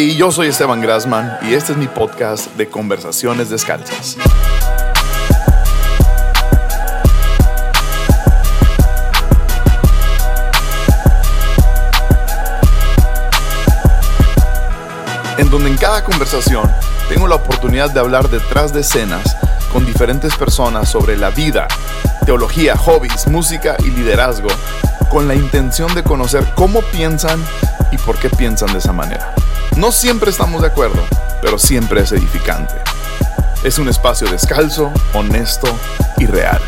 Hey, yo soy Esteban Grassman y este es mi podcast de Conversaciones Descalzas. En donde en cada conversación tengo la oportunidad de hablar detrás de escenas con diferentes personas sobre la vida, teología, hobbies, música y liderazgo, con la intención de conocer cómo piensan y por qué piensan de esa manera. No siempre estamos de acuerdo, pero siempre es edificante. Es un espacio descalzo, honesto y real.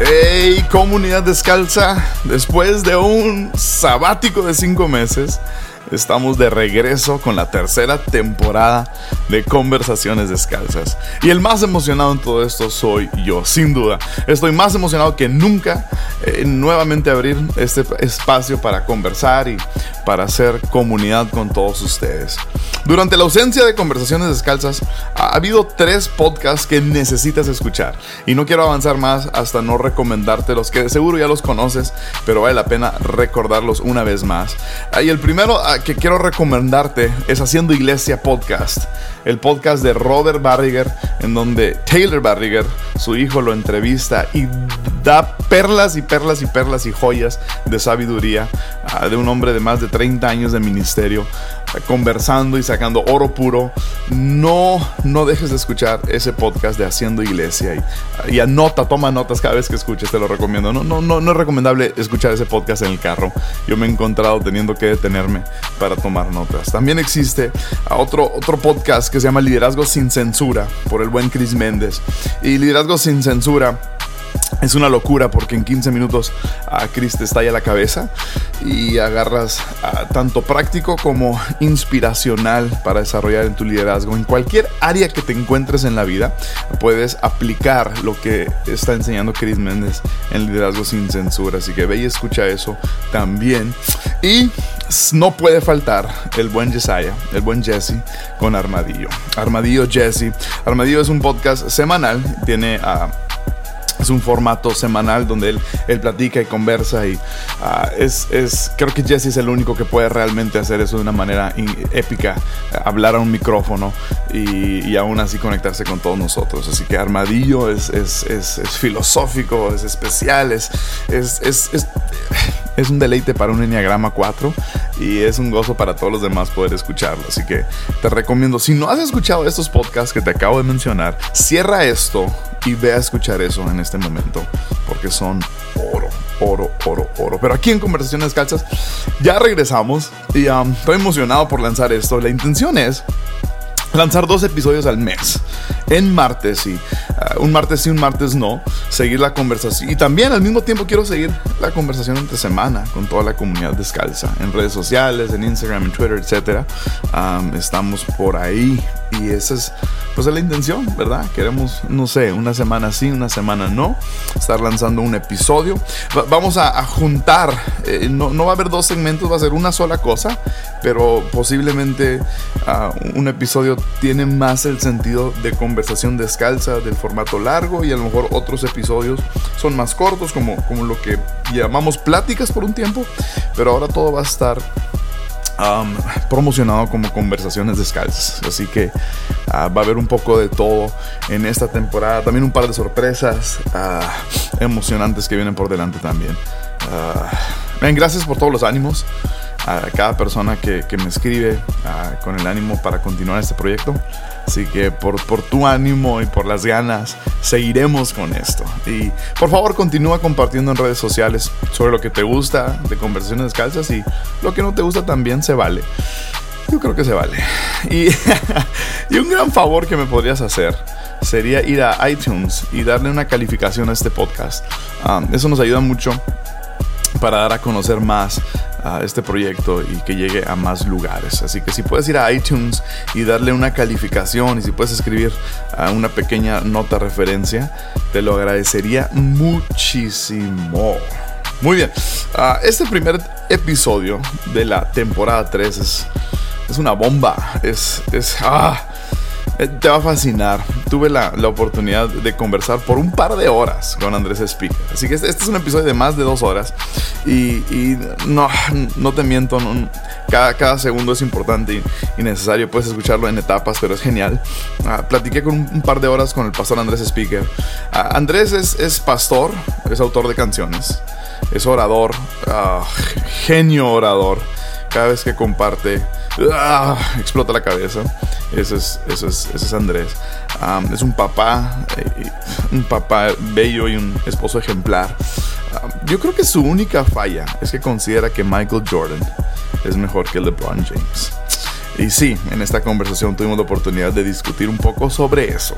Hey, comunidad descalza, después de un sabático de cinco meses, estamos de regreso con la tercera temporada de Conversaciones Descalzas. Y el más emocionado en todo esto soy yo, sin duda. Estoy más emocionado que nunca en nuevamente abrir este espacio para conversar y para hacer comunidad con todos ustedes. Durante la ausencia de Conversaciones Descalzas, ha habido tres podcasts que necesitas escuchar. Y no quiero avanzar más hasta no recomendarte los que seguro ya los conoces, pero vale la pena recordarlos una vez más. Y el primero ah, que quiero recomendarte es Haciendo Iglesia Podcast, el podcast de Robert Barriger, en donde Taylor Barriger, su hijo, lo entrevista y da perlas y perlas y perlas y joyas de sabiduría ah, de un hombre de más de 30 años de ministerio conversando y sacando oro puro. No, no dejes de escuchar ese podcast de Haciendo Iglesia y, y, anota, toma notas cada vez que escuches, te lo recomiendo. No, no, no, no es recomendable escuchar ese podcast en el carro. Yo me he encontrado teniendo que detenerme para tomar notas. También existe otro, otro podcast que se llama Liderazgo sin Censura por el buen Chris Méndez. Y Liderazgo sin Censura es una locura porque en 15 minutos a Chris te estalla la cabeza y agarras tanto práctico como inspiracional para desarrollar en tu liderazgo. En cualquier área que te encuentres en la vida, puedes aplicar lo que está enseñando Chris Méndez en Liderazgo sin Censura. Así que ve y escucha eso también. Y no puede faltar el buen Jesiah, el buen Jesse con Armadillo. Armadillo Jesse. Armadillo es un podcast semanal, tiene a es un formato semanal donde él, él platica y conversa y ah, es, es, creo que Jesse es el único que puede realmente hacer eso de una manera épica, hablar a un micrófono y, y, aún así conectarse con todos nosotros. Así que Armadillo es, es, es filosófico, es especial, es, es, un deleite para un Enneagrama 4 y es un gozo para todos los demás poder escucharlo. Así que te recomiendo, si no has escuchado estos podcasts que te acabo de mencionar, cierra esto y ve a escuchar eso en este momento, porque son oro, oro, oro, oro. Pero aquí en Conversaciones Calzas ya regresamos y um, estoy emocionado por lanzar esto. La intención es lanzar dos episodios al mes, en martes y uh, un martes sí, un martes no, seguir la conversación. Y también al mismo tiempo quiero seguir la conversación entre semana con toda la comunidad descalza, en redes sociales, en Instagram, en Twitter, etc. Um, estamos por ahí y esa es pues es la intención, ¿verdad? Queremos, no sé, una semana sí, una semana no, estar lanzando un episodio. vamos a, juntar, eh, no, no, va a haber dos segmentos, va a ser una sola cosa, pero posiblemente ah, un episodio tiene más el sentido de conversación descalza, del formato largo, y a lo mejor otros episodios son más cortos, como, como lo que llamamos pláticas por un tiempo, pero ahora todo va a estar promocionado como conversaciones descalzas. Así que ah, va a haber un poco de todo en esta temporada. También un par de sorpresas ah, emocionantes que vienen por delante también. Uh, gracias por todos los ánimos a cada persona que, me escribe con el ánimo para continuar este proyecto. Así que por, tu ánimo y por las ganas, seguiremos con esto. Y por favor, continúa compartiendo en redes sociales sobre lo que te gusta de conversaciones descalzas y lo que no te gusta también se vale. Yo creo que se vale. Y, un gran favor que me podrías hacer sería ir a iTunes y darle una calificación a este podcast. Um, eso nos ayuda mucho para dar a conocer más a este proyecto y que llegue a más lugares. Así que si puedes ir a iTunes y darle una calificación y si puedes escribir una pequeña nota referencia, te lo agradecería muchísimo. Muy bien, este primer episodio de la temporada 3 es, es una bomba. Es, es, ah, te va a fascinar. Tuve la, la, oportunidad de conversar por un par de horas con Andrés Speaker. Así que este, este, es un episodio de más de dos horas. Y, y no, no te miento, cada, cada segundo es importante y, necesario. Puedes escucharlo en etapas, pero es genial. Uh, platiqué con un, un, par de horas con el pastor Andrés Speaker. Uh, Andrés es, es pastor, es autor de canciones, es orador, uh, genio orador. Cada vez que comparte, explota la cabeza. Ese es, eso es, ese es Andrés. Es un papá, eh, un papá bello y un esposo ejemplar. Yo creo que su única falla es que considera que Michael Jordan es mejor que LeBron James. Y sí, en esta conversación tuvimos la oportunidad de discutir un poco sobre eso.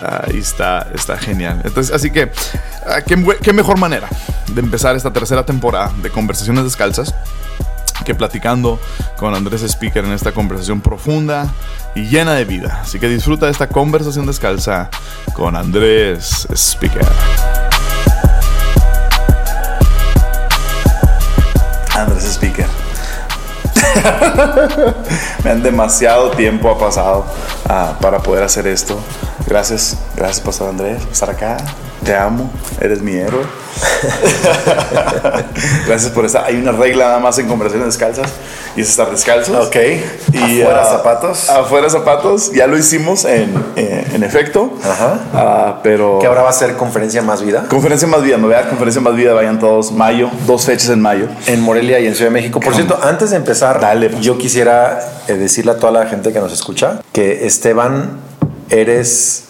Uh, y está, está genial. Entonces, así que, ¿qué, ¿qué mejor manera de empezar esta tercera temporada de Conversaciones Descalzas? Que platicando con Andrés Speaker en esta conversación profunda y llena de vida. Así que disfruta de esta conversación descalza con Andrés Speaker. Andrés Speaker. Me han demasiado tiempo ha pasado uh, para poder hacer esto. Gracias, gracias Pastor Andrés por estar acá. Te amo, eres mi héroe. Gracias por esta. Hay una regla nada más en conversaciones descalzas y es estar descalzos. Ok. Y afuera uh, zapatos. Afuera zapatos. Ya lo hicimos en, eh, en efecto. Ajá. Uh, pero. ¿Qué ahora va a ser conferencia más vida? Conferencia más vida. Me voy a dar conferencia más vida. Vayan todos. Mayo. Dos fechas en mayo. En Morelia y en Ciudad de México. Por cierto, antes de empezar, Dale, pues. yo quisiera eh, decirle a toda la gente que nos escucha que Esteban, eres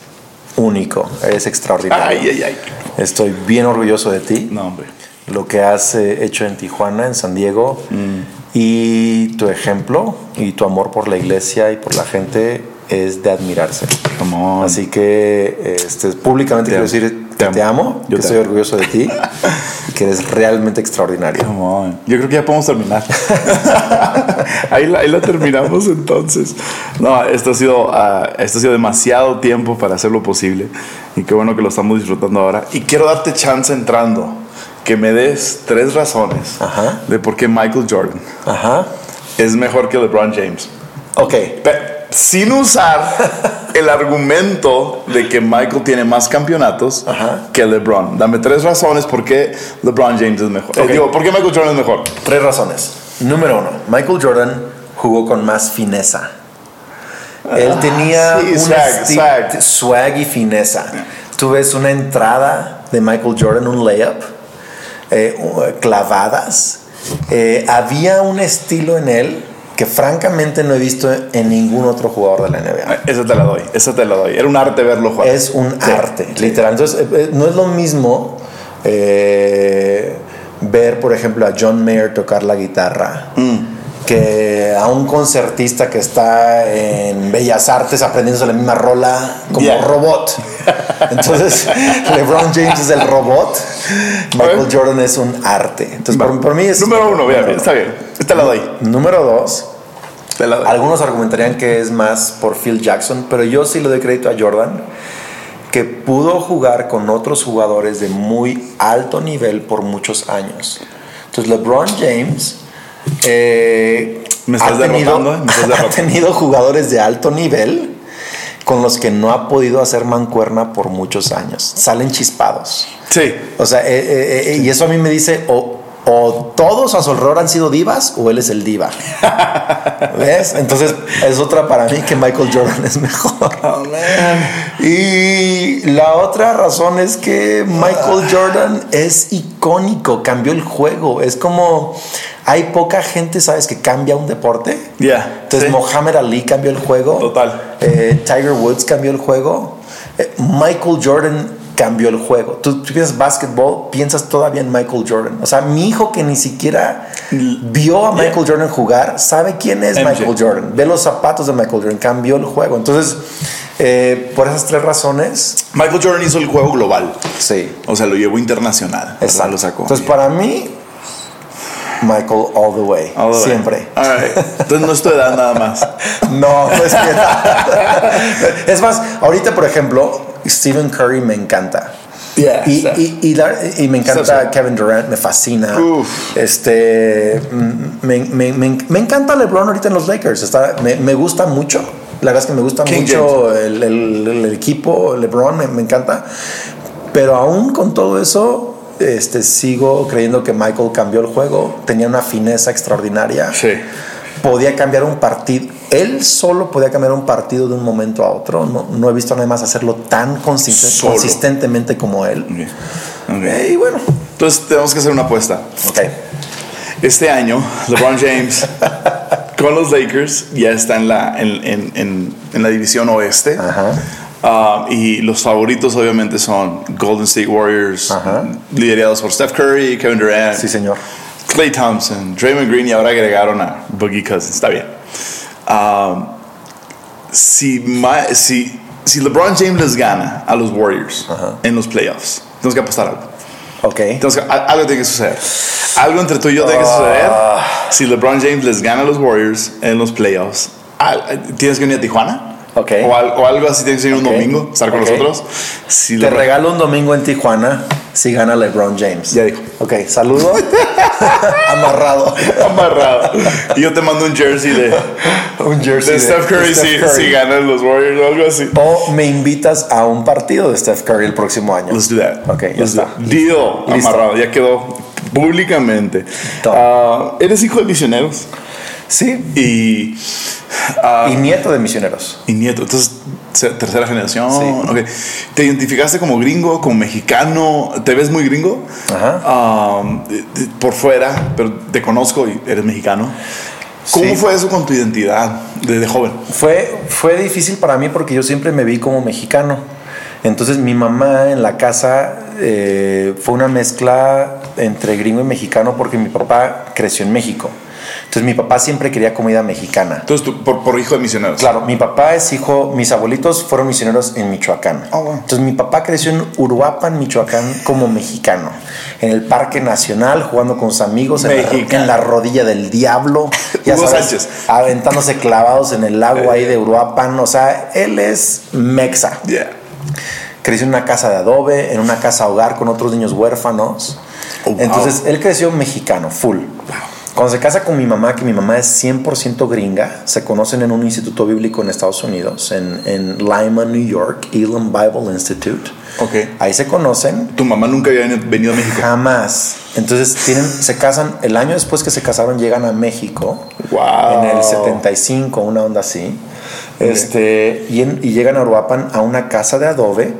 único, eres extraordinario. Ay, ay, ay. Estoy bien orgulloso de ti. No, hombre. Lo que has eh, hecho en Tijuana, en San Diego, Mm. y tu ejemplo y tu amor por la iglesia y por la gente es de admirarse. Así que este, públicamente Te quiero decir Te amo. te amo, Yo que te estoy amo. orgulloso de ti y que eres realmente extraordinario. Yo creo que ya podemos terminar. ahí, la, ahí la terminamos entonces. No, esto ha, sido, ah, esto ha sido demasiado tiempo para hacerlo posible. Y qué bueno que lo estamos disfrutando ahora. Y quiero darte chance entrando. Que me des tres razones Ajá. de por qué Michael Jordan Ajá. es mejor que LeBron James. Ok. Pe- sin usar el argumento de que Michael tiene más campeonatos Ajá. que LeBron. Dame tres razones por qué LeBron James es mejor. Eh, digo, ¿por qué Michael Jordan es mejor? Tres razones. Número uno, Michael Jordan jugó con más fineza. Él tenía Ah, sí, un swag, swag. swag y fineza. Tú ves una entrada de Michael Jordan, un layup, eh, clavadas. Eh, había un estilo en él que francamente no he visto en ningún otro jugador de la NBA. Esa te la doy, esa te la doy. Era un arte verlo jugar. Es un Sí, arte, sí. literal. Entonces, eh, eh, no es lo mismo eh, ver, por ejemplo, a John Mayer tocar la guitarra Mm. que a un concertista que está en Bellas Artes aprendiéndose la misma rola como Yeah. robot. Entonces, LeBron James es el robot, Michael. Jordan es un arte. Entonces, por, por mí es. Número uno, bien, número bien, está bien. Esta la doy. Número dos, Te la doy. algunos argumentarían que es más por Phil Jackson, pero yo sí le doy crédito a Jordan, que pudo jugar con otros jugadores de muy alto nivel por muchos años. Entonces LeBron James eh, Me estás ha, tenido, ¿eh? Me estás ha tenido jugadores de alto nivel con los que no ha podido hacer mancuerna por muchos años. Salen chispados. Sí. O sea, eh, y eso a mí me dice, o, o todos a su alrededor han sido divas o él es el diva. ¿Ves? Entonces es otra para mí que Michael Jordan es mejor. Oh. Y la otra razón es que Michael Jordan es icónico, cambió el juego. Es como, hay poca gente, ¿sabes?, que cambia un deporte. Ya. Entonces sí. Mohamed Ali cambió el juego. Total. Eh, Tiger Woods cambió el juego. Eh, Michael Jordan cambió el juego. Tú, tú piensas básquetbol, piensas todavía en Michael Jordan. O sea, mi hijo que ni siquiera vio a Michael Jordan jugar, sabe quién es MJ. Michael Jordan. Ve los zapatos de Michael Jordan, cambió el juego. Entonces, eh, por esas tres razones, Michael Jordan hizo el juego global. sí. O sea, lo llevó internacional. Exacto. Lo sacó. Entonces, para mí, Michael all the way. All the way. Siempre. All right. Entonces no es tu edad nada más. No, no es mi edad. Es más, ahorita, por ejemplo, Stephen Curry me encanta. Yeah, y, y, y la- y me encanta. Kevin Durant, me fascina. Uf. Este, mm, me, me- me- me encanta LeBron ahorita en los Lakers. Está, me, me gusta mucho. La verdad es que me gusta King mucho el, el- el equipo, LeBron, me, me encanta. Pero aún con todo eso, este, sigo creyendo que Michael cambió el juego. Tenía una fineza extraordinaria. Sí. Podía cambiar un partido. Él solo podía cambiar un partido de un momento a otro. No, no he visto a nadie más hacerlo tan consistentemente como él. Eh, y bueno, Entonces tenemos que hacer una apuesta. Este año, LeBron James con los Lakers ya está en la, en, en- en- en la división oeste. Ajá. Ah, y los favoritos obviamente son Golden State Warriors, Ajá. liderados por Steph Curry, Kevin Durant, Sí, señor. Clay Thompson, Draymond Green y ahora agregaron a Boogie Cousins. Está bien. Ah, si, ma- si, si LeBron James les gana a los Warriors en los playoffs, tenemos que apostar algo. Ok. Entonces, algo tiene que suceder. Algo entre tú y yo tiene que suceder. Si LeBron James les gana a los Warriors en los playoffs, ¿tienes que venir a Tijuana? Ok. O, al- o algo así, tienes que venir un Ok. domingo, estar con Ok. nosotros. Si Te LeBron- regalo un domingo en Tijuana si gana LeBron James. Ya dijo. Ok, saludo. Amarrado. Amarrado. Y yo te mando un jersey de, Un jersey de Steph Curry, de si, Steph Curry. si ganan los Warriors o algo así. O me invitas a un partido de Steph Curry el próximo año. Let's do that. Ok, ya Let's do está. Deal. Listo. Amarrado. Ya quedó públicamente. Ah, Eres hijo de misioneros. Sí. Y. ah, Y nieto de misioneros. Y nieto, entonces, tercera generación. Sí. ok. ¿Te identificaste como gringo, como mexicano? ¿Te ves muy gringo? Ajá. Um, por fuera, pero te conozco y eres mexicano. ¿Cómo Sí. fue eso con tu identidad desde joven? Fue, fue difícil para mí porque yo siempre me vi como mexicano. Entonces mi mamá en la casa eh, fue una mezcla entre gringo y mexicano porque mi papá creció en México. Entonces mi papá siempre quería comida mexicana. Entonces, tú, por, por hijo de misioneros. Claro, mi papá es hijo, mis abuelitos fueron misioneros en Michoacán. Oh, wow. Entonces mi papá creció en Uruapan, Michoacán, como mexicano. En el Parque Nacional, jugando con sus amigos, en la, Mexicano. en la rodilla del diablo. Hugo Sánchez. Aventándose clavados en el lago ahí de Uruapan. O sea, él es mexa. Yeah. Creció en una casa de adobe, en una casa hogar con otros niños huérfanos. Oh, wow. Entonces, él creció mexicano, full. Cuando se casa con mi mamá, que mi mamá es 100% gringa, se conocen en un instituto bíblico en Estados Unidos, en, en Lima, New York, Elam Bible Institute. Ok. Ahí se conocen. Tu mamá nunca había venido a México. Jamás. Entonces tienen, se casan, el año después que se casaron llegan a México. Wow. En el 75, una onda así. Este, y, en- y llegan a Uruapan a una casa de adobe,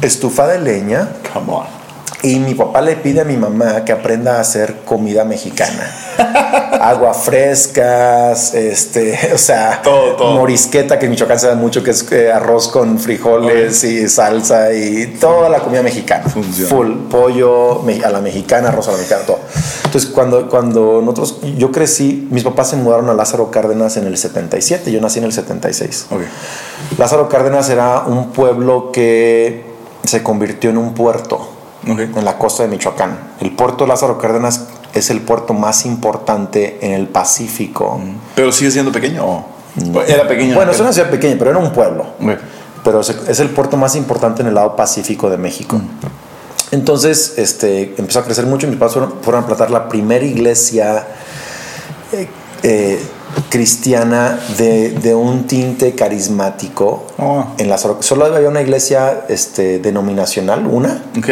estufa de leña, Come on. Y mi papá le pide a mi mamá que aprenda a hacer comida mexicana. Agua frescas, este, o sea, Todo, todo. morisqueta, que en Michoacán se da mucho, que es eh, arroz con frijoles y salsa y toda la comida mexicana. Funciona. Full, pollo a la mexicana, arroz a la mexicana, todo. Entonces, cuando, cuando nosotros, yo crecí, mis papás se mudaron a Lázaro Cárdenas en el 77, yo nací en el 76. Ok. Lázaro Cárdenas era un pueblo que se convirtió en un puerto En la costa de Michoacán. El puerto Lázaro Cárdenas es el puerto más importante en el Pacífico. ¿Pero sigue siendo pequeño o era pequeño? Bueno, es una ciudad pequeña, pero era un pueblo. Pero es, el puerto más importante en el lado pacífico de México. Entonces, este, empezó a crecer mucho. Mis padres fueron, fueron a plantar la primera iglesia eh, eh, cristiana de, de un tinte carismático. Oh. En la, solo había una iglesia este, denominacional, una, Ok.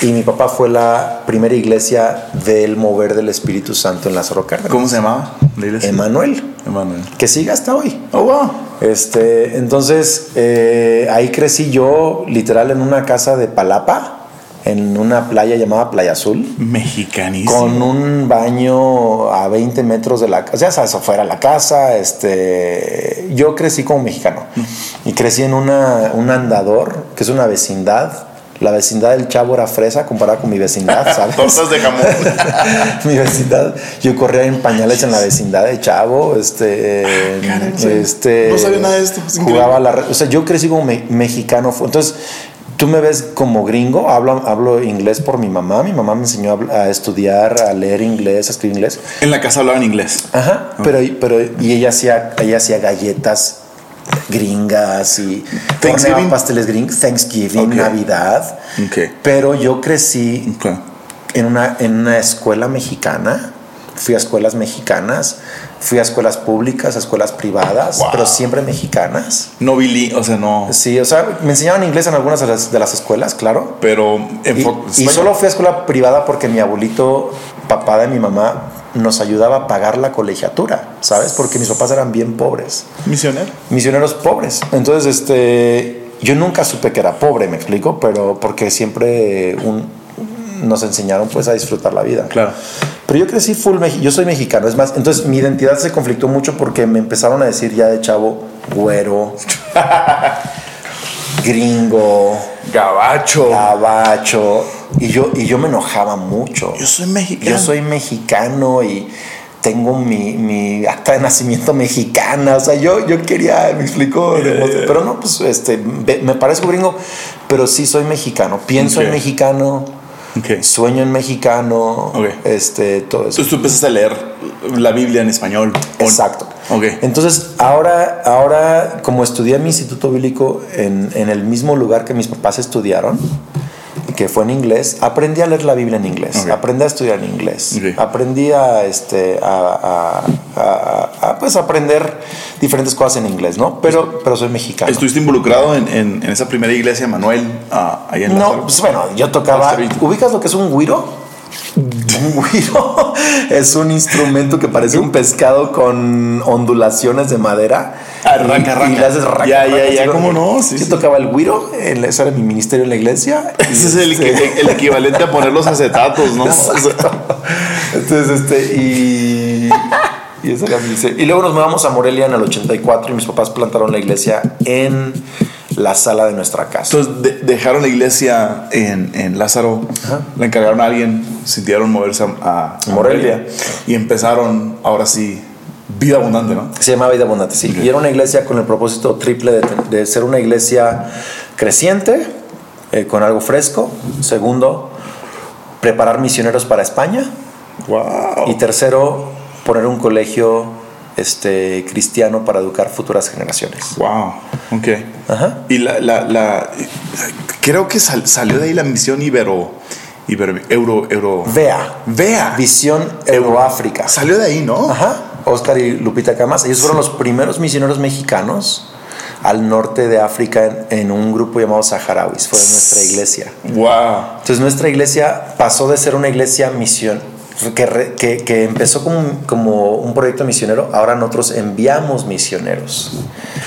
Y mi papá fue la primera iglesia del mover del Espíritu Santo en Lázaro Cárdenas. ¿Cómo se llamaba? Emanuel, Emanuel. que sigue hasta hoy. Oh, wow. Este, entonces, eh, ahí crecí yo literal en una casa de Palapa, en una playa llamada Playa Azul, Mexicanísimo. con un baño a 20 metros de la casa, ya sabes, afuera de la casa. Este, yo crecí como mexicano y crecí en una, un andador, que es una vecindad. La vecindad del chavo era fresa comparada con mi vecindad, ¿sabes? Tortas de jamón. mi vecindad, yo corría en pañales en la vecindad de Chavo, este, sí. este, No sabía nada de esto, es jugaba la, re- o sea, yo crecí como me- mexicano, entonces tú me ves como gringo, hablo, hablo inglés por mi mamá, mi mamá me enseñó a estudiar, a leer inglés, a escribir inglés, En la casa hablaban inglés. ajá, pero, pero y ella hacía, ella hacía galletas gringas y Thanksgiving. horneaba pasteles gringos, Thanksgiving. Navidad, Ok. pero yo crecí en una, en una escuela mexicana fui a escuelas mexicanas, fui a escuelas públicas, a escuelas privadas, Wow. pero siempre mexicanas. No bili, o sea, no. Sí, o sea, me enseñaban inglés en algunas de las, de las escuelas, claro. Pero Y, enfo- y solo fui a escuela privada porque mi abuelito, papá de mi mamá, nos ayudaba a pagar la colegiatura, ¿sabes? Porque mis papás eran bien pobres, misionero. misioneros pobres. Entonces, este, yo nunca supe que era pobre, me explico, pero porque siempre un- nos enseñaron pues a disfrutar la vida. Claro. Pero yo crecí full, yo soy mexicano, es más, entonces mi identidad se conflictó mucho porque me empezaron a decir ya de chavo, güero, gringo, Gabacho. gabacho, y yo, y yo me enojaba mucho. Yo soy mexicano. Yo soy mexicano y tengo mi, mi acta de nacimiento mexicana. O sea, yo, yo quería, me explico, pero no, pues este, me parezco gringo, pero sí soy mexicano. Pienso en mexicano, Sueño en mexicano, este, todo eso. Entonces tú empezaste a leer la Biblia en español. ¿o- Exacto. Ok. Entonces, ahora, ahora como estudié mi instituto bíblico en, en el mismo lugar que mis papás estudiaron, que fue en inglés, aprendí a leer la Biblia en inglés, aprendí a estudiar en inglés, aprendí a, este, a, a- pues, aprender diferentes cosas en inglés, ¿no? Pero, pero soy mexicano. ¿Estuviste involucrado en, en- en esa primera iglesia, Manuel, ah, en No, pues bueno, yo tocaba. Pastorito. ¿Ubicas lo que es un güiro? Un güiro es un instrumento que parece un pescado con ondulaciones de madera. Arranca, arranca. Y le haces raca, Ya, ya, ya, ¿cómo no? Sí, yo sí. tocaba el la- ese era mi ministerio en la iglesia. Ese es el, este- el equivalente a poner los acetatos, ¿no? Entonces, este, y. Y, esa era mi- y luego nos mudamos a Morelia en el 84 y mis papás plantaron la iglesia en la sala de nuestra casa. Entonces de- dejaron la iglesia en, en Lázaro, la encargaron a alguien, sintieron moverse a, a Morelia. y empezaron ahora sí vida abundante, ¿no? Se llamaba Vida Abundante, sí. Y era una iglesia con el propósito triple de, de ser una iglesia creciente, eh, con algo fresco. Segundo, preparar misioneros para España. Wow. Y tercero, poner un colegio este, cristiano para educar futuras generaciones. Wow. Ok. Ajá. Y la, la, la- creo que sal- salió de ahí la misión Ibero, Ibero, Euro, Euro. Vea. Vea. Visión Euroáfrica. Salió de ahí, ¿no? Ajá. Oscar y Lupita Camas. Ellos fueron los primeros misioneros mexicanos al norte de África en, en un grupo llamado Saharauis. Fue nuestra iglesia. Wow. Entonces nuestra iglesia pasó de ser una iglesia misión que, re- que, que empezó como, un- como un proyecto misionero, ahora nosotros enviamos misioneros.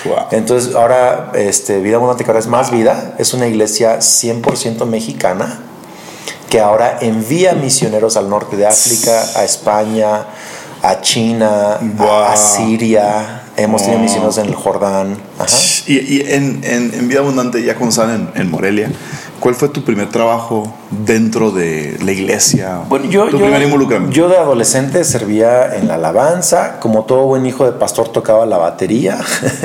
Wow. Entonces ahora este, Vida Abundante, que ahora es más vida, es una iglesia 100% mexicana que ahora envía misioneros al norte de África, a España, a China, a- Wow. a, Siria. Hemos tenido Wow. misioneros en el Jordán. Ajá. Y, y en, en, en Vida Abundante, ya cuando estaban en, en Morelia, ¿cuál fue tu primer trabajo dentro de la iglesia? Bueno, yo, tu yo, primer involucramiento. yo de adolescente servía en la alabanza, como todo buen hijo de pastor tocaba la batería.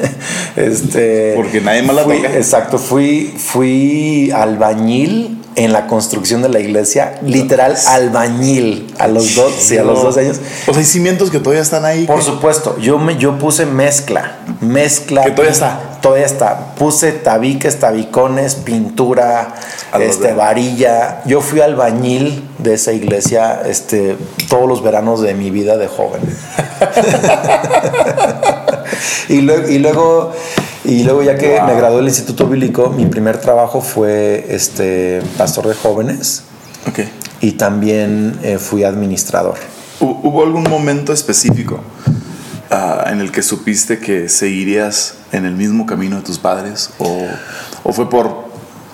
este, Porque nadie más la toca. Exacto, fui, fui albañil en la construcción de la iglesia, literal albañil a los dos, sí, a los dos años. O sea, hay cimientos que todavía están ahí. Por supuesto, yo me yo puse mezcla, mezcla Que todavía está. Todavía está. Puse tabiques, tabicones, pintura, A este varilla. Yo fui albañil de esa iglesia este todos los veranos de mi vida de joven. y, luego, y luego y luego ya que Wow. me gradué del Instituto Bíblico, mi primer trabajo fue este pastor de jóvenes Ok. y también eh, fui administrador. ¿Hu- ¿Hubo algún momento específico ah, en el que supiste que seguirías en el mismo camino de tus padres? ¿O, o fue por,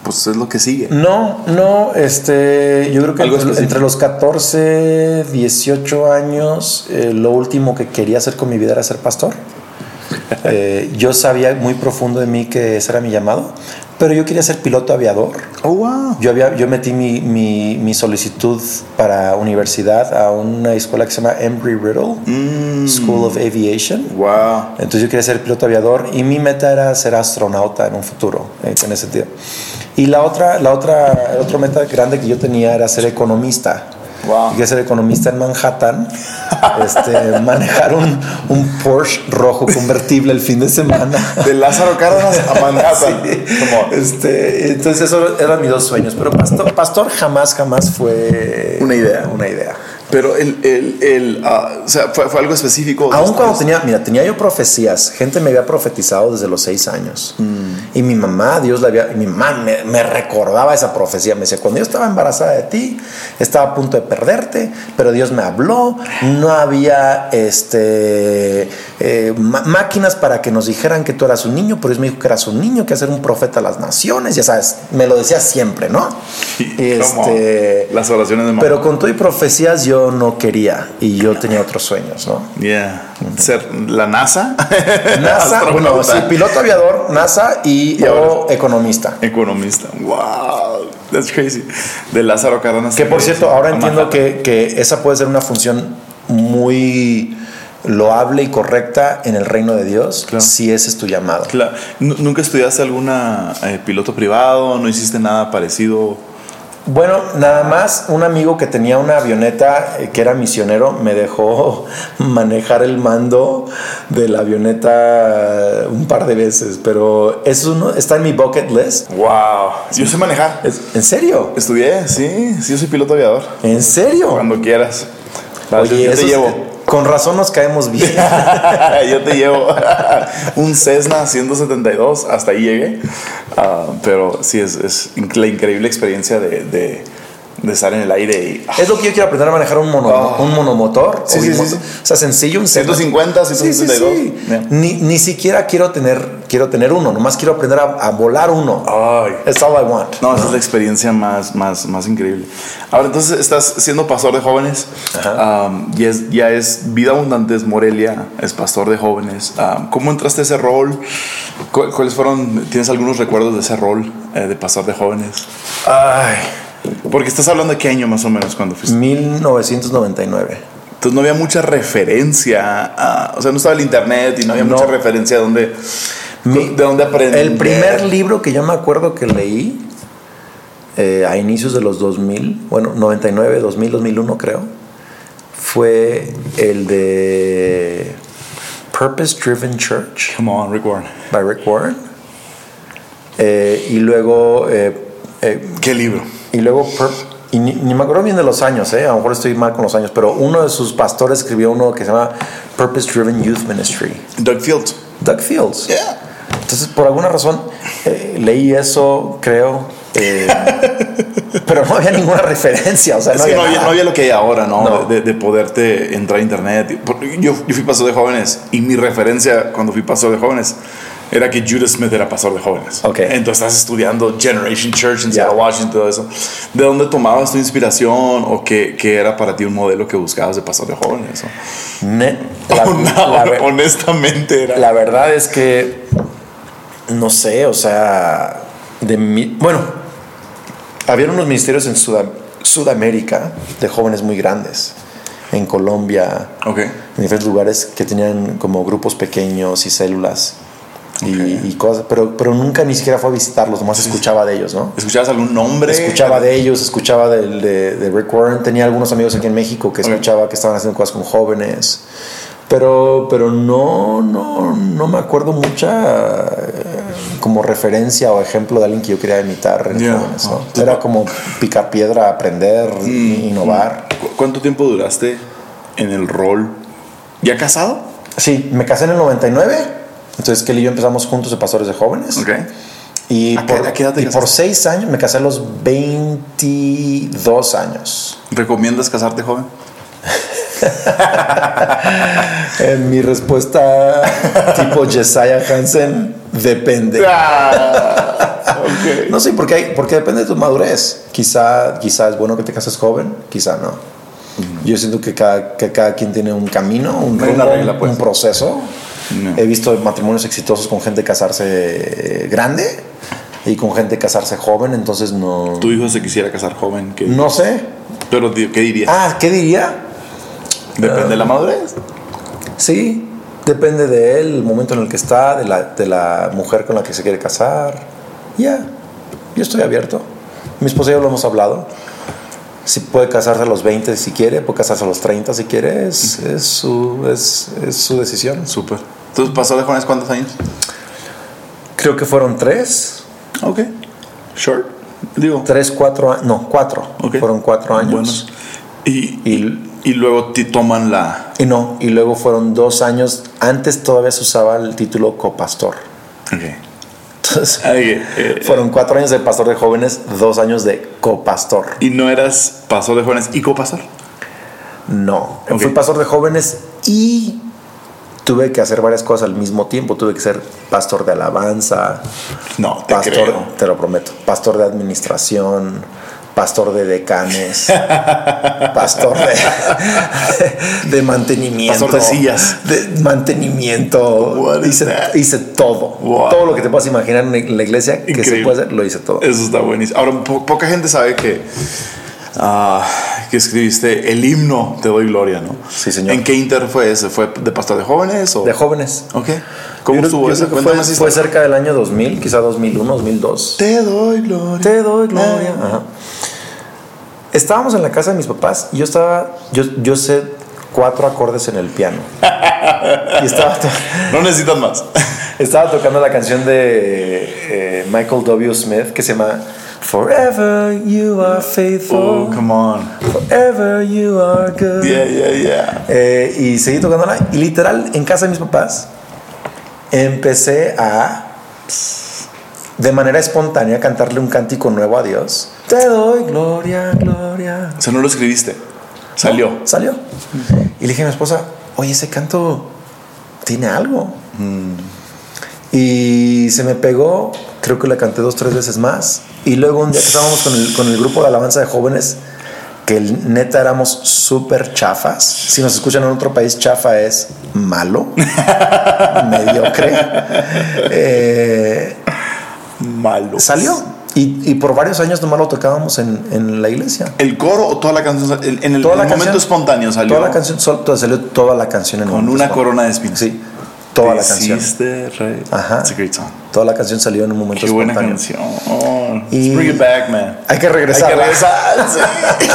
pues es lo que sigue? No, no, este, yo creo que entre, entre los 14, 18 años, eh, lo último que quería hacer con mi vida era ser pastor. Eh, yo sabía muy profundo de mí que ese era mi llamado, pero yo quería ser piloto aviador. Oh, wow. Yo, había, yo metí mi, mi, mi solicitud para universidad a una escuela que se llama Embry-Riddle Mm, School of Aviation. wow. Entonces yo quería ser piloto aviador y mi meta era ser astronauta en un futuro, eh, en ese sentido. Y la otra, la otra, el otro meta grande que yo tenía era ser economista. Wow. Yo quería ser economista en Manhattan, este, manejar un, un Porsche rojo convertible el fin de semana. De Lázaro Cárdenas a Manhattan. Sí. Este, entonces esos eran mis dos sueños, pero pastor, pastor jamás, jamás fue Una idea. Una idea. Pero el, el, el ah, o sea, fue, fue algo específico. Aún cuando tenía, mira, tenía yo profecías, gente me había profetizado desde los seis años. Y mi mamá, Dios la había, y mi mamá me, me recordaba esa profecía. Me decía, cuando yo estaba embarazada de ti, estaba a punto de perderte, pero Dios me habló. No había este, eh, máquinas para que nos dijeran que tú eras un niño, pero Dios me dijo que eras un niño, que eras un profeta a las naciones. Ya sabes, me lo decía siempre, ¿no? Y este, las oraciones de mamá. pero con todo y profecías yo no quería y yo tenía otros sueños, ¿no? Yeah. Ser la NASA. NASA, bueno, sí, piloto aviador, NASA y, Y o economista. Economista. Wow. That's crazy. De Lázaro Cárdenas. Que por cierto, ahora entiendo que, que esa puede ser una función muy loable y correcta en el reino de Dios Claro. si ese es tu llamado. Claro. Nu- ¿Nunca estudiaste alguna eh, piloto privado? ¿No hiciste nada parecido? Bueno, nada más un amigo que tenía una avioneta eh, que era misionero me dejó manejar el mando de la avioneta un par de veces, pero eso no, está en mi bucket list. Wow. Yo sé manejar. Es- ¿En serio? Estudié, sí. Sí, yo soy piloto aviador. ¿En serio? Cuando quieras. Oye, yo te es- llevo. Con razón nos caemos bien. yo te llevo un Cessna 172, hasta ahí llegué. Ah, pero sí, es, la increíble experiencia de, de estar en el aire y... ah, Es lo que yo quiero aprender a manejar un, mono- Oh. un monomotor. Sí, o sí, sí, O sea, sencillo, un Cessna. 150, Sí, sí, 162. sí. Yeah. Ni, ni siquiera quiero tener, quiero tener uno, nomás quiero aprender a, a volar uno. Ay. That's all I want. No, esa es la experiencia más, más, más increíble. Ahora, entonces, estás siendo pastor de jóvenes. Um, y es, ya es Vida Abundantes Morelia, es pastor de jóvenes. Um, ¿Cómo entraste a ese rol? ¿Cu- ¿Cuáles fueron? ¿Tienes algunos recuerdos de ese rol eh, de pastor de jóvenes? Ay, Porque estás hablando de qué año más o menos cuando fuiste. 1999. Entonces no había mucha referencia, a- o sea, no estaba el internet y no había No. mucha referencia de dónde, Mi- de dónde aprender. El primer libro que yo me acuerdo que leí eh, a inicios de los 2000, bueno, 99, 2000, 2001 creo, fue el de Purpose Driven Church Come on, Rick Warren. by Rick Warren. Eh, y luego, eh, ¿Qué libro? Y luego y ni, ni me acuerdo bien de los años, eh, a lo mejor estoy mal con los años, pero uno de sus pastores escribió uno que se llama Purpose Driven Youth Ministry. Doug Fields. Doug Fields. Yeah. Entonces, por alguna razón, eh, leí eso, creo, eh, pero no había ninguna referencia. O sea, no había, no había, no había lo que hay ahora, ¿no? No. De, de poderte entrar a internet. Yo, yo fui pastor de jóvenes y mi referencia cuando fui pastor de jóvenes era que Judah Smith era pastor de jóvenes. Ok. Entonces estás estudiando Generation Church en. Seattle, Washington, todo eso. ¿De dónde tomabas tu inspiración o qué, qué era para ti un modelo que buscabas de pastor de jóvenes? o? Ne- la, honestamente era. la verdad es que, no sé, o sea, de mi, bueno, había unos ministerios en Sudam- Sudamérica de jóvenes muy grandes, en Colombia, ok. en diferentes lugares que tenían como grupos pequeños y células. Y, Ok. y cosas, pero, pero nunca ni siquiera fue a visitarlos, nomás escuchaba de ellos, ¿no? ¿Escuchabas algún nombre? Escuchaba de ellos, escuchaba del- de, de Rick Warren. Tenía algunos amigos aquí en México que Ok. escuchaba que estaban haciendo cosas con jóvenes. Pero, pero no, no, no me acuerdo mucha eh, como referencia o ejemplo de alguien que yo quería imitar en Ya. jóvenes. ¿no? Ah. Era como picar piedra, aprender, Mm, innovar. ¿Cu- ¿Cuánto tiempo duraste en el rol? ¿Ya casado? Sí, me casé en el 99. Entonces, Kelly y yo empezamos juntos de pastores de jóvenes. Ok. Y, ¿A qué- por, a qué edad te y por seis años, me casé a los 22 años. ¿Recomiendas casarte joven? Eh, mi respuesta tipo Jesiah Hansen depende. Ah, ok. No sé, porque, hay, porque depende de tu madurez. Quizá, quizá es bueno que te cases joven, quizá no. Yo siento que cada, que cada quien tiene un camino, un, rumbo, regla, pues. un proceso. No. He visto matrimonios exitosos con gente casarse eh, grande y con gente casarse joven, entonces no... Tu hijo se quisiera casar joven. ¿qué? No sé. Pero, ¿qué dirías? Ah, ¿qué diría? Depende de la madurez. Sí, depende de él, el momento en el que está, de la, de la mujer con la que se quiere casar. Ya, yo estoy abierto. Mi esposa y yo lo hemos hablado. Si puede casarse a los 20 si quiere, puede casarse a los 30 si quiere, es, es, su, es, es su decisión. Súper. Entonces, ¿pasó de jóvenes cuántos años? Creo que fueron tres, Ok. Short. Digo. tres, cuatro años, no, cuatro. ok. Fueron cuatro años. Buenos. Y, Y Y luego te toman la... Y no, y luego fueron dos años, antes todavía se usaba el título copastor. Ok. Ok, eh, fueron cuatro años de pastor de jóvenes, dos años de copastor. ¿Y no eras pastor de jóvenes y copastor? No, fui pastor de jóvenes y tuve que hacer varias cosas al mismo tiempo. Tuve que ser pastor de alabanza, No, te pastor, creo. te lo prometo, pastor de administración, pastor de decanes, pastor de, de mantenimiento, Pastor de sillas. de mantenimiento. Hice, hice todo, Wow. todo lo que te puedas imaginar en la iglesia que se Increíble. puede hacer, lo hice todo. Eso está buenísimo. Ahora, po- poca gente sabe que, ah, que escribiste el himno Te doy gloria, ¿no? Sí, señor. ¿En qué inter fue ese? ¿Fue de pastor de jóvenes? O? De jóvenes. Ok. ¿Cómo Yo estuvo yo eso? fue, fue cerca del año 2000, quizá 2001, 2002. Te doy gloria. Te doy gloria. Ajá. Estábamos en la casa de mis papás y yo estaba, yo, yo sé cuatro acordes en el piano. Y estaba, No necesitas más. estaba tocando la canción de eh, Michael W. Smith que se llama Forever you are faithful, Oh, come on. forever you are good. Yeah, yeah, yeah. Eh, y seguí tocándola y literal en casa de mis papás empecé a de manera espontánea cantarle un cántico nuevo a Dios. Te doy gloria, gloria. O sea, no lo escribiste. Salió. Salió. Y le dije a mi esposa, oye, ese canto tiene algo. Y se me pegó, creo que la canté dos, tres veces más. Y luego un día que estábamos con el, con el grupo de alabanza de jóvenes, que el- neta éramos súper chafas. Si nos escuchan en otro país, chafa es malo, mediocre. Eh, Malo. salió. Y, y por varios años nomás lo tocábamos en, en la iglesia. ¿El coro o toda la canción? En el, Toda el momento canción- espontáneo salió. Toda la canción, salió toda la canción en Con un una corona de espinas. Sí, toda la canción. rey. Ajá. It's a great song. Toda la canción salió en un momento Qué buena canción. Oh, Y- let's bring it back, man. Hay que regresar. Hay que regresar. sí.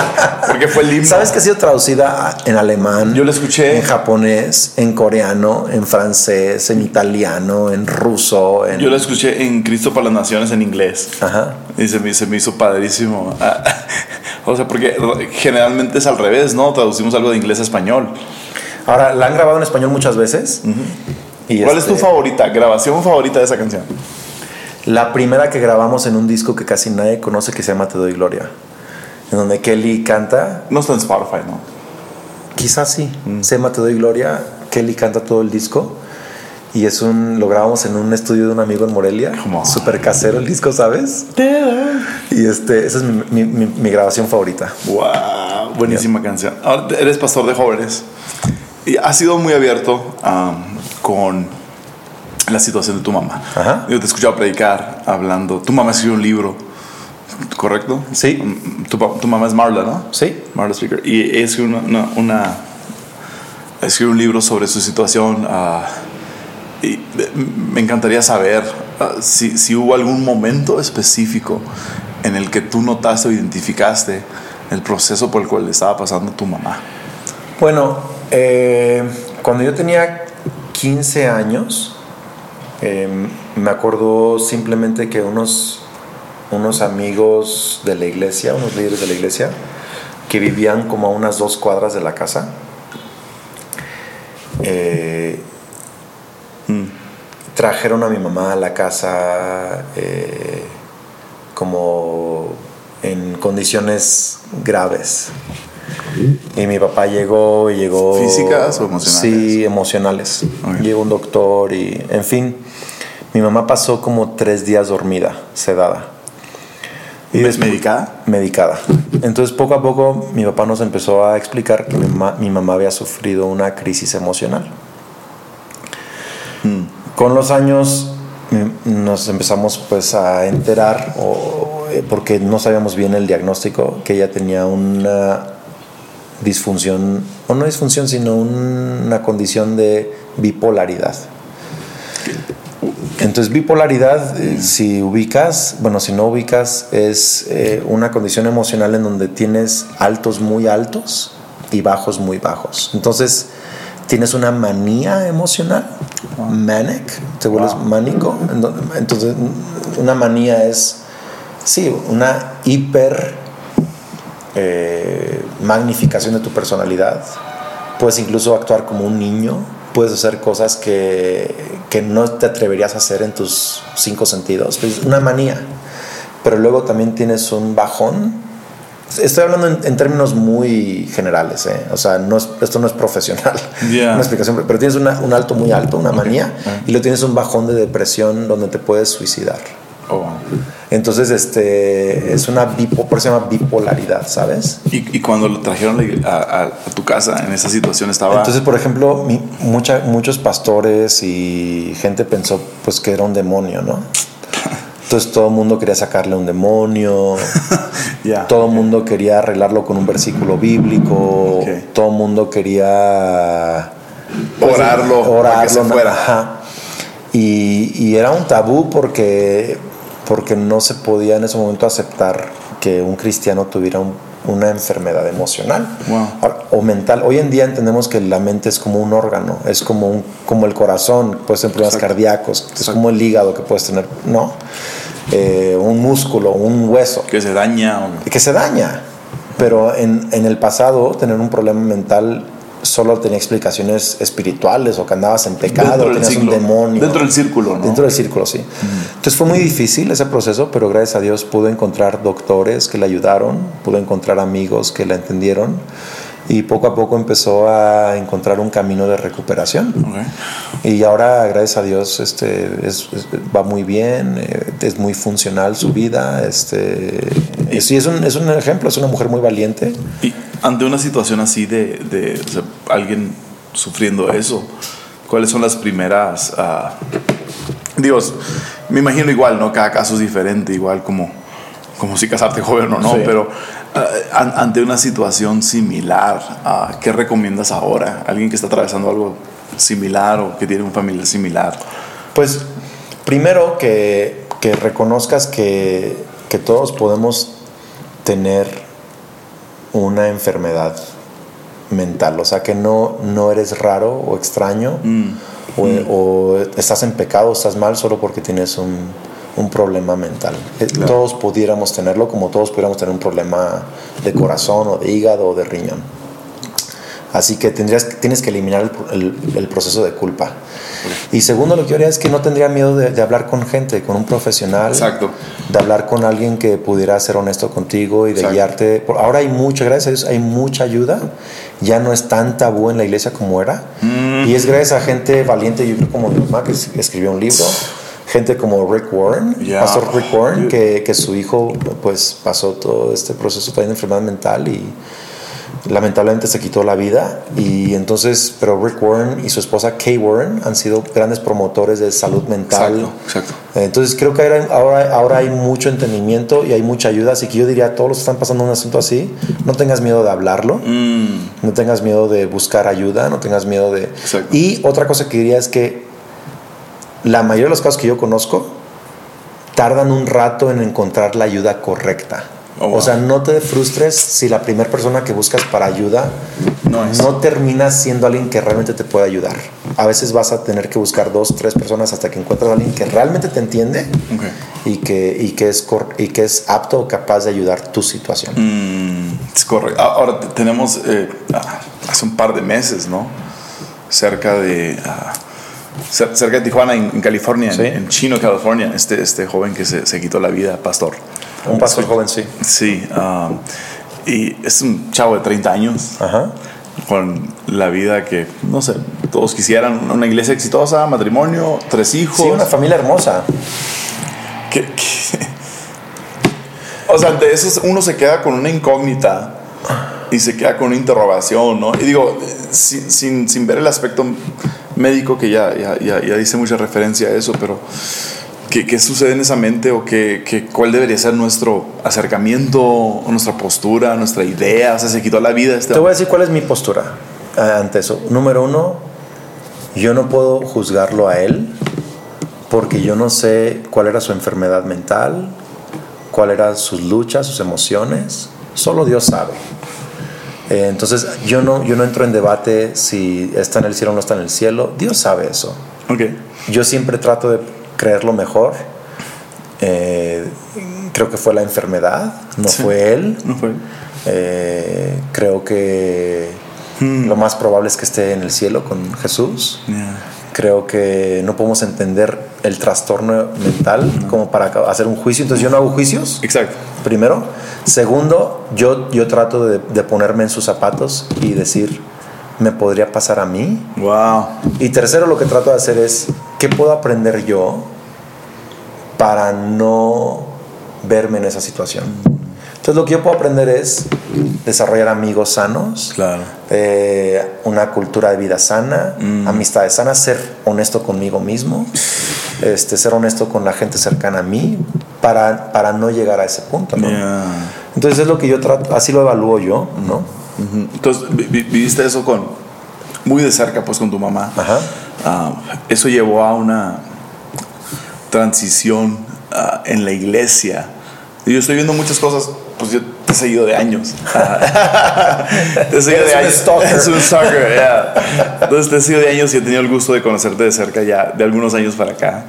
Porque fue el himno. ¿Sabes que ha sido traducida en alemán? Yo la escuché. En japonés, en coreano, en francés, en italiano, en ruso. En... Yo la escuché en Cristo para las Naciones en inglés. Ajá. Y se me, se me hizo padrísimo. Ah, o sea, porque generalmente es al revés, ¿no? Traducimos algo de inglés a español. Ahora, la han grabado en español muchas veces. Y ¿Cuál es tu este, favorita? Grabación favorita de esa canción. La primera que grabamos en un disco que casi nadie conoce que se llama Te Doy Gloria. En donde Kelly canta No está en Spotify, ¿no? Quizás sí. Se llama Te Doy Gloria. Kelly canta todo el disco. Y es un. Lo grabamos en un estudio de un amigo en Morelia. Súper casero el disco, ¿sabes? Y este, esa es mi, mi- mi- mi grabación favorita. Wow, buenísima canción. Ahora eres pastor de jóvenes y has sido muy abierto um, con la situación de tu mamá. Ajá. Yo te he escuchado predicar hablando. Tu mamá escribió un libro, ¿correcto? Sí. Mm, Tu, mamá es Marla, ¿no? Sí. Marla Speaker. Y escribió una, una, una- escribió un libro sobre su situación. ah, y me encantaría saber ah, si, si hubo algún momento específico en el que tú notaste o identificaste el proceso por el cual le estaba pasando tu mamá. Bueno, eh, cuando yo tenía 15 años, eh, me acuerdo simplemente que unos, unos amigos de la iglesia, unos líderes de la iglesia, que vivían como a unas dos cuadras de la casa, eh, trajeron a mi mamá a la casa eh, como en condiciones graves. Y mi papá llegó y llegó... ¿Físicas o emocionales? Sí, emocionales. Ok. Llegó un doctor y, en fin, mi mamá pasó como tres días dormida, sedada. Y ¿Me- después- medicada? Medicada. Entonces, poco a poco, mi papá nos empezó a explicar que mi mamá, mi mamá había sufrido una crisis emocional. Con los años mm, nos empezamos pues a enterar, o- eh, porque no sabíamos bien el diagnóstico, que ella tenía una disfunción, o no disfunción, sino un- una condición de bipolaridad. Entonces, bipolaridad, eh, si ubicas, bueno, si no ubicas, es eh, una condición emocional en donde tienes altos muy altos y bajos muy bajos. Entonces, tienes una manía emocional, manic, te vuelves Wow. mánico. Ento- Entonces, una manía es, sí, una hiper eh, magnificación de tu personalidad. Puedes incluso actuar como un niño. Puedes hacer cosas que, que no te atreverías a hacer en tus cinco sentidos. Es una manía. Pero luego también tienes un bajón Estoy hablando en, términos muy generales, ¿eh? o sea, no esto no es profesional, una explicación, pero tienes un alto muy alto, una manía, y luego tienes un bajón de depresión donde te puedes suicidar. Oh. Entonces, este, es una por se llama bipolaridad, ¿sabes? ¿Y, cuando lo trajeron a, tu casa en esa situación estaba... Entonces, por ejemplo, mucha, muchos pastores y gente pensó pues que era un demonio, ¿no? Entonces todo el mundo quería sacarle un demonio, todo el mundo quería arreglarlo con un versículo bíblico, todo el mundo quería pues, orarlo, orarlo fuera. Y, y, era un tabú porque, porque no se podía en ese momento aceptar que un cristiano tuviera una enfermedad emocional o mental. Hoy en día entendemos que la mente es como un órgano, es como, un, como el corazón, puedes tener problemas cardíacos, es como el hígado que puedes tener, ¿no? Eh, un músculo, un hueso. Que se daña. Que se daña. Pero en, en el pasado, tener un problema mental solo tenía explicaciones espirituales o que andabas en pecado, tenías un demonio. Dentro del círculo, ¿no? Dentro del círculo, sí. Entonces fue muy difícil ese proceso, pero gracias a Dios pude encontrar doctores que le ayudaron, pude encontrar amigos que la entendieron y poco a poco empezó a encontrar un camino de recuperación. Y ahora, gracias a Dios, este, va muy bien, eh, es muy funcional su vida. Este, y es, un, es un ejemplo, es una mujer muy valiente. Y ante una situación así de, de alguien sufriendo eso, ¿cuáles son las primeras... Uh, Dios, me imagino igual, ¿no? Cada caso es diferente, igual como, como si casarte joven o no, pero eh, ante una situación similar, uh, ¿qué recomiendas ahora? Alguien que está atravesando algo similar o que tiene una familia similar. Pues primero que, que reconozcas que, que todos podemos tener una enfermedad mental, o sea que no, no eres raro o extraño mm. o, mm. o, estás en pecado, estás mal solo porque tienes un, un problema mental. Eh, todos pudiéramos tenerlo como todos pudiéramos tener un problema de corazón o de hígado o de riñón. Así que tendrías, tienes que eliminar el, el, proceso de culpa. Y segundo, lo que yo haría es que no tendría miedo de, hablar con gente, con un profesional. Exacto. De hablar con alguien que pudiera ser honesto contigo y de guiarte. Ahora hay mucha, gracias a Dios, hay mucha ayuda. Ya no es tan tabú en la iglesia como era. Mm. Y es gracias a gente valiente, yo creo como mi mamá, que escribió un libro gente como Rick Warren, pastor Rick Warren, que, que, su hijo pues pasó todo este proceso también de enfermedad mental y lamentablemente se quitó la vida y entonces, pero Rick Warren y su esposa Kay Warren han sido grandes promotores de salud mental. Exacto, Entonces creo que ahora, ahora hay mucho entendimiento y hay mucha ayuda, así que yo diría a todos los que están pasando un asunto así, no tengas miedo de hablarlo, mm. no tengas miedo de buscar ayuda, no tengas miedo de... Y otra cosa que diría es que la mayoría de los casos que yo conozco tardan un rato en encontrar la ayuda correcta. Oh, o sea, no te frustres si la primera persona que buscas para ayuda no, no termina siendo alguien que realmente te puede ayudar. A veces vas a tener que buscar dos, tres personas hasta que encuentres a alguien que realmente te entiende y, que, y, que es y que es apto o capaz de ayudar tu situación. Mm, es correcto. Ahora tenemos, eh, ah, hace un par de meses, ¿no? Cerca de... Ah, cerca de Tijuana, en, California, en, Chino, California, este, este joven que se, se quitó la vida, pastor. Un pastor joven, sí. Sí, um, y es un chavo de 30 años, Ajá. con la vida que, no sé, todos quisieran, una iglesia exitosa, matrimonio, tres hijos. Sí, una familia hermosa. Que, o sea, de eso uno se queda con una incógnita y se queda con una interrogación, ¿no? Y digo, sin, sin, sin ver el aspecto médico, que ya, ya, ya, dice mucha referencia a eso, pero ¿qué, qué sucede en esa mente o qué, qué, cuál debería ser nuestro acercamiento, o nuestra postura, nuestra idea? O sea, se quitó la vida. Este Te voy a decir cuál es mi postura eh, ante eso. Número uno, yo no puedo juzgarlo a él porque yo no sé cuál era su enfermedad mental, cuál eran sus luchas, sus emociones. Solo Dios sabe. Eh, entonces yo no, yo no entro en debate si está en el cielo o no está en el cielo. Dios sabe eso. Okay. Yo siempre trato de creer lo mejor. Eh, creo que fue la enfermedad, no fue él. No fue. Eh, creo que Hmm. lo más probable es que esté en el cielo con Jesús. Yeah. Creo que no podemos entender el trastorno mental como para hacer un juicio. Entonces yo no hago juicios, Exacto. primero. Segundo, yo, yo trato de, de ponerme en sus zapatos y decir, ¿me podría pasar a mí? Wow. Y tercero, lo que trato de hacer es, ¿qué puedo aprender yo para no verme en esa situación? Entonces, lo que yo puedo aprender es desarrollar amigos sanos, Claro. eh, una cultura de vida sana, amistades sanas, ser honesto conmigo mismo, este, ser honesto con la gente cercana a mí, para, para no llegar a ese punto. ¿no? Yeah. Entonces, es lo que yo trato, así lo evalúo yo, ¿no? Entonces, vi- vi- viviste eso con muy de cerca, pues, con tu mamá. Ajá. Ah, eso llevó a una transición ah, en la iglesia. Y Yo estoy viendo muchas cosas, pues yo te he seguido de años. te he seguido de años. Es un stalker, yeah. Entonces te he seguido de años y he tenido el gusto de conocerte de cerca ya de algunos años para acá.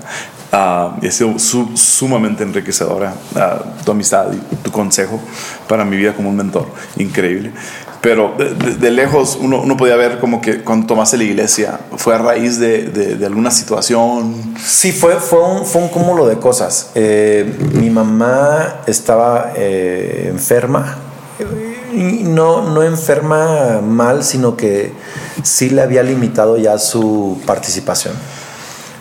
Ah, y ha sido su- sumamente enriquecedora ah, tu amistad y tu consejo para mi vida como un mentor. Increíble. Pero de, de- de lejos uno, uno podía ver como que cuando tomaste la iglesia fue a raíz de, de- alguna situación. Sí, fue, fue, un, fue un cúmulo de cosas. Eh, mi mamá estaba eh, enferma. Y no, no enferma mal, sino que sí le había limitado ya su participación.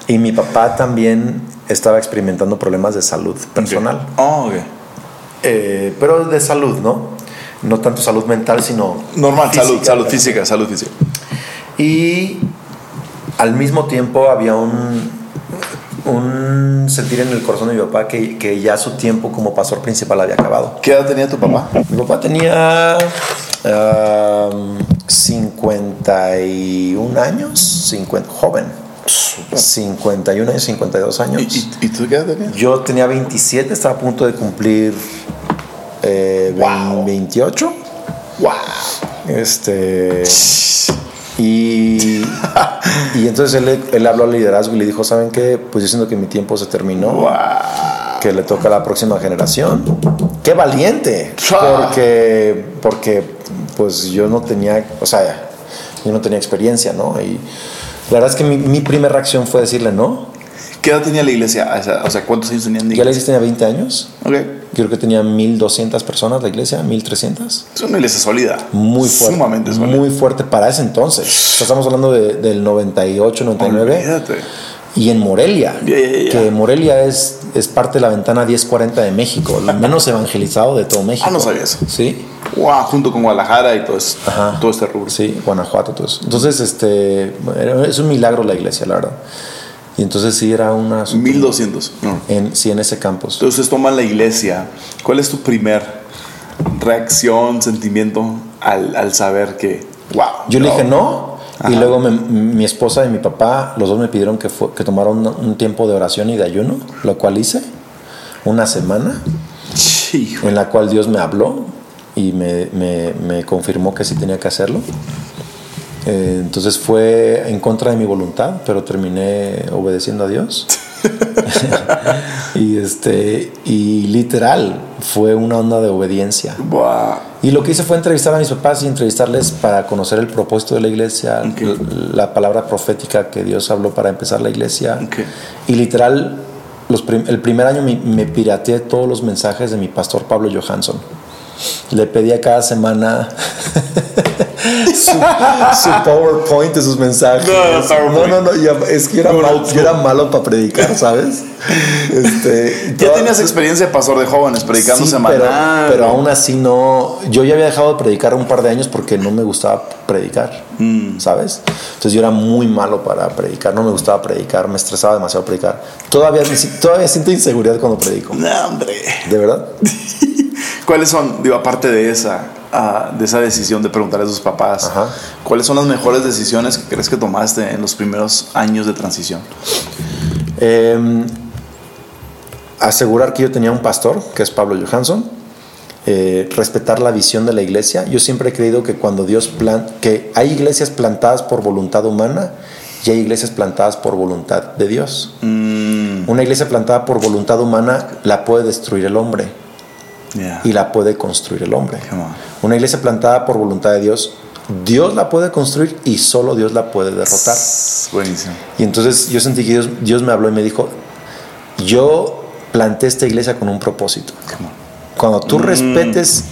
Y mi papá también estaba experimentando problemas de salud personal. Oh, ok. Eh, pero de salud, ¿no? No tanto salud mental, sino... Normal, salud, física. salud física, salud física. Y al mismo tiempo había un, un sentir en el corazón de mi papá que, que ya su tiempo como pastor principal había acabado. ¿Qué edad tenía tu papá? Mi papá tenía um, 51 años, 50, joven. 51 años, 52 ¿Y, años. y, y tú qué edad tenías? Yo tenía 27, estaba a punto de cumplir eh, Wow. 28. ¡Wow! Este. Y, y entonces él, él habló al liderazgo y le dijo: ¿Saben qué? Pues yo siento que mi tiempo se terminó. ¡Wow! Que le toca a la próxima generación. ¡Qué valiente! Porque, porque pues yo no tenía, o sea, yo no tenía experiencia, ¿no? Y la verdad es que mi, mi primera reacción fue decirle no. ¿Qué edad tenía la iglesia? O sea, ¿cuántos años tenían de Ya la iglesia? iglesia tenía 20 años. Ok. Creo que tenía 1200 personas la iglesia, 1300. Es una iglesia sólida. Muy fuerte. Sumamente sólida. Muy fuerte para ese entonces. O sea, estamos hablando de- del 98, 99. Olvídate. Y en Morelia, Ya, ya, ya. que Morelia es, es parte de la ventana 1040 de México, el menos evangelizado de todo México. Ah, no sabía eso. Sí, Wow, junto con Guadalajara y todo, es- Ajá. todo este rubro. sí, Guanajuato, todo eso. Entonces, este, es un milagro la iglesia, la verdad. Y entonces sí era una... 1200. No. En, sí, en ese campus. Entonces toman la iglesia. ¿Cuál es tu primer reacción, sentimiento al, al saber que, wow? Yo le dije no. Y Ajá. luego me- mi esposa y mi papá, los dos me pidieron que, que tomara un, un tiempo de oración y de ayuno, lo cual hice. Una semana Hijo. en la cual Dios me habló y me, me- me confirmó que sí tenía que hacerlo. Eh, entonces fue en contra de mi voluntad, pero terminé obedeciendo a Dios. y este y literal fue una onda de obediencia. Y lo que hice fue entrevistar a mis papás y entrevistarles para conocer el propósito de la iglesia, Ok. l- la palabra profética que Dios habló para empezar la iglesia. Ok. Y literal, los prim- el primer año me, me pirateé todos los mensajes de mi pastor Pablo Johansson. Le pedía cada semana su, su PowerPoint de sus mensajes. No, No, no, es que era, No, no, mal- yo era malo para predicar, ¿sabes? Este, Ya toda- tenías experiencia de pastor de jóvenes, predicando Sí, semanal. Pero, pero aún así no. Yo ya había dejado de predicar un par de años porque no me gustaba predicar, Mm. ¿sabes? Entonces yo era muy malo para predicar, no me gustaba predicar, me estresaba demasiado predicar. Todavía, todavía siento inseguridad cuando predico, No, hombre. de verdad. ¿Cuáles son, digo, aparte de esa, de esa decisión de preguntarle a sus papás, Ajá. cuáles son las mejores decisiones que crees que tomaste en los primeros años de transición? Eh, asegurar que yo tenía un pastor, que es Pablo Johansson. eh, respetar la visión de la iglesia. Yo siempre he creído que cuando Dios plan, que hay iglesias plantadas por voluntad humana y hay iglesias plantadas por voluntad de Dios. Mm, Una iglesia plantada por voluntad humana la puede destruir el hombre. Yeah. y la puede construir el hombre. Una iglesia plantada por voluntad de Dios, Dios la puede construir y solo Dios la puede derrotar. Buenísimo. Y entonces yo sentí que Dios, Dios me habló y me dijo, yo planté esta iglesia con un propósito. Cuando tú respetes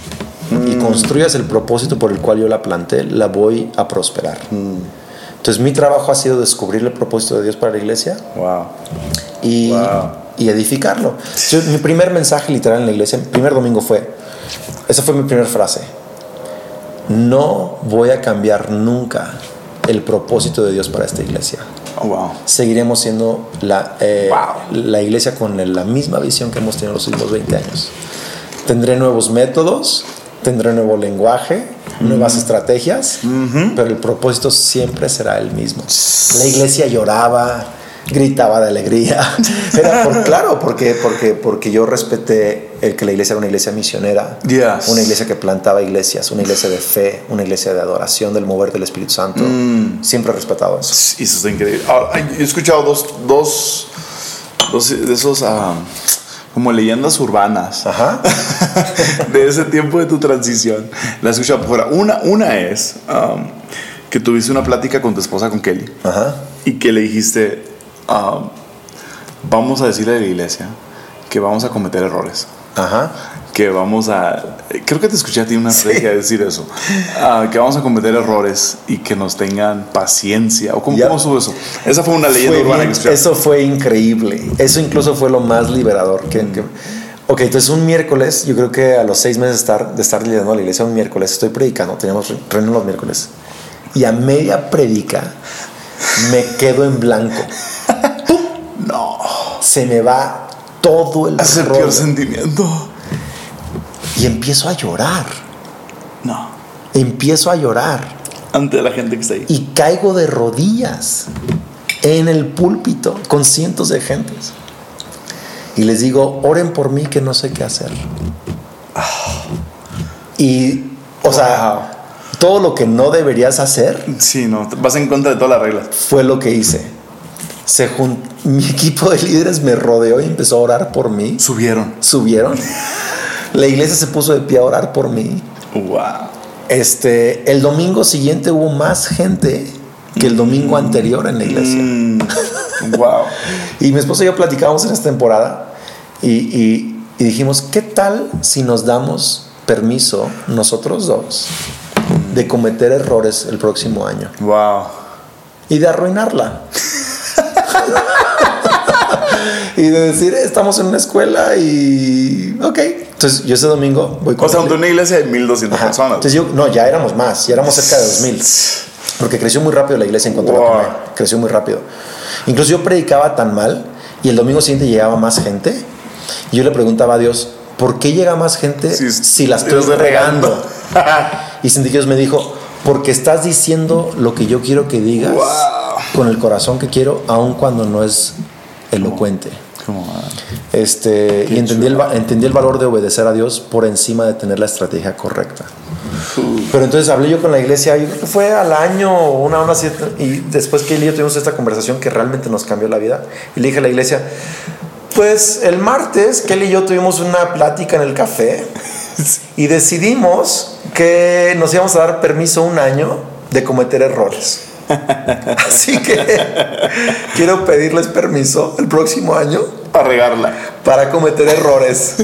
y construyas el propósito por el cual yo la planté, la voy a prosperar. Entonces mi trabajo ha sido descubrir el propósito de Dios para la iglesia Wow. y, Wow. Y edificarlo. Yo- mi primer mensaje literal en la iglesia, el primer domingo fue, esa fue mi primera frase, no voy a cambiar nunca el propósito de Dios para esta iglesia. Oh, wow. Seguiremos siendo la, eh, Wow. la iglesia con la misma visión que hemos tenido los últimos 20 años. Tendré nuevos métodos, tendré nuevo lenguaje, nuevas estrategias, pero el propósito siempre será el mismo. La iglesia lloraba, gritaba de alegría. Era por, claro, porque, porque, porque yo respeté el que la iglesia era una iglesia misionera, Yes. una iglesia que plantaba iglesias, una iglesia de fe, una iglesia de adoración del mover del Espíritu Santo. Siempre he respetado eso. Sí, Eso está increíble. Ahora, he escuchado dos, dos, dos de esos ah, como leyendas urbanas Ajá. de ese tiempo de tu transición. La he escuchado por fuera. Una, una es um, que tuviste una plática con tu esposa, con Kelly, Ajá. y que le dijiste, um, vamos a decirle a la iglesia que vamos a cometer errores. Ajá. que vamos a creo que te escuché a ti una predica decir eso Ah, que vamos a cometer errores y que nos tengan paciencia o cómo, Ya. cómo estuvo eso esa fue una leyenda Fue urbana bien- eso fue increíble. Eso incluso fue lo más liberador. Que, que- ok, entonces un miércoles, yo creo que a los seis meses de estar, de estar liderando la iglesia, un miércoles estoy predicando, teníamos re- reunión los miércoles. Y a media predica me quedo en blanco. Se me va todo el es el rollo. peor sentimiento Y empiezo a llorar. no Empiezo a llorar. ante la gente que está ahí y caigo de rodillas en el púlpito con cientos de gentes. Y les digo, oren por mí que no sé qué hacer. Y, o sea, todo lo que no deberías hacer sí no vas en contra de todas las reglas fue lo que hice. Se jun- mi equipo de líderes me rodeó y empezó a orar por mí. subieron Subieron. La iglesia se puso de pie a orar por mí. wow Este, el domingo siguiente hubo más gente que el domingo anterior en la iglesia. Mm, wow Y mi esposa y yo platicábamos en esta temporada y, y- y dijimos, ¿qué tal si nos damos permiso nosotros dos de cometer errores el próximo año wow y de arruinarla? y de decir, estamos en una escuela y... Ok. Entonces yo ese domingo voy con... o sea ante una iglesia de 1200 Ajá. personas Entonces yo, no, ya éramos más, ya éramos cerca de 2000. Porque creció muy rápido la iglesia en cuanto a Wow. la tomé. Creció muy rápido. Incluso yo predicaba tan mal y el domingo siguiente llegaba más gente. Y yo le preguntaba a Dios, ¿por qué llega más gente Sí, si la estoy regando? regando? y sentí que Dios me dijo, porque estás diciendo lo que yo quiero que digas Wow. Con el corazón que quiero, aun cuando no es elocuente. On. Este, y entendí el, entendí el valor de obedecer a Dios por encima de tener la estrategia correcta. Pero entonces hablé yo con la iglesia, yo creo que fue al año o una hora y después que él y yo tuvimos esta conversación que realmente nos cambió la vida, y le dije a la iglesia, pues el martes que él y yo tuvimos una plática en el café y decidimos que nos íbamos a dar permiso un año de cometer errores. Así que quiero pedirles permiso el próximo año para regarla para cometer errores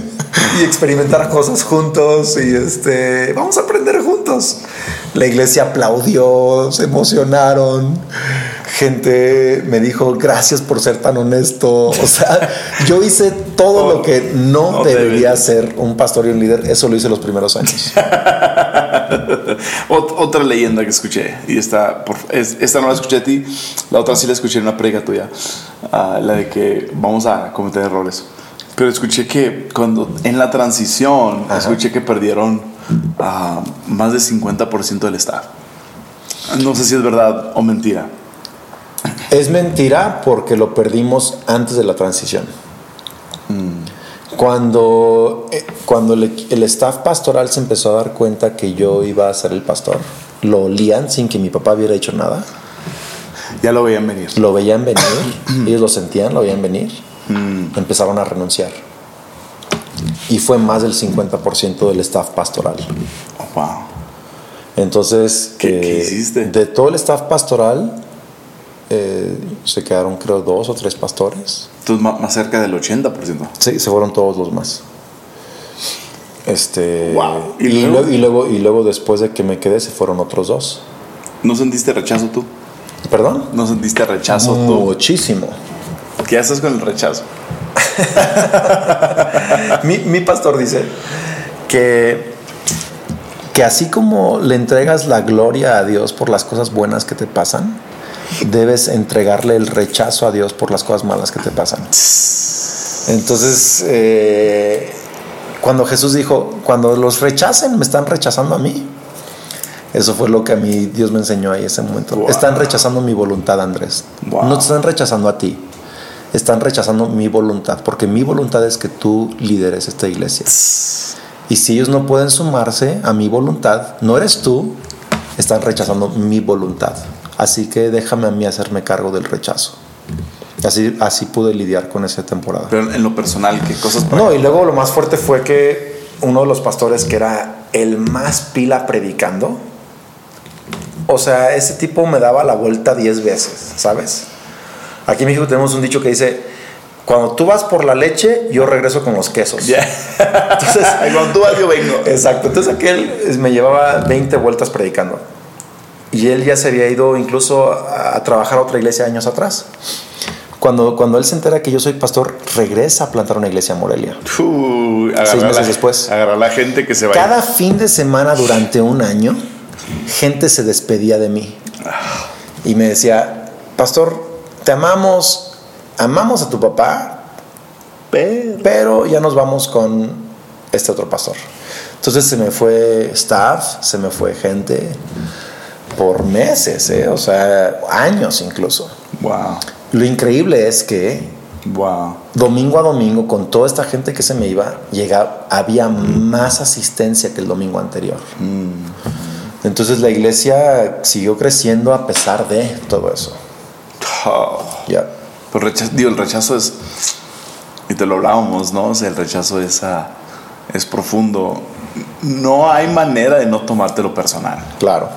y experimentar cosas juntos y este vamos a aprender juntos. La iglesia aplaudió, se emocionaron. Gente me dijo, "Gracias por ser tan honesto." O sea, yo hice todo lo que no, No debería debe. ser un pastor y un líder. Eso lo hice los primeros años. Ot- otra leyenda que escuché, y esta, esta no la escuché a ti, la otra sí la escuché en una prega tuya, ah, la de que vamos a cometer errores. Pero escuché que cuando en la transición, Ajá. escuché que perdieron ah, más del 50% del staff. No sé si es verdad o mentira. Es mentira porque lo perdimos antes de la transición. Cuando, eh, cuando el, staff pastoral se empezó a dar cuenta que yo iba a ser el pastor, lo olían sin que mi papá hubiera hecho nada, Ya lo veían venir. lo veían venir, ellos lo sentían, lo veían venir, empezaron a renunciar. Y fue más del 50% del staff pastoral. Oh, wow. Entonces, ¿Qué- eh, qué hiciste? de todo el staff pastoral, eh, se quedaron creo dos o tres pastores. Entonces, más cerca del 80%. Sí, se fueron todos los más. Este, Wow. ¿Y Y, luego? luego, y, luego, y luego después de que me quedé se fueron otros dos. ¿No sentiste rechazo tú? ¿Perdón? ¿No sentiste rechazo tú? Muchísimo. ¿Qué haces con el rechazo? mi, mi pastor dice que, que así como le entregas la gloria a Dios por las cosas buenas que te pasan, debes entregarle el rechazo a Dios por las cosas malas que te pasan. Entonces, eh, cuando Jesús dijo, cuando los rechacen, me están rechazando a mí. Eso fue lo que a mí Dios me enseñó ahí ese momento. Wow. Están rechazando mi voluntad, Andrés. Wow. No te están rechazando a ti. Están rechazando mi voluntad, porque mi voluntad es que tú lideres esta iglesia. Y si ellos no pueden sumarse a mi voluntad, no eres tú, están rechazando mi voluntad. Así que déjame a mí hacerme cargo del rechazo. Así, así pude lidiar con esa temporada. Pero en lo personal, ¿qué cosas No, y luego lo más fuerte fue que uno de los pastores que era el más pila predicando, o sea, ese tipo me daba la vuelta 10 veces, ¿sabes? Aquí en México tenemos un dicho que dice, cuando tú vas por la leche, yo regreso con los quesos. Ya. Entonces, cuando tú vas, yo vengo. Exacto, entonces aquel me llevaba 20 vueltas predicando. Y él ya se había ido incluso a, trabajar a otra iglesia años atrás. Cuando, cuando él se entera que yo soy pastor, regresa a plantar una iglesia en Morelia. Uh, Seis meses la- después. Agarrar la gente que se vaya. Cada fin de semana durante un año, gente se despedía de mí. Y me decía, pastor, te amamos, amamos a tu papá, Pero- pero ya nos vamos con este otro pastor. Entonces se me fue staff, se me fue gente por meses, ¿eh? o sea, años incluso. Wow. Lo increíble es que Wow. domingo a domingo, con toda esta gente que se me iba, llegaba, había más asistencia que el domingo anterior. Entonces la iglesia siguió creciendo a pesar de todo eso. Oh. Ya. Pues rechazo, digo, el rechazo es, y te lo hablábamos, ¿no? O sea, el rechazo es, ah, es profundo. No hay manera de no tomártelo personal. Claro.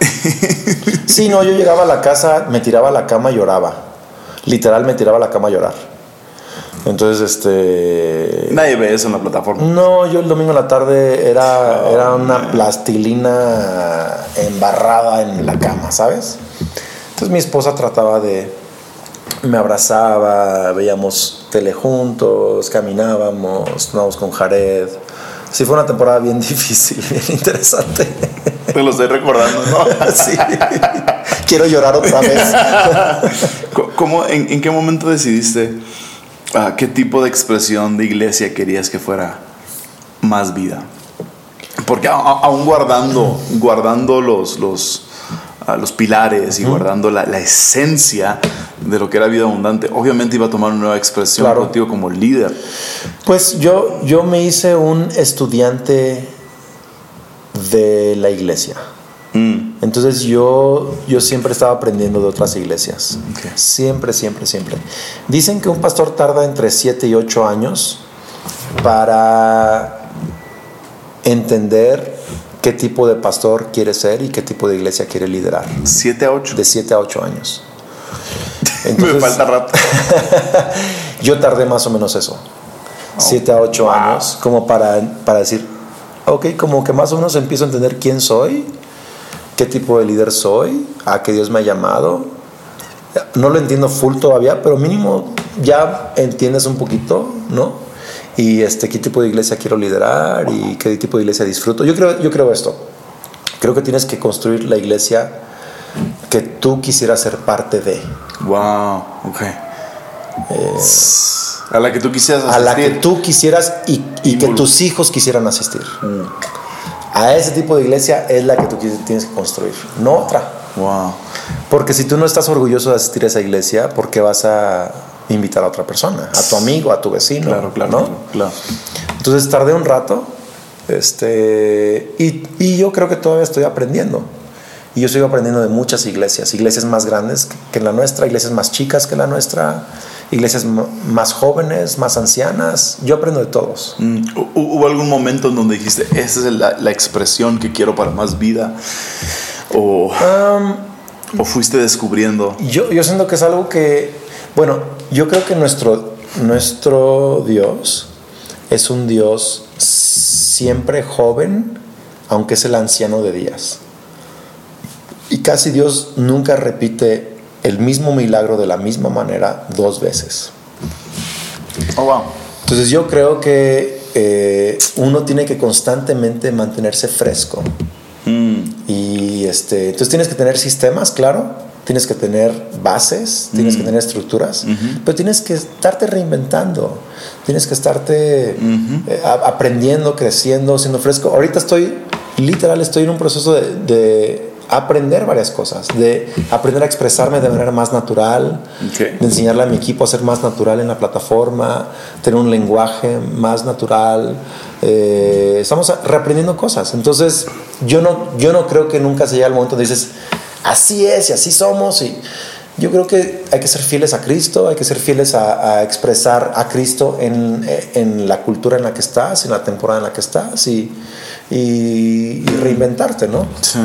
Sí, no, yo llegaba a la casa, me tiraba a la cama y lloraba. Literal me tiraba a la cama a llorar. Entonces, este... Nadie ve eso en la plataforma. No, yo el domingo en la tarde era, era una plastilina embarrada en la cama, ¿sabes? Entonces mi esposa trataba de... Me abrazaba, veíamos tele juntos, caminábamos, estábamos con Jared. Sí, fue una temporada bien difícil, bien interesante. Te lo estoy recordando, ¿no? Sí. Quiero llorar otra vez. ¿Cómo, en, en qué momento decidiste ah, qué tipo de expresión de iglesia querías que fuera más vida? Porque aún guardando, guardando los, los, los pilares y guardando la, la esencia de lo que era vida abundante, obviamente iba a tomar una nueva expresión Claro. contigo como líder. Pues yo, yo me hice un estudiante de la iglesia. Mm, Entonces yo, yo siempre estaba aprendiendo de otras iglesias. Siempre, siempre, siempre. Dicen que un pastor tarda entre 7 y 8 años para entender qué tipo de pastor quiere ser y qué tipo de iglesia quiere liderar. Siete a ocho. De 7 a 8 años. Me Entonces, falta rato. yo tardé más o menos eso. 7 a 8 wow. años como para, para decir, ok, como que más o menos empiezo a entender quién soy, qué tipo de líder soy, a qué Dios me ha llamado. No lo entiendo full todavía, pero mínimo ya entiendes un poquito, ¿no? Y este, qué tipo de iglesia quiero liderar y qué tipo de iglesia disfruto. Yo creo, yo creo esto. Creo que tienes que construir la iglesia que tú quisieras ser parte de. Wow, ok. a la que tú quisieras a la que asistir. tú quisieras y, y que tus hijos quisieran asistir. A ese tipo de iglesia es la que tú tienes que construir, no otra. Wow. Porque si tú no estás orgulloso de asistir a esa iglesia, ¿por qué vas a invitar a otra persona? A tu amigo, a tu vecino. Claro, claro, ¿no? claro. Entonces tardé un rato este, y, y yo creo que todavía estoy aprendiendo. Y yo sigo aprendiendo de muchas iglesias, iglesias más grandes que la nuestra, iglesias más chicas que la nuestra, iglesias más jóvenes, más ancianas. Yo aprendo de todos. Mm, ¿Hubo algún momento en donde dijiste, esa es la, la expresión que quiero para más vida? ¿O, ¿O fuiste descubriendo? Yo, yo siento que es algo que, bueno, yo creo que nuestro, nuestro Dios es un Dios siempre joven, aunque es el anciano de días. Y casi Dios nunca repite el mismo milagro de la misma manera dos veces. Oh, wow. Entonces yo creo que eh, uno tiene que constantemente mantenerse fresco. Mm. Y este, entonces tienes que tener sistemas, claro, tienes que tener bases, tienes que tener estructuras, pero tienes que estarte reinventando, tienes que estarte eh, aprendiendo, creciendo, siendo fresco. Ahorita estoy, literal, estoy en un proceso de aprender varias cosas, de aprender a expresarme de manera más natural, de enseñarle a mi equipo a ser más natural en la plataforma, tener un lenguaje más natural. Eh, estamos reaprendiendo cosas. Entonces, yo no, yo no creo que nunca se llegue al momento donde dices, así es y así somos. Y yo creo que hay que ser fieles a Cristo, hay que ser fieles a, expresar a Cristo en, en, la cultura en la que estás, en la temporada en la que estás y, y, reinventarte, ¿no? Sí.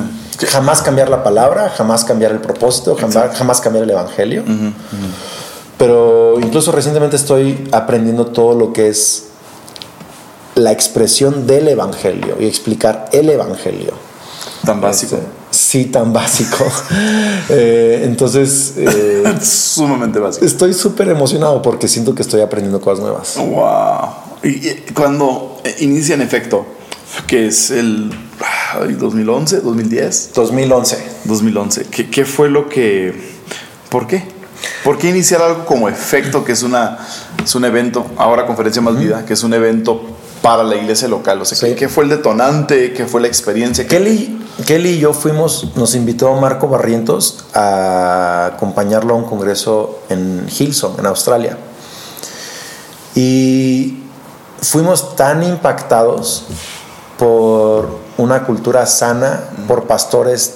Jamás cambiar la palabra, jamás cambiar el propósito, jamás, jamás cambiar el evangelio. Pero incluso recientemente estoy aprendiendo todo lo que es la expresión del evangelio y explicar el evangelio. Tan básico. Este, sí, tan básico. Eh, entonces. Eh, Sumamente básico. Estoy súper emocionado porque siento que estoy aprendiendo cosas nuevas. ¡Wow! Y, cuando inicia en efecto, que es el 2011, 2010. 2011. 2011. ¿Qué, ¿Qué, fue lo que... ¿Por qué? ¿Por qué iniciar algo como efecto, que es, una, es un evento, ahora Conferencia Más Vida, que es un evento para la iglesia local? O sea, ¿qué, fue el detonante? ¿Qué fue la experiencia? Kelly, Kelly y yo fuimos, nos invitó Marco Barrientos a acompañarlo a un congreso en Hilson, en Australia. Y fuimos tan impactados por una cultura sana, por pastores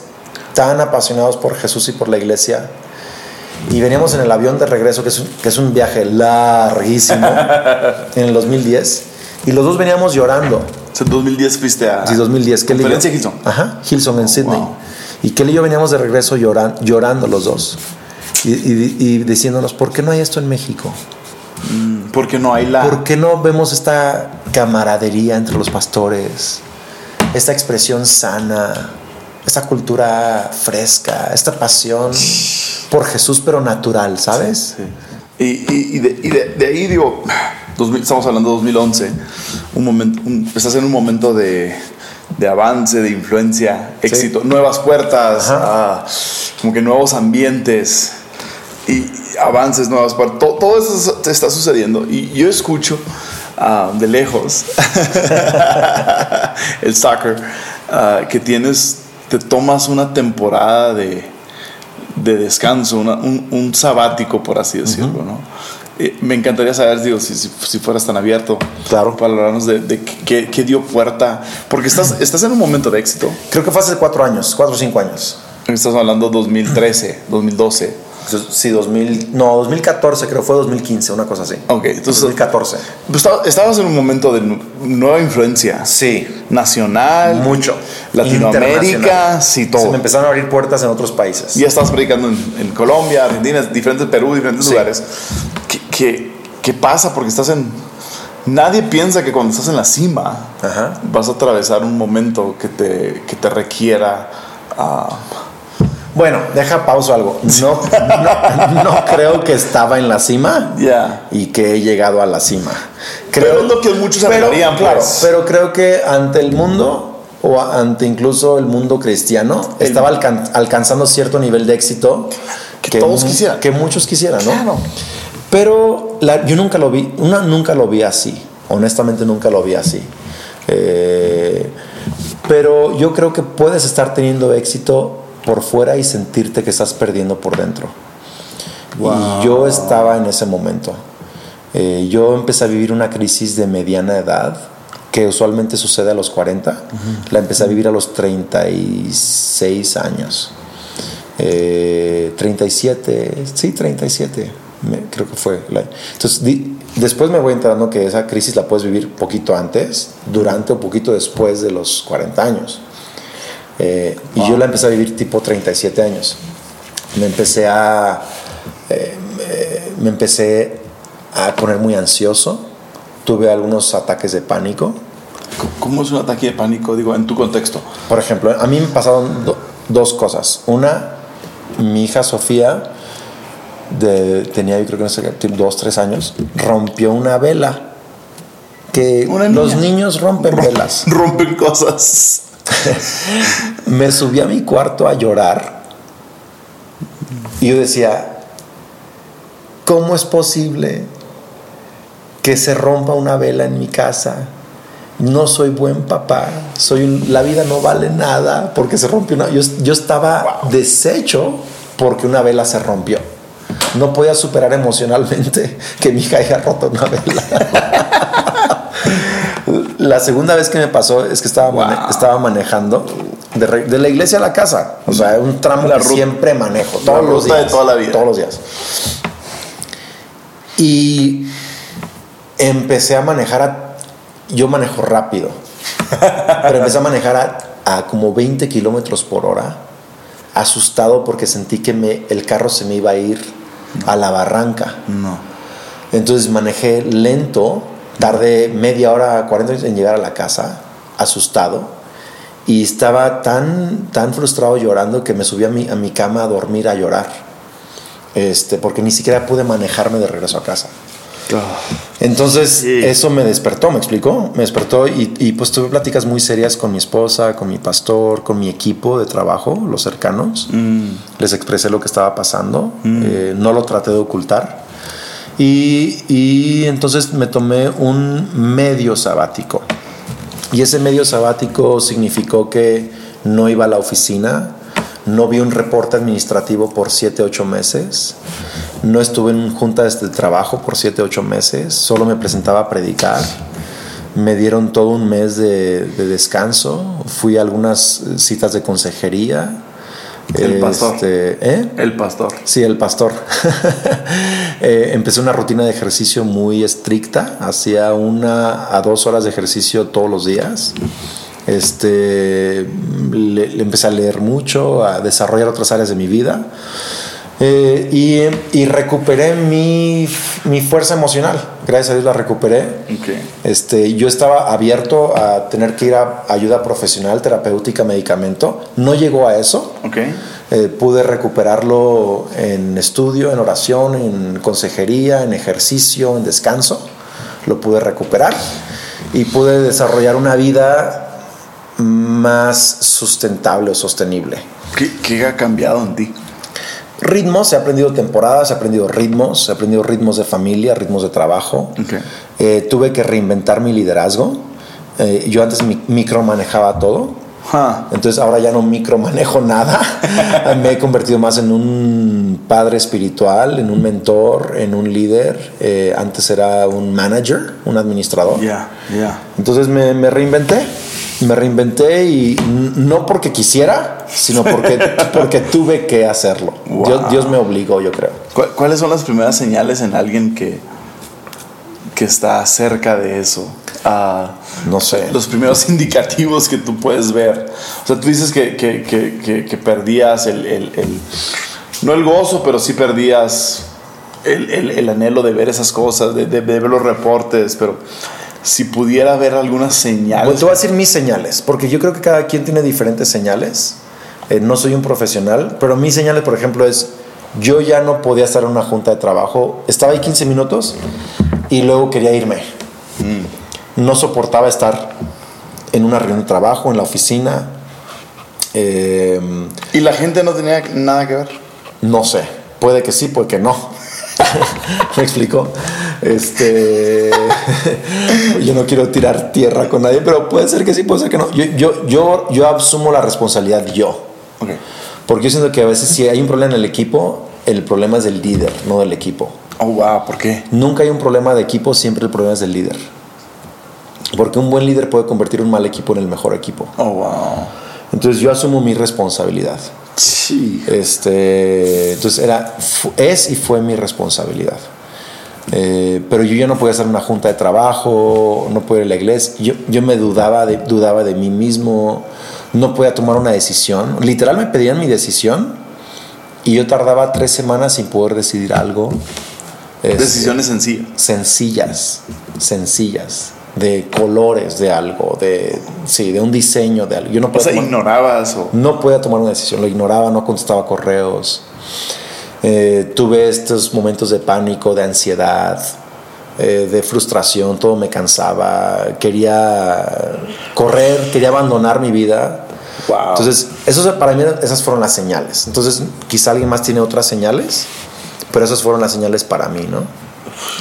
tan apasionados por Jesús y por la iglesia. Y veníamos en el avión de regreso, que es un, que es un viaje larguísimo, en el 2010. Y los dos veníamos llorando. ¿En 2010 fuiste a...? Sí, 2010. ¿Conferencia Hilson? Ajá, Hilson en oh, Sydney. Y Kelly y yo veníamos de regreso llorando los dos. Y, y, diciéndonos, ¿por qué no hay esto en México? Mm, ¿Por qué no hay la...? ¿Por qué no vemos esta camaradería entre los pastores? esta expresión sana, esta cultura fresca, esta pasión por Jesús pero natural, ¿sabes? Y, de, ahí digo, estamos hablando de 2011, un momento, estás en un momento de, avance, de influencia, éxito, nuevas puertas, ah, como que nuevos ambientes y avances, nuevas puertas, todo, todo eso te está sucediendo y yo escucho Ah, de lejos el soccer, ah, que tienes, te tomas una temporada de, de descanso, un, sabático, por así decirlo, ¿no? Eh, me encantaría saber, digo, si, si, fueras tan abierto claro. para hablarnos de, de qué, qué, dio puerta, porque estás, estás en un momento de éxito. Creo que fue hace cuatro años, cuatro o cinco años. Estás hablando 2013, 2012. Sí, 2000, no, 2014 creo, fue 2015, una cosa así. Ok, entonces. 2014. Pues, estabas en un momento de nueva influencia. Sí. Nacional. Mucho. Latinoamérica, sí, todo. Se me empezaron a abrir puertas en otros países. Ya estabas predicando en, Colombia, Argentina, diferentes Perú, diferentes lugares. ¿Qué, ¿Qué, pasa? Porque estás en. Nadie piensa que cuando estás en la cima vas a atravesar un momento que te, que te requiera. Uh, bueno, deja pausa algo. No, no, creo que estaba en la cima y que he llegado a la cima. Creo lo que muchos pero, claro, pues. pero creo que ante el mundo o ante incluso el mundo cristiano estaba alcanzando cierto nivel de éxito que, todos quisieran, que muchos quisieran, ¿no? Pero yo nunca lo vi, una nunca lo vi así. Honestamente nunca lo vi así. Eh, pero yo creo que puedes estar teniendo éxito por fuera y sentirte que estás perdiendo por dentro. Y yo estaba en ese momento. Eh, yo empecé a vivir una crisis de mediana edad, que usualmente sucede a los 40. La empecé a vivir a los 36 años. 37, eh, sí, 37, creo que fue. la- entonces, di- después me voy enterando que esa crisis la puedes vivir poquito antes, durante o poquito después de los 40 años. Eh, y yo la empecé a vivir tipo 37 años. Me empecé a. eh, me- me empecé a poner muy ansioso. Tuve algunos ataques de pánico. ¿Cómo es un ataque de pánico? Digo, en tu contexto. Por ejemplo, a mí me pasaron do- dos cosas. Una, mi hija Sofía, de, tenía yo creo que no sé, dos, tres años, rompió una vela. Que Una los niños rompen velas. Rompen cosas. Me subí a mi cuarto a llorar y yo decía, ¿cómo es posible que se rompa una vela en mi casa? No soy buen papá, soy un- la vida no vale nada porque se rompió una... Yo, yo estaba deshecho porque una vela se rompió. No podía superar emocionalmente que mi hija haya roto una vela. La segunda vez que me pasó es que estaba, mane- estaba manejando de, la iglesia a la casa. O sea, un tramo La que siempre manejo. la Todos los ruta de días. toda la vida. Todos los días. Y empecé a manejar a... Yo manejo rápido. pero empecé a manejar a, a como 20 kilómetros por hora. Asustado porque sentí que me, el carro se me iba a ir a la barranca. No. Entonces manejé lento, tardé media hora, 40 minutos en llegar a la casa, asustado. Y estaba tan, tan frustrado llorando que me subí a mi, a mi cama a dormir a llorar. Este, porque ni siquiera pude manejarme de regreso a casa. Entonces, Sí. eso me despertó, me explicó, me despertó y, y, pues tuve pláticas muy serias con mi esposa, con mi pastor, con mi equipo de trabajo, los cercanos. Les expresé lo que estaba pasando, eh, no lo traté de ocultar. Y, y entonces me tomé un medio sabático. Y ese medio sabático significó que no iba a la oficina, no vi un reporte administrativo por 7, 8 meses, no estuve en juntas de trabajo por 7, 8 meses, solo me presentaba a predicar. Me dieron todo un mes de, de descanso, fui a algunas citas de consejería. El pastor. Este, ¿eh? El pastor. Sí, el pastor. Eh, empecé una rutina de ejercicio muy estricta. Hacía una a dos horas de ejercicio todos los días. Este, le, le empecé a leer mucho, a desarrollar otras áreas de mi vida. Eh, y, y recuperé mi, mi fuerza emocional. Gracias a Dios la recuperé. Este, yo estaba abierto a tener que ir a ayuda profesional, terapéutica, medicamento. No llegó a eso. Eh, pude recuperarlo en estudio, en oración, en consejería, en ejercicio, en descanso. Lo pude recuperar y pude desarrollar una vida más sustentable o sostenible. ¿Qué, qué ha cambiado en ti? Ritmos, he aprendido temporadas, he aprendido ritmos, he aprendido ritmos de familia, ritmos de trabajo. Eh, tuve que reinventar mi liderazgo. Eh, yo antes mi- micromanejaba todo. Entonces ahora ya no micromanejo nada. Me he convertido más en un padre espiritual, en un mentor, en un líder. Eh, antes era un manager, un administrador. Ya, ya. Entonces me, me reinventé. Me reinventé y no porque quisiera, sino porque, porque tuve que hacerlo. Wow. Dios, Dios me obligó, yo creo. ¿Cu- ¿Cuáles son las primeras señales en alguien que, que está cerca de eso? Ah, No sé. los primeros indicativos que tú puedes ver. O sea, tú dices que, que, que, que- perdías el, el- el- no el gozo, pero sí perdías el, el- el anhelo de ver esas cosas, de, de- de ver los reportes, pero si pudiera ver algunas señales. te voy a decir mis señales, porque yo creo que cada quien tiene diferentes señales. Eh, no soy un profesional, pero mis señales, por ejemplo, es yo ya no podía estar en una junta de trabajo. Estaba ahí 15 minutos y luego quería irme. No soportaba estar en una reunión de trabajo, en la oficina. Eh, Y la gente no tenía nada que ver. no sé, puede que sí, puede que no. ¿Me explico? Este, yo no quiero tirar tierra con nadie, pero puede ser que sí, puede ser que no. Yo, yo, yo, yo asumo la responsabilidad yo. Ok. Porque yo siento que a veces si hay un problema en el equipo, el problema es del líder, no del equipo. Oh, wow, ¿por qué? Nunca hay un problema de equipo, siempre el problema es del líder. Porque un buen líder puede convertir un mal equipo en el mejor equipo. Oh, wow. Entonces yo asumo mi responsabilidad. Sí. Este, entonces era, es y fue mi responsabilidad. Eh, pero yo ya no podía hacer una junta de trabajo, no podía ir a la iglesia. Yo, yo me dudaba de, dudaba de mí mismo, no podía tomar una decisión. Literal me pedían mi decisión y yo tardaba tres semanas sin poder decidir algo. Este, Decisiones sencillas. sencillas, sencillas, de colores de algo, de, sí, de un diseño de algo. Yo no O podía sea, tomar- ignorabas o... no podía tomar una decisión, lo ignoraba, no contestaba correos. Eh, tuve estos momentos de pánico, de ansiedad, eh, de frustración, todo me cansaba, quería correr, quería abandonar mi vida. Wow. Entonces, eso para mí esas fueron las señales. Entonces, quizá alguien más tiene otras señales, pero esas fueron las señales para mí, ¿no?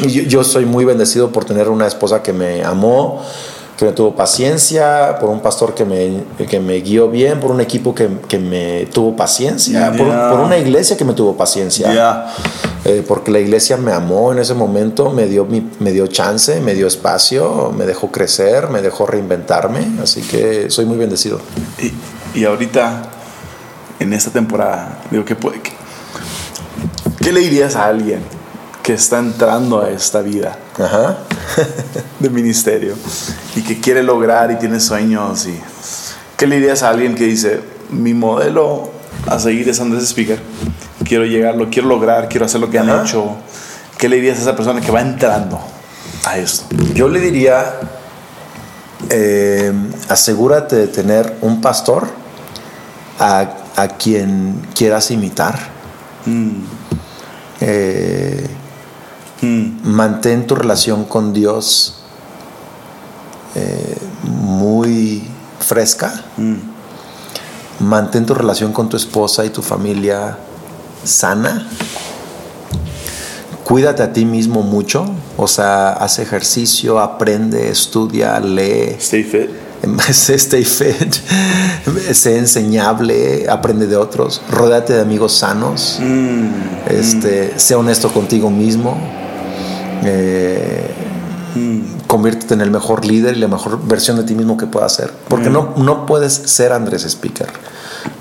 Yo, yo soy muy bendecido por tener una esposa que me amó, que me tuvo paciencia, por un pastor que me, que me guió bien, por un equipo que, que me tuvo paciencia, por, Yeah. por una iglesia que me tuvo paciencia. Ya. Eh, porque la iglesia me amó en ese momento, me dio, mi- me dio chance, me dio espacio, me dejó crecer, me dejó reinventarme, así que soy muy bendecido. Y, y ahorita, en esta temporada, digo, ¿qué, puede- qué, qué le dirías a alguien que está entrando a esta vida Ajá. de ministerio y que quiere lograr y tiene sueños? Y, ¿Qué le dirías a alguien que dice, mi modelo a seguir es Andrés Speaker? Quiero llegarlo, quiero lograr, quiero hacer lo que han hecho. ¿Qué le dirías a esa persona que va entrando a esto? Yo le diría, eh, asegúrate de tener un pastor a, a quien quieras imitar. Eh, mantén tu relación con Dios eh, muy fresca. Mantén tu relación con tu esposa y tu familia sana. Cuídate a ti mismo mucho, o sea, haz ejercicio, aprende, estudia, lee, Stay fit. stay fit, sé enseñable, aprende de otros, rodéate de amigos sanos, este, sé honesto contigo mismo, eh, conviértete en el mejor líder y la mejor versión de ti mismo que puedas ser. Porque no, no puedes ser Andrés Speaker,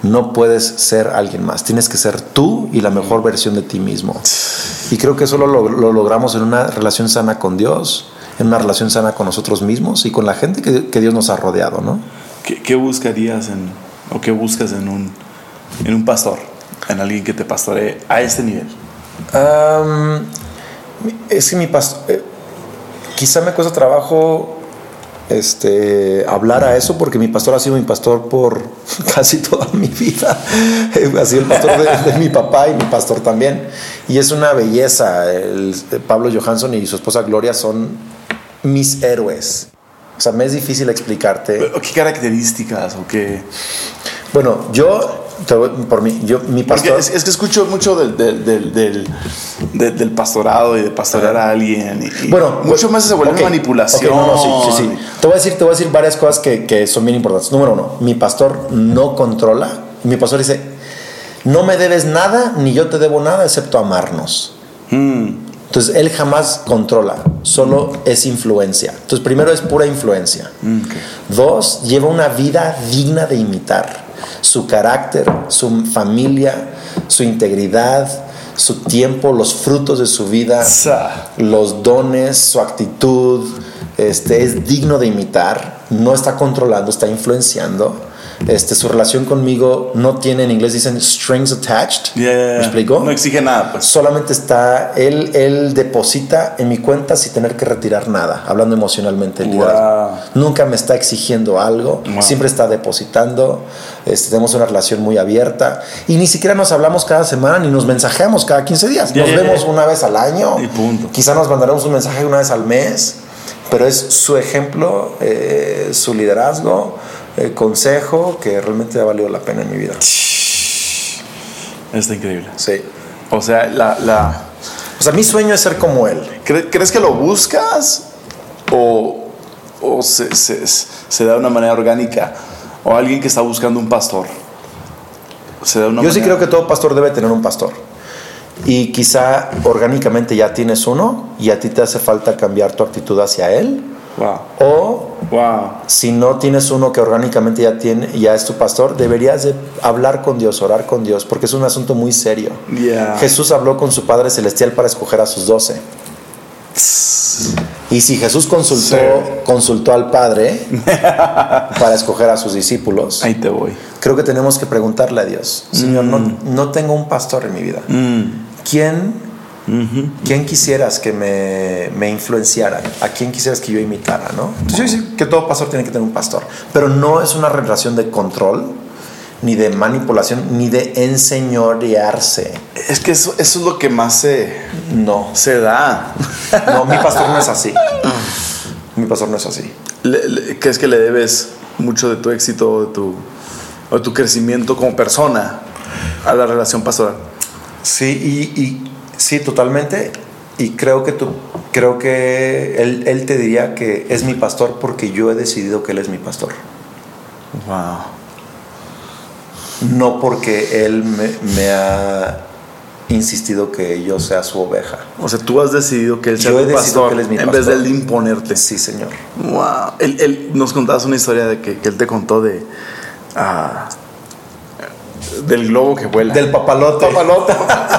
no puedes ser alguien más, tienes que ser tú y la mejor versión de ti mismo. Y creo que eso lo, lo- lo logramos en una relación sana con Dios, en una relación sana con nosotros mismos y con la gente que, que Dios nos ha rodeado, ¿no? ¿Qué, qué buscarías en, o qué buscas en un, en un pastor? En alguien que te pastoree a este nivel. Am, es que mi pastor, quizá me cuesta trabajo este, hablar a eso porque mi pastor ha sido mi pastor por casi toda mi vida. ha sido el pastor de, de mi papá y mi pastor también. Y es una belleza. El- Pablo Johansson y su esposa Gloria son mis héroes. O sea, me es difícil explicarte. ¿Qué características o qué? Bueno, yo, por mí, yo, mi pastor. es, es que escucho mucho del, del, del, pastorado y de pastorear a alguien. Y, y Bueno, mucho más se vuelve manipulación. ok, no, no, sí, sí, sí. Te voy a decir, te voy a decir varias cosas que, que son bien importantes. Número uno, mi pastor no controla. Mi pastor dice, no me debes nada, ni yo te debo nada, excepto amarnos. Entonces, él jamás controla, solo es influencia. Entonces, primero es pura influencia. Dos, lleva una vida digna de imitar. Su carácter, su familia, su integridad, su tiempo, los frutos de su vida los dones, su actitud, este, es digno de imitar, no está controlando, está influenciando. Este, su relación conmigo no tiene, en inglés dicen strings attached. Ya, ya, ya. ¿Me explico? No exige nada, pues. Solamente está, él, él deposita en mi cuenta sin tener que retirar nada, hablando emocionalmente. Wow. Nunca me está exigiendo algo, Wow. siempre está depositando. Este, tenemos una relación muy abierta y ni siquiera nos hablamos cada semana ni nos mensajeamos cada 15 días. Nos vemos una vez al año. Y punto. Quizá nos mandaremos un mensaje una vez al mes, pero es su ejemplo, eh, su liderazgo, el consejo que realmente ha valido la pena en mi vida. Está increíble. Sí. O sea, la, la, O sea, mi sueño es ser como él. ¿cre- ¿crees que lo buscas o, o se, se- se da de una manera orgánica? O alguien que está buscando un pastor. Se da una Yo sí creo que todo pastor debe tener un pastor. Y quizá orgánicamente ya tienes uno y a ti te hace falta cambiar tu actitud hacia él. Wow. O Wow. si no tienes uno que orgánicamente ya tiene, ya es tu pastor, deberías de hablar con Dios, orar con Dios, porque es un asunto muy serio. Yeah. Jesús habló con su Padre Celestial para escoger a sus doce. Y si Jesús consultó, consultó al Padre para escoger a sus discípulos, Ahí te voy. creo que tenemos que preguntarle a Dios, Señor, no, no tengo un pastor en mi vida. ¿Quién, ¿quién quisieras que me, me influenciara? ¿A quién quisieras que yo imitara? ¿no? Entonces, yo que todo pastor tiene que tener un pastor, pero no es una relación de control, ni de manipulación, ni de enseñorearse. Es que eso, eso es lo que más se, No, se da. no, mi pastor no es así. Mi pastor no es así. Le- le- ¿Crees que le debes mucho de tu éxito, de tu, o de tu crecimiento como persona a la relación pastoral? Sí, y, y- sí, totalmente. Y creo que tú, creo que él, él te diría que es mi pastor porque yo he decidido que él es mi pastor. Wow. No porque él me, me ha insistido que yo sea su oveja. O sea, tú has decidido que él sea Yo tu pastor que él es mi en vez de él imponerte. Sí, señor. Wow. Él, él- nos contabas una historia de que, que él te contó de ah, del globo que vuela. Del papalote. papalote.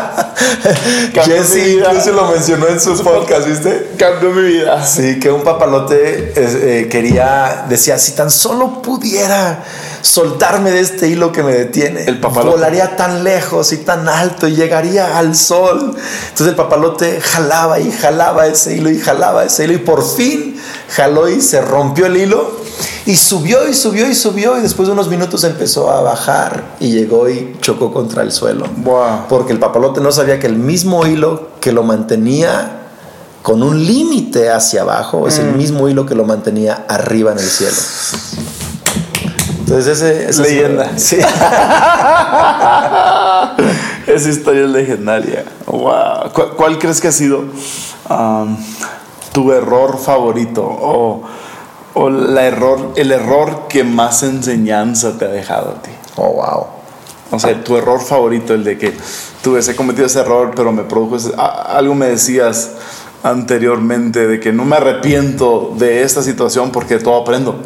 Jesse incluso lo mencionó en su podcast, ¿viste? Cambió mi vida. Sí, que un papalote eh, eh, quería, decía, si tan solo pudiera soltarme de este hilo que me detiene, El papalote. volaría tan lejos y tan alto y llegaría al sol. Entonces el papalote jalaba y jalaba ese hilo y jalaba ese hilo y por fin jaló y se rompió el hilo y subió y subió y subió y después de unos minutos empezó a bajar y llegó y chocó contra el suelo. Wow. Porque el papalote no sabía que el mismo hilo que lo mantenía con un límite hacia abajo es el mismo hilo que lo mantenía arriba en el cielo. Entonces ese, esa es- Leyenda. Sí. Esa historia es legendaria. Wow. ¿Cuál, cuál crees que ha sido um, tu error favorito o, o la error, el error que más enseñanza te ha dejado a ti? Oh, wow. O sea, tu error favorito, el de que tú he cometido ese error, pero me produjo ese- a- algo me decías anteriormente de que no me arrepiento de esta situación porque todo aprendo.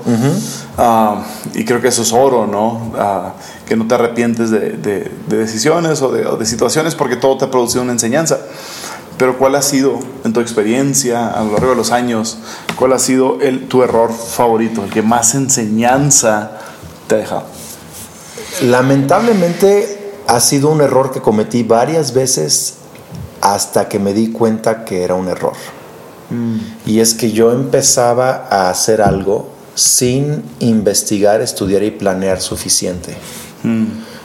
Ah, y creo que eso es oro, ¿no? Ah, que no te arrepientes de, de- de decisiones o de, o de situaciones porque todo te ha producido una enseñanza. Pero ¿cuál ha sido, en tu experiencia, a lo largo de los años, cuál ha sido el, tu error favorito, el que más enseñanza te ha dejado? Lamentablemente ha sido un error que cometí varias veces hasta que me di cuenta que era un error. Y es que yo empezaba a hacer algo sin investigar, estudiar y planear suficiente.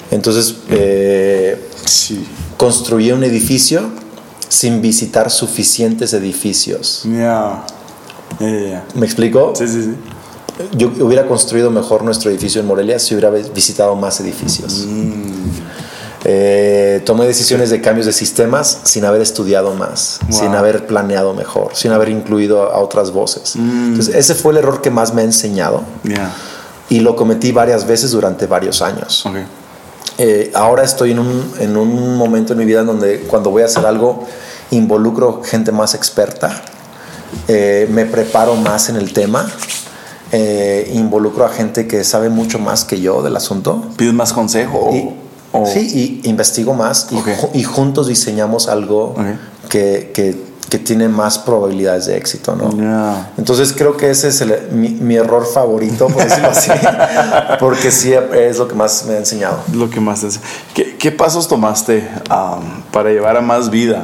Entonces eh, Sí. construí un edificio sin visitar suficientes edificios. Ya. ¿Me explico? Sí, sí, sí. Yo hubiera construido mejor nuestro edificio en Morelia si hubiera visitado más edificios. Eh, tomé decisiones de cambios de sistemas sin haber estudiado más, Wow. sin haber planeado mejor, sin haber incluido a otras voces. Entonces, ese fue el error que más me ha enseñado y lo cometí varias veces durante varios años. Ok. Eh, ahora estoy en un, en un momento en mi vida en donde cuando voy a hacer algo involucro gente más experta, eh, me preparo más en el tema, eh, involucro a gente que sabe mucho más que yo del asunto. ¿Pides más consejo? o- Y, o- Sí, y investigo más y, juntos diseñamos algo que- que tiene más probabilidades de éxito, ¿no? Entonces creo que ese es el- mi, mi error favorito, por decirlo así, porque sí es lo que más me ha enseñado. Lo que más te. ¿Qué, qué pasos tomaste am, para llevar a más vida?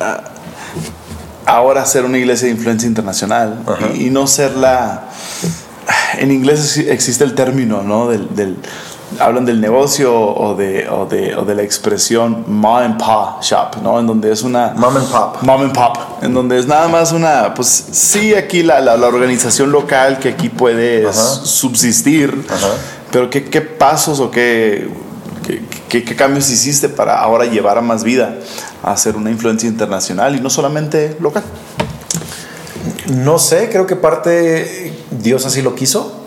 a- ahora ser una iglesia de influencia internacional y, y no ser la. En inglés ex- existe el término, ¿no? Del, del- hablan del negocio o de, o, de, o de la expresión mom and pop shop, ¿no? En donde es una. Mom and pop. Mom and Pop, en donde es nada más una, pues sí, aquí la, la, la organización local que aquí puede Ajá. subsistir, Ajá. pero ¿qué, qué pasos o qué, qué, qué- qué cambios hiciste para ahora llevar a más vida a ser una influencia internacional y no solamente local? No sé, creo que parte Dios así lo quiso.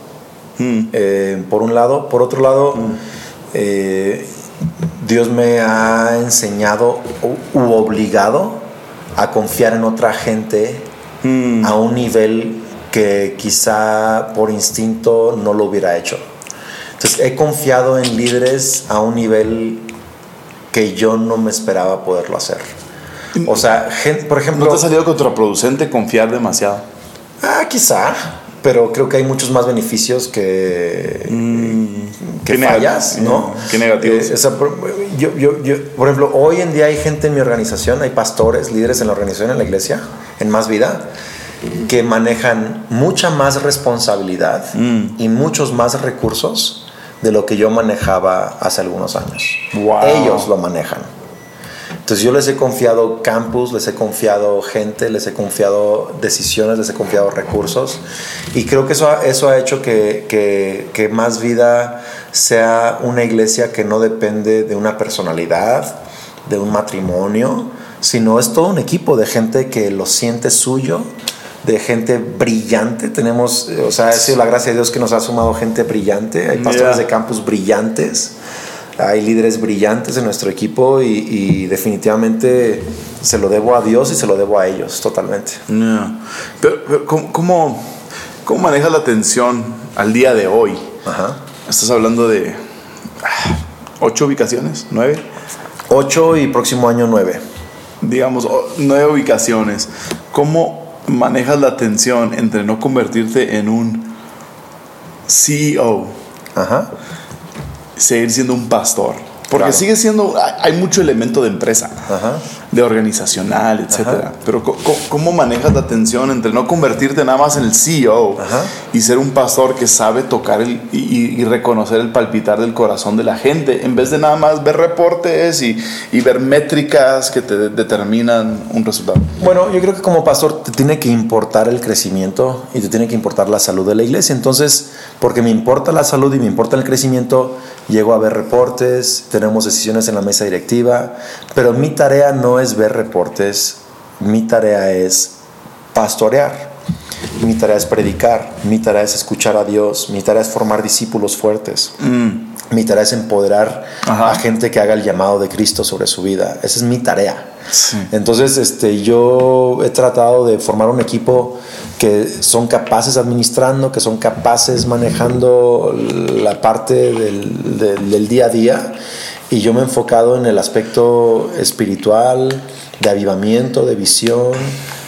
Mm. eh, por un lado. Por otro lado, eh, Dios me ha enseñado u, u obligado a confiar en otra gente Mm. a un nivel que quizá por instinto no lo hubiera hecho. Entonces he confiado en líderes a un nivel que yo no me esperaba poderlo hacer. O sea, gen- por ejemplo... ¿No te ha salido contraproducente confiar demasiado? Ah, quizá, pero creo que hay muchos más beneficios que, que Mm, qué fallas, ¿no? qué negativos. Eh, o sea, por, yo, yo, yo, por ejemplo, hoy en día hay gente en mi organización, hay pastores, líderes en la organización, en la iglesia, en Más Vida, que manejan mucha más responsabilidad Mm. y muchos más recursos de lo que yo manejaba hace algunos años. Wow. Ellos lo manejan. Entonces yo les he confiado campus, les he confiado gente, les he confiado decisiones, les he confiado recursos y creo que eso, ha- eso ha hecho que, que, que Más Vida sea una iglesia que no depende de una personalidad, de un matrimonio, sino es todo un equipo de gente que lo siente suyo, de gente brillante. Tenemos, o sea, ha sido la gracia de Dios que nos ha sumado gente brillante. Hay pastores Yeah. de campus brillantes. Hay líderes brillantes en nuestro equipo y, y definitivamente se lo debo a Dios y se lo debo a ellos totalmente. No. Pero, pero ¿cómo, cómo, cómo manejas la tensión al día de hoy? Ajá. Estás hablando de ah, ocho ubicaciones, nueve, Ocho y próximo año nueve. digamos, nueve ubicaciones. ¿Cómo manejas la tensión entre no convertirte en un CEO, Ajá. Seguir siendo un pastor? Porque Claro. sigue siendo, hay hay mucho elemento de empresa. Ajá. De organizacional, etcétera. Ajá. Pero ¿cómo manejas la tensión entre no convertirte nada más en el CEO Ajá. y ser un pastor que sabe tocar el, y, reconocer el palpitar del corazón de la gente, en vez de nada más ver reportes y, y ver métricas que te de- determinan un resultado? Bueno, yo creo que como pastor te tiene que importar el crecimiento y te tiene que importar la salud de la iglesia. Entonces, porque me importa la salud y me importa el crecimiento, llego a ver reportes, tenemos decisiones en la mesa directiva, pero mi tarea no es ver reportes, mi tarea es pastorear. Mi tarea es predicar, mi tarea es escuchar a Dios, mi tarea es formar discípulos fuertes. Mi tarea es empoderar Ajá. a gente que haga el llamado de Cristo sobre su vida. Esa es mi tarea. Sí. Entonces, este, yo he tratado de formar un equipo que son capaces administrando, que son capaces manejando la parte del, del- del día a día. Y yo me he enfocado en el aspecto espiritual, de avivamiento, de visión,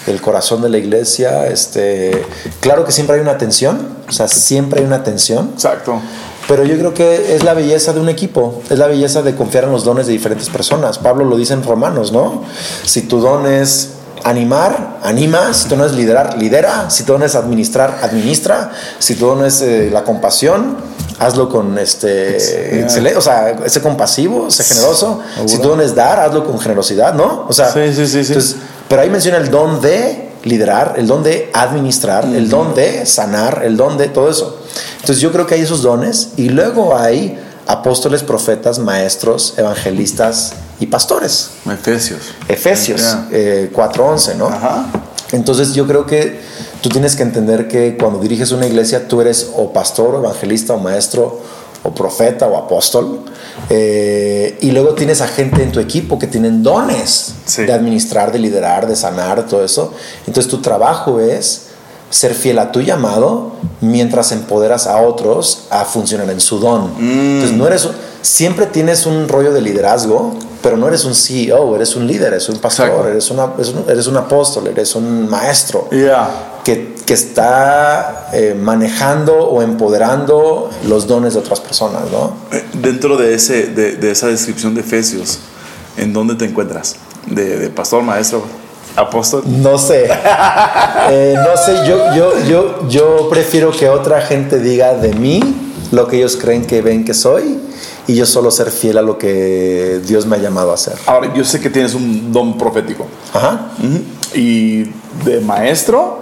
del corazón de la iglesia. Este, claro que siempre hay una tensión, o sea, siempre hay una tensión. Exacto. Pero yo creo que es la belleza de un equipo, es la belleza de confiar en los dones de diferentes personas. Pablo lo dice en Romanos, ¿no? Si tu don es animar, anima, si tu don es liderar, lidera, si tu don es administrar, administra, si tu don es eh, la compasión, hazlo con este excelente, o sea, ese compasivo, sé generoso. Si tu don es dar, hazlo con generosidad, ¿no? O sea, Sí, sí, sí, entonces, pero ahí menciona el don de liderar, el don de administrar, el don de sanar, el don de todo eso. Entonces yo creo que hay esos dones y luego hay apóstoles, profetas, maestros, evangelistas y pastores. Efesios. Efesios Ya. eh, 4.11, ¿no? Ajá. Entonces yo creo que tú tienes que entender que cuando diriges una iglesia tú eres o pastor, o evangelista, o maestro, o profeta, o apóstol. Eh, y luego tienes a gente en tu equipo que tienen dones Sí. de administrar, de liderar, de sanar, todo eso. Entonces tu trabajo es ser fiel a tu llamado mientras empoderas a otros a funcionar en su don. Entonces no eres siempre tienes un rollo de liderazgo, pero no eres un CEO, eres un líder, eres un pastor, eres, una, eres, un, eres un apóstol, eres un maestro Ya. que, que está eh, manejando o empoderando los dones de otras personas, ¿no? Dentro de, ese, de, de esa descripción de Efesios, ¿en dónde te encuentras? ¿De, de pastor, maestro, apóstol? No sé. Eh, no sé, yo, yo, yo, yo prefiero que otra gente diga de mí lo que ellos creen que ven que soy y yo solo ser fiel a lo que Dios me ha llamado a hacer. Ahora, yo sé que tienes un don profético. Ajá. Y de maestro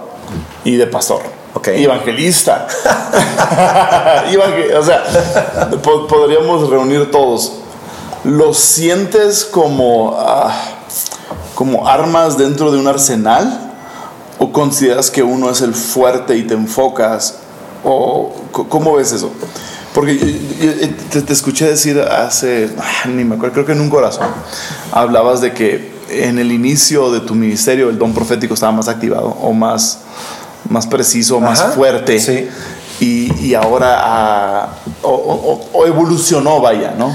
y de pastor. Ok. Y evangelista. Evangel- o sea, po- podríamos reunir todos. ¿Los sientes como, ah, como armas dentro de un arsenal? ¿O consideras que uno es el fuerte y te enfocas? ¿O cómo ves eso? Porque yo- yo- yo te, te escuché decir hace, ah, ni me acuerdo, creo que en un corazón, hablabas de que en el inicio de tu ministerio el don profético estaba más activado o más, más preciso, más Ajá, fuerte. sí. Y, y ahora ah, o, o- o evolucionó, vaya, ¿no?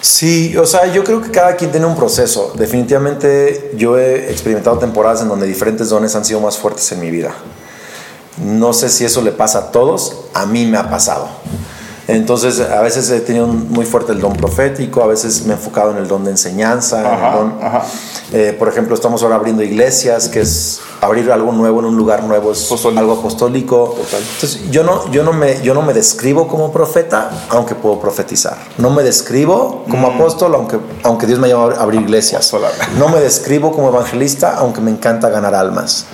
Sí, o sea, yo creo que cada quien tiene un proceso. Definitivamente yo he experimentado temporadas en donde diferentes dones han sido más fuertes en mi vida. No sé si eso le pasa a todos, a mí me ha pasado. Entonces, a veces he tenido muy fuerte el don profético, a veces me he enfocado en el don de enseñanza. Eh, por ejemplo, estamos ahora abriendo iglesias, que es abrir algo nuevo en un lugar nuevo, es algo apostólico. Entonces, yo no, yo, no me, yo no me describo como profeta, aunque puedo profetizar. No me describo como mm. apóstol, aunque, aunque Dios me llama a abrir iglesias. No me describo como evangelista, aunque me encanta ganar almas.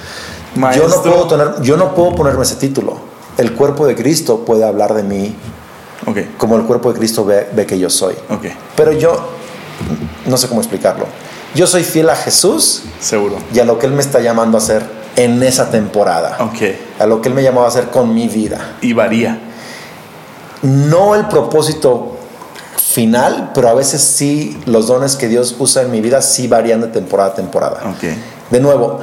Yo no, puedo tener, yo no puedo ponerme ese título. El cuerpo de Cristo puede hablar de mí como el cuerpo de Cristo ve, que yo soy. Pero yo no sé cómo explicarlo. Yo soy fiel a Jesús. Seguro. Y a lo que Él me está llamando a hacer en esa temporada. A lo que Él me llamó a hacer con mi vida. Y varía. No el propósito final, pero a veces sí los dones que Dios usa en mi vida sí varían de temporada a temporada. De nuevo,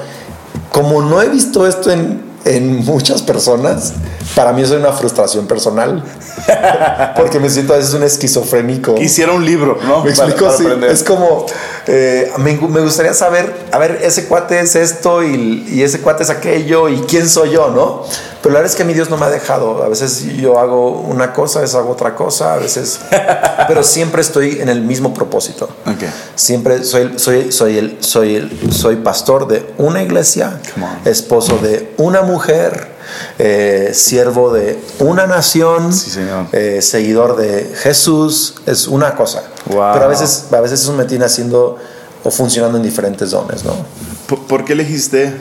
como no he visto esto en, en muchas personas, para mí eso es una frustración personal. Porque me siento a veces un esquizofrénico. Quisiera un libro, ¿no? Me explico, sí. Es como, eh, me, gustaría saber, a ver, ese cuate es esto y, y, ese cuate es aquello y quién soy yo, ¿no? Verdad es que a mi Dios no me ha dejado. A veces yo hago una cosa, a veces hago otra cosa, a veces. pero siempre estoy en el mismo propósito. Siempre soy, soy, soy, el, soy, el, soy pastor de una iglesia, esposo de una mujer, eh, siervo de una nación, eh, seguidor de Jesús. Es una cosa. Pero a veces, a veces eso me tiene haciendo o funcionando en diferentes dones, ¿no? ¿Por, ¿por qué elegiste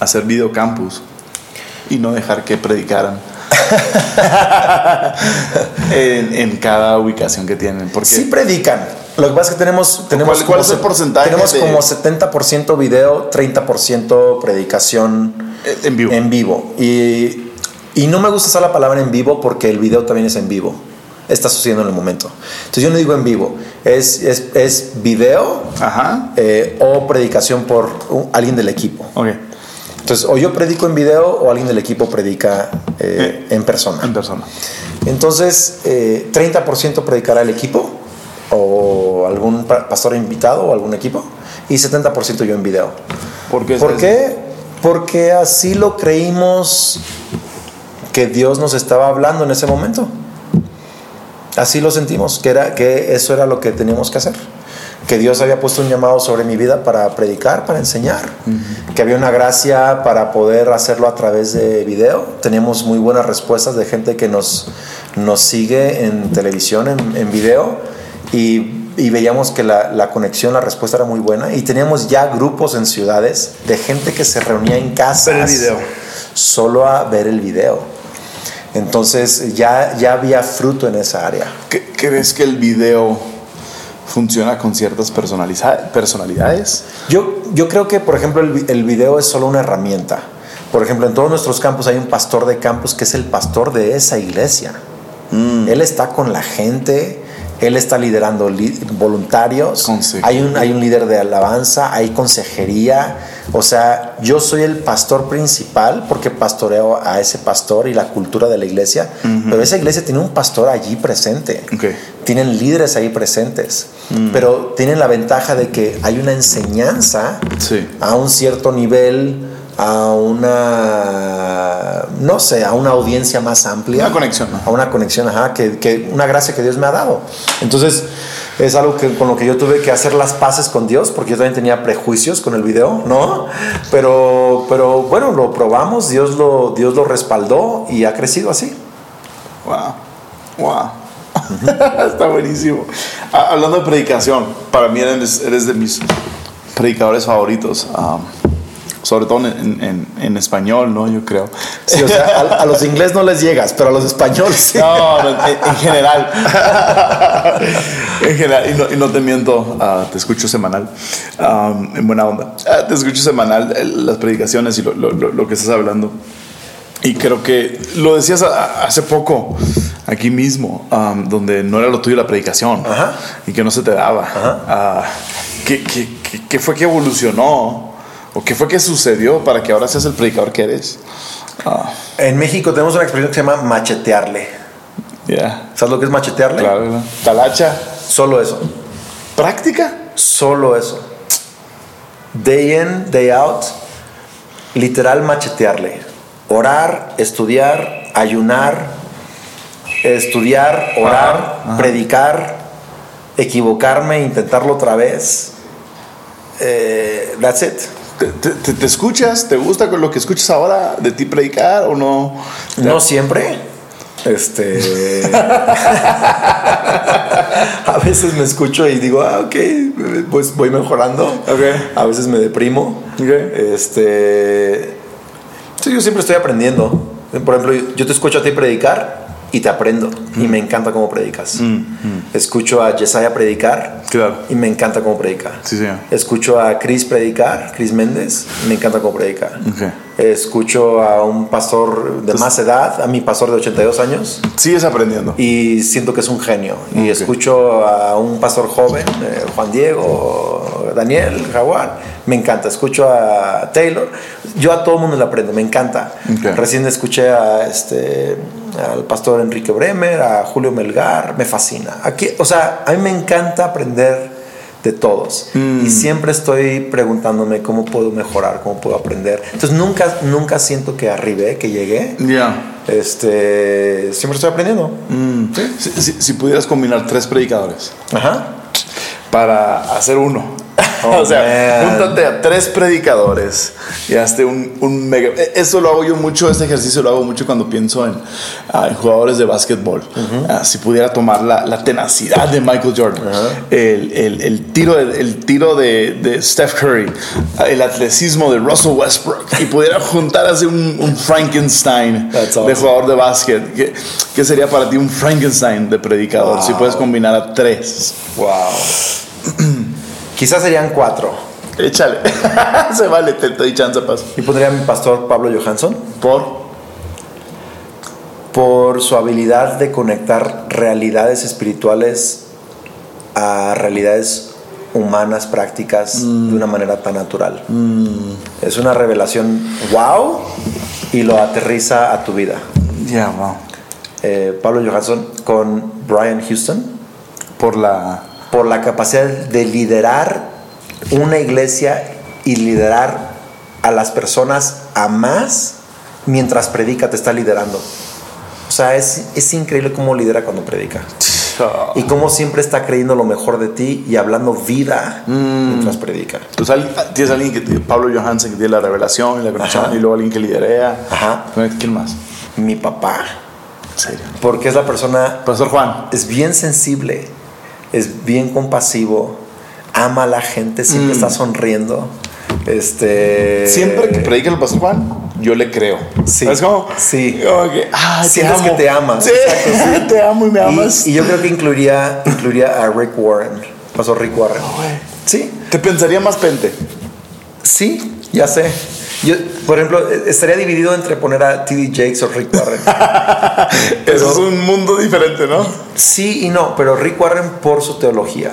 hacer videocampus? Y no dejar que predicaran. en, cada ubicación que tienen. Porque sí predican. Lo que pasa es que tenemos... tenemos ¿Cuál, es el porcentaje? Tenemos como 70% video, 30% predicación eh, en vivo. En vivo. Y, y no me gusta usar la palabra en vivo porque el video también es en vivo está sucediendo en el momento. Entonces yo no digo en vivo, es, es, es video eh, o predicación por alguien del equipo. Okay. Entonces, o yo predico en video o alguien del equipo predica eh, en persona. En persona. Entonces, 30% eh, predicará el equipo o algún pastor invitado o algún equipo y 70% yo en video. ¿Por qué? ¿Por qué? Porque así lo creímos que Dios nos estaba hablando en ese momento. Así lo sentimos, que, era, que eso era lo que teníamos que hacer que Dios había puesto un llamado sobre mi vida para predicar, para enseñar, que había una gracia para poder hacerlo a través de video. Teníamos muy buenas respuestas de gente que nos, nos sigue en televisión, en, en video, y, y, veíamos que la, la, conexión, la respuesta era muy buena. Y teníamos ya grupos en ciudades de gente que se reunía en casa solo a ver el video. Entonces ya, ya había fruto en esa área. ¿Crees que el video funciona con ciertas personalidades? Yo, yo creo que, por ejemplo, el, el video es solo una herramienta. Por ejemplo, en todos nuestros campos hay un pastor de campus que es el pastor de esa iglesia. Mm. Él está con la gente, él está liderando voluntarios, hay un, hay un líder de alabanza, hay consejería. O sea, yo soy el pastor principal porque pastoreo a ese pastor y la cultura de la iglesia, pero esa iglesia tiene un pastor allí presente. Tienen líderes ahí presentes, mm. pero tienen la ventaja de que hay una enseñanza a un cierto nivel a una, no sé, a una audiencia más amplia. Una conexión. A una conexión, ajá, que, que, una gracia que Dios me ha dado. Entonces, es algo que, con lo que yo tuve que hacer las paces con Dios, porque yo también tenía prejuicios con el video, ¿no? Pero, pero bueno, lo probamos, Dios lo, Dios lo respaldó y ha crecido así. Wow, wow. Está buenísimo. Hablando de predicación, para mí eres, eres de mis predicadores favoritos. Um, sobre todo en, en, español, ¿no? Yo creo. Sí, o sea, a, los inglés no les llegas, pero a los españoles sí. No, en, general. en general, y no, y no te miento, ah, te escucho semanal, en buena onda. Ah, te escucho semanal eh, las predicaciones y lo, lo, lo, que estás hablando. Y creo que lo decías hace poco, aquí mismo, donde no era lo tuyo la predicación y que no se te daba. Uh, ¿qué, qué, qué, fue que evolucionó? ¿O qué fue que sucedió para que ahora seas el predicador que eres? Ah. En México tenemos una expresión que se llama machetearle. Yeah. ¿Sabes lo que es machetearle? Claro, talacha. Solo eso. ¿Práctica? Solo eso. Day in, day out. Literal machetearle. Orar, estudiar, ayunar, estudiar, orar, Ajá, ajá. predicar, equivocarme, intentarlo otra vez. Eh, that's it. ¿Te, te- te- te escuchas? ¿Te gusta con lo que escuchas ahora de ti predicar o no? No siempre. Este. a veces me escucho y digo, ah, ok, pues voy mejorando. A veces me deprimo. Este. sí, yo siempre estoy aprendiendo. Por ejemplo, yo te escucho a ti predicar y te aprendo. Y me encanta cómo predicas. Escucho a Yesaya predicar. Claro. Y me encanta cómo predica. Sí. Escucho a Chris predicar, Chris Méndez, me encanta cómo predica. Escucho a un pastor de más edad, a mi pastor de 82 años, Sigues aprendiendo. y siento que es un genio. Y escucho a un pastor joven, eh, Juan Diego, Daniel, Jaguar, me encanta. Escucho a Taylor, yo a todo el mundo le aprendo, me encanta. Recién escuché a este al pastor Enrique Bremer, a Julio Melgar, me fascina. Aquí, o sea, a mí me encanta aprender de todos Mm. y siempre estoy preguntándome cómo puedo mejorar, cómo puedo aprender. Entonces nunca nunca siento que arribé, que llegué. Ya. Este, siempre estoy aprendiendo. Mm. Si, si- si pudieras combinar tres predicadores Ajá. para hacer uno. Oh, o sea, man. júntate a tres predicadores y hazte un, un mega. e- Eso lo hago yo mucho, este ejercicio lo hago mucho cuando pienso en, ah, en jugadores de básquetbol. Ah, si pudiera tomar la, la tenacidad de Michael Jordan, el, el- el tiro, de, el tiro de, de Steph Curry, ah, el atletismo de Russell Westbrook y pudiera juntar así un, un Frankenstein That's de awesome. jugador de básquet. ¿Qué, qué sería para ti un Frankenstein de predicador? Si Wow. puedes combinar a tres. Wow. Quizás serían cuatro. Échale. Se vale, te, doy chance, paz. Y pondría a mi pastor Pablo Johansson Por. por su habilidad de conectar realidades espirituales a realidades humanas, prácticas, de una manera tan natural. Es una revelación wow y lo aterriza a tu vida. Ya, wow. Eh, Pablo Johansson con Brian Houston Por la. Por la capacidad de liderar una iglesia y liderar a las personas a más mientras predica, te está liderando. O sea, es, es increíble cómo lidera cuando predica. Y cómo siempre está creyendo lo mejor de ti y hablando vida mientras predica. Pues al- tienes alguien que Pablo Johansen, que tiene la revelación y la conexión, y luego alguien que liderea. Ajá. ¿Quién más? Mi papá, En serio. porque es la persona, Pastor Juan. es bien sensible, es bien compasivo, ama a la gente, siempre está sonriendo. Este. Siempre que predica el Pastor Juan, yo le creo. Sí. Es como. Sí. Como que. Ay, te Sientes amo. que te amas. Sí, Exacto, te amo y me amas. Y, y yo creo que incluiría, incluiría a Rick Warren. Pasó Rick Warren. Sí, Te pensaría más pente. sí, ya sé. Yo, por ejemplo, eh, estaría dividido entre poner a T.D. Jakes o Rick Warren. Eso es un mundo diferente, ¿no? Sí y no, pero Rick Warren por su teología.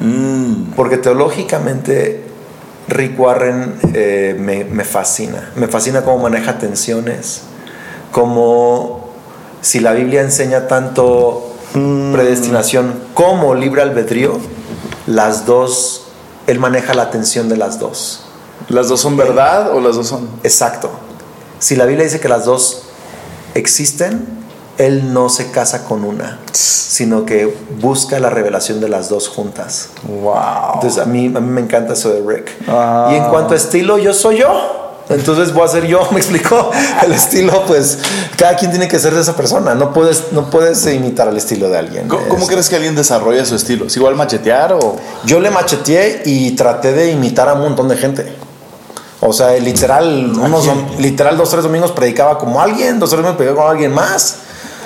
Mm. Porque teológicamente Rick Warren eh, me, me fascina. Me fascina cómo maneja tensiones, cómo si la Biblia enseña tanto Mm. predestinación como libre albedrío, las dos, él maneja la tensión de las dos. ¿Las dos son verdad o las dos son.? Exacto. Si la Biblia dice que las dos existen, él no se casa con una, sino que busca la revelación de las dos juntas. ¡Wow! Entonces a mí, a mí me encanta eso de Rick. Ah. Y en cuanto a estilo, yo soy yo. Entonces voy a ser yo, me explico. El estilo, pues cada quien tiene que ser de esa persona. No puedes, no puedes imitar el estilo de alguien. ¿Cómo, cómo Es- crees que alguien desarrolla su estilo? ¿Es igual machetear o.? Yo le macheteé y traté de imitar a un montón de gente. O sea, literal, unos, literal dos, tres domingos predicaba como alguien, dos, tres domingos predicaba como alguien más.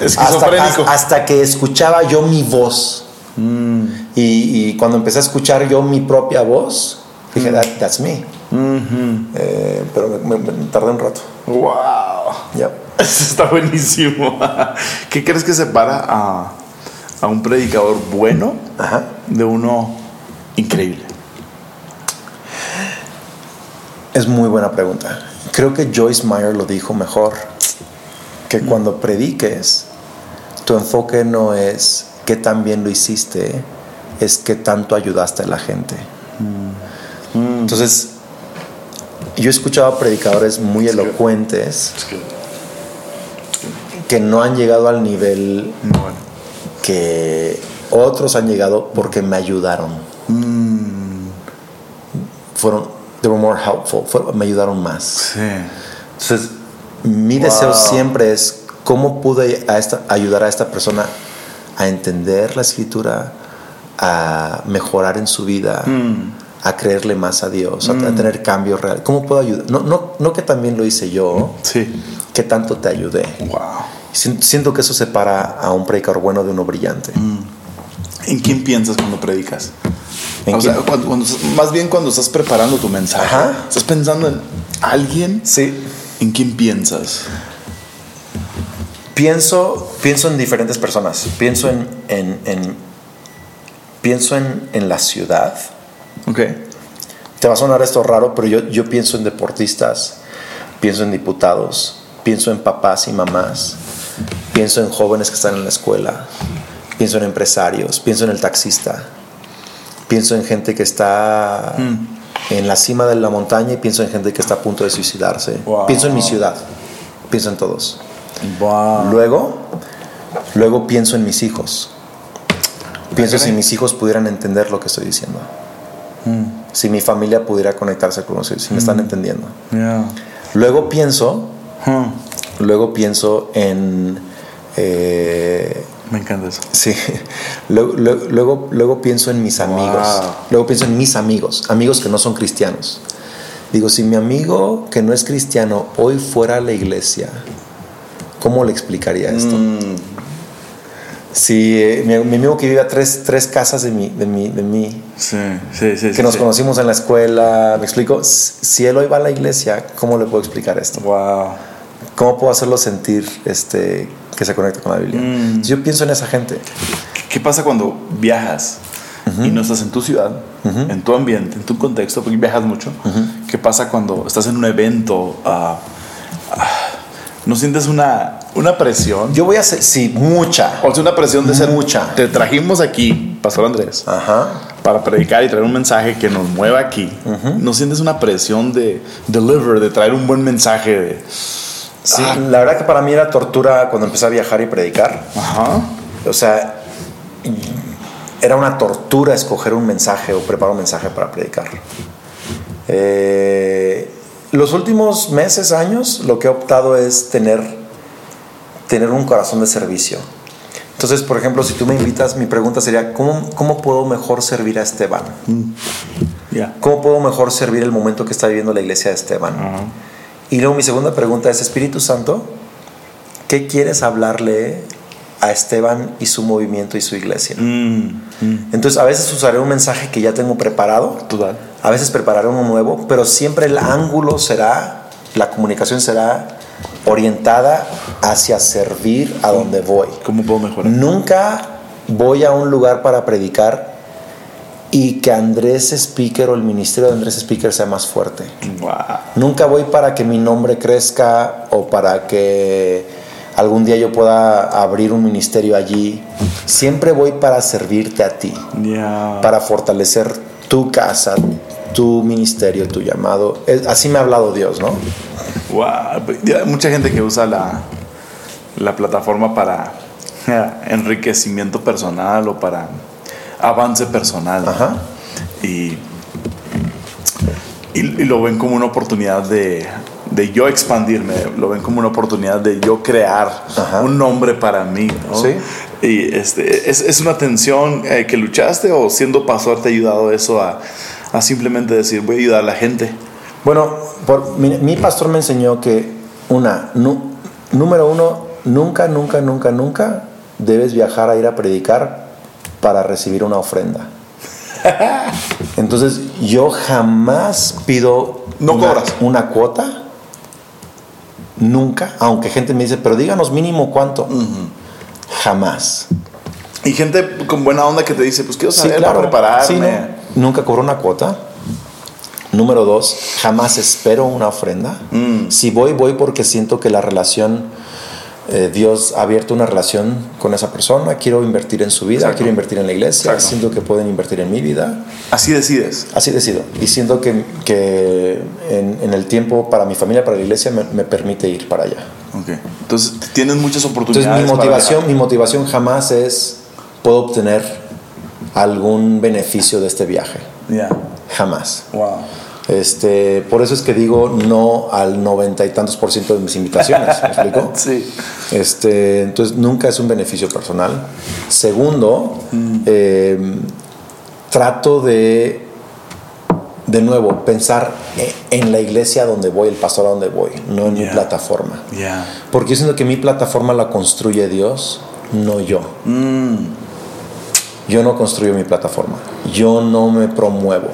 Hasta, hasta que escuchaba yo mi voz. Mm. Y, y cuando empecé a escuchar yo mi propia voz, dije, Mm. "That- that's me. Eh, pero me, me- me tardé un rato. ¡Wow! Eso está buenísimo. ¿Qué crees que separa a, a un predicador bueno Ajá. de uno increíble? Es muy buena pregunta. Creo que Joyce Meyer lo dijo mejor, que cuando prediques, tu enfoque no es qué tan bien lo hiciste, es que tanto ayudaste a la gente. Entonces, yo he escuchado a predicadores muy elocuentes Es que, que no han llegado al nivel que otros han llegado porque me ayudaron. Fueron, they were more helpful, fueron- me ayudaron más. Sí. Entonces, mi deseo siempre es cómo pude a esta, ayudar a esta persona a entender la escritura, a mejorar en su vida, a creerle más a Dios, a, a tener cambios reales. ¿Cómo puedo ayudar? No, no, no que también lo hice yo, Sí. que tanto te ayudé. Wow. Si- Siento que eso separa a un predicador bueno de uno brillante. ¿En quién piensas cuando predicas? ¿En o sea, cuando, cuando- más bien cuando estás preparando tu mensaje. Ajá. ¿Estás pensando en alguien? Sí. ¿En quién piensas? Pienso, pienso en diferentes personas. Pienso en, en- en- pienso en, en la ciudad. Ok. Te va a sonar esto raro, pero yo, yo pienso en deportistas, pienso en diputados, pienso en papás y mamás, pienso en jóvenes que están en la escuela, pienso en empresarios, pienso en el taxista, pienso en gente que está en la cima de la montaña y pienso en gente que está a punto de suicidarse. Wow. Pienso en mi ciudad, pienso en todos. Wow. Luego, luego pienso en mis hijos. Pienso si mis hijos pudieran entender lo que estoy diciendo. Si mi familia pudiera conectarse con nosotros, si me están entendiendo. Yeah. Luego pienso, Huh. luego pienso en... eh, Me encanta eso. sí, luego, luego, luego, pienso en mis amigos. Luego pienso en mis amigos, amigos que no son cristianos. Digo, si mi amigo que no es cristiano hoy fuera a la iglesia, ¿cómo le explicaría esto? Si eh, mi, mi amigo que vive a tres, tres casas de mí, de mí, de mí Sí, sí, sí. que nos conocimos en la escuela, me explico, si él hoy va a la iglesia, ¿cómo le puedo explicar esto? Wow. ¿Cómo puedo hacerlo sentir este, que se conecta con la Biblia? Entonces, Yo pienso en esa gente. ¿Qué pasa cuando viajas y no estás en tu ciudad, en tu ambiente, en tu contexto, porque viajas mucho? ¿Qué pasa cuando estás en un evento? ah, ah, ¿No sientes una, una presión? Yo voy a hacer, sí, mucha. o sea, una presión de ser Mucha. Te trajimos aquí, Pastor Andrés, Ajá. para predicar y traer un mensaje que nos mueva aquí. ¿No sientes una presión de deliver, de traer un buen mensaje? De, Sí, Ah. la verdad que para mí era tortura cuando empecé a viajar y predicar. Ajá. O sea, era una tortura escoger un mensaje o preparar un mensaje para predicar. Eh, los últimos meses, años, lo que he optado es tener, tener un corazón de servicio. Entonces, por ejemplo, si tú me invitas, mi pregunta sería, ¿cómo, cómo puedo mejor servir a Esteban? Ya. ¿Cómo puedo mejor servir el momento que está viviendo la iglesia de Esteban? Y luego mi segunda pregunta es, Espíritu Santo, ¿qué quieres hablarle a Esteban y su movimiento y su iglesia? Mm, mm, Entonces a veces usaré un mensaje que ya tengo preparado, total. a veces prepararé uno nuevo, pero siempre el ángulo será, la comunicación será orientada hacia servir a donde voy. ¿Cómo puedo mejorar? Nunca voy a un lugar para predicar y que Andrés Speaker o el ministerio de Andrés Speaker sea más fuerte. Wow. Nunca voy para que mi nombre crezca o para que algún día yo pueda abrir un ministerio allí. Siempre voy para servirte a ti, para fortalecer tu casa, tu ministerio, tu llamado. Así me ha hablado Dios, ¿no? Wow. Hay mucha gente que usa la, la plataforma para enriquecimiento personal o para avance personal. Ajá. Y, y, y lo ven como una oportunidad de, de yo expandirme, lo ven como una oportunidad de yo crear Ajá. un nombre para mí. ¿no? Sí. Y este, ¿es, es una tensión eh, que luchaste o siendo pastor te ha ayudado eso a, a simplemente decir voy a ayudar a la gente? Bueno, por- mi, mi pastor me enseñó que, una, nu- número uno, nunca, nunca, nunca, nunca debes viajar a ir a predicar para recibir una ofrenda. Entonces, yo jamás pido No una, cobras. una cuota. Nunca. Aunque gente me dice, pero díganos mínimo cuánto. Jamás. Y gente con buena onda que te dice, pues quiero Sí, saber claro. para prepararme. Sí, no. Nunca cobro una cuota. Número dos, jamás espero una ofrenda. Mm. Si voy, voy porque siento que la relación eh, Dios ha abierto una relación con esa persona, quiero invertir en su vida, Exacto. quiero invertir en la iglesia, Exacto. siento que pueden invertir en mi vida, Así decides. así decido. Y siento que, que en, en el tiempo para mi familia, para la iglesia, me, me permite ir para allá. Ok. Entonces tienes muchas oportunidades. Entonces mi motivación, mi motivación jamás es, puedo obtener algún beneficio de este viaje, Ya. jamás. Wow. Este, por eso es que digo no al noventa y tantos por ciento de mis invitaciones, ¿me explico? Sí. Este, entonces nunca es un beneficio personal. Segundo, eh, trato de, de nuevo, pensar e- en la iglesia donde voy, el pastor a donde voy, no en mi plataforma. Porque yo siento que mi plataforma la construye Dios, no yo. Mm. Yo no construyo mi plataforma. Yo no me promuevo.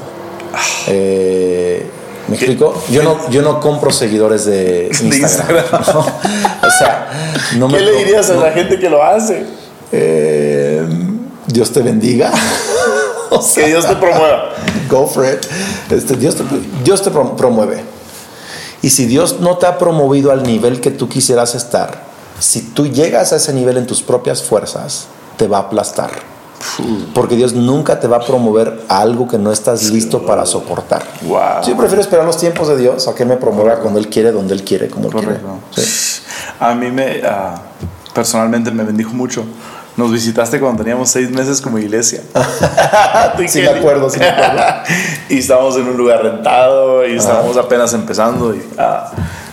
Eh, ¿Me explico? Yo no, yo no compro seguidores de Instagram. Instagram. ¿no? O sea, no me ¿Qué le dirías a la gente que lo hace? Eh, Dios te bendiga. O sea, Que Dios te promueva. Go for it. Este, Dios, te, Dios te prom- promueve. Y si Dios no te ha promovido al nivel que tú quisieras estar, si tú llegas a ese nivel en tus propias fuerzas, te va a aplastar. Porque Dios nunca te va a promover a algo que no estás listo para soportar. Wow. Yo prefiero esperar los tiempos de Dios a que me promueva cuando Él quiere, donde Él quiere, como Él Correcto. quiere. Sí. A mí me, ah, personalmente me bendijo mucho. Nos visitaste cuando teníamos seis meses como iglesia. Sí, me acuerdo, sí me acuerdo. y estábamos en un lugar rentado y estábamos apenas empezando y, ah,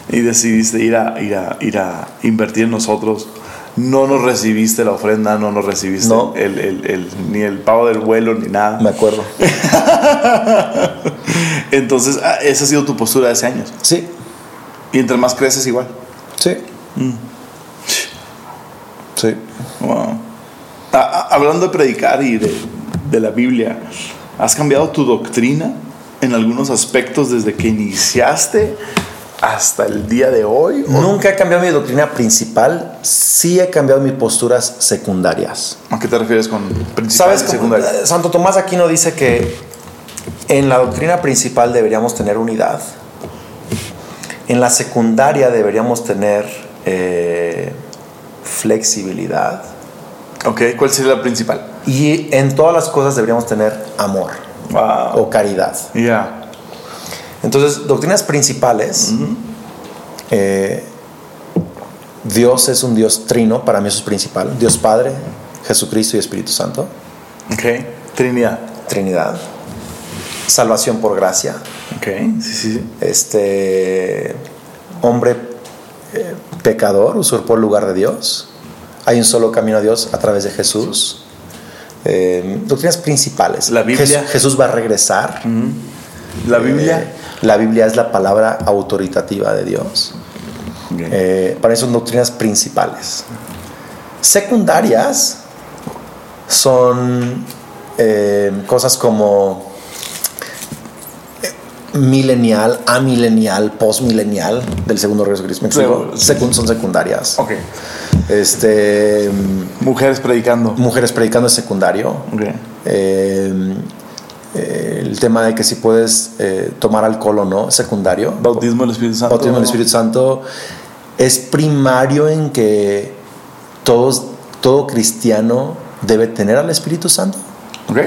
y decidiste ir a, ir, a, ir a invertir en nosotros. No nos recibiste la ofrenda, no nos recibiste No. el, el- el- ni el pago del vuelo ni nada. Me acuerdo. Entonces, ah, esa ha sido tu postura de hace años. Sí, Y entre más creces, igual. sí. Sí. Wow. Ah, ah, hablando de predicar y de, de la Biblia, ¿has cambiado tu doctrina en algunos aspectos desde que iniciaste hasta el día de hoy? ¿O- Nunca he cambiado mi doctrina principal, sí he cambiado mis posturas secundarias. ¿A qué te refieres con principal ¿Sabes y? Eh, Santo Tomás Aquino dice que en la doctrina principal deberíamos tener unidad, en la secundaria deberíamos tener eh, flexibilidad Ok, ¿cuál sería la principal? y en todas las cosas deberíamos tener amor Wow. o caridad. Ya. Entonces, doctrinas principales. eh, Dios es un Dios trino, para mí eso es principal. Dios Padre, Jesucristo y Espíritu Santo. Ok. Trinidad. Trinidad. Salvación por gracia. Ok. Sí, sí, sí. Este hombre eh, pecador usurpó el lugar de Dios. Hay un solo camino a Dios a través de Jesús. Eh, doctrinas principales. La Biblia. Jes- Jesús va a regresar. La Biblia. Eh, la Biblia es la palabra autoritativa de Dios. Eh, para eso son doctrinas principales. Secundarias son eh, cosas como eh, milenial, amilenial, postmilenial del segundo regreso de Cristo. Son secundarias. ok. Este, Mujeres predicando. mujeres predicando es secundario. Ok. Eh, eh, el tema de que si puedes eh, tomar alcohol o no, secundario. Bautismo del Espíritu Santo. Bautismo del Espíritu Santo es primario en que todos, todo cristiano debe tener al Espíritu Santo, Ok.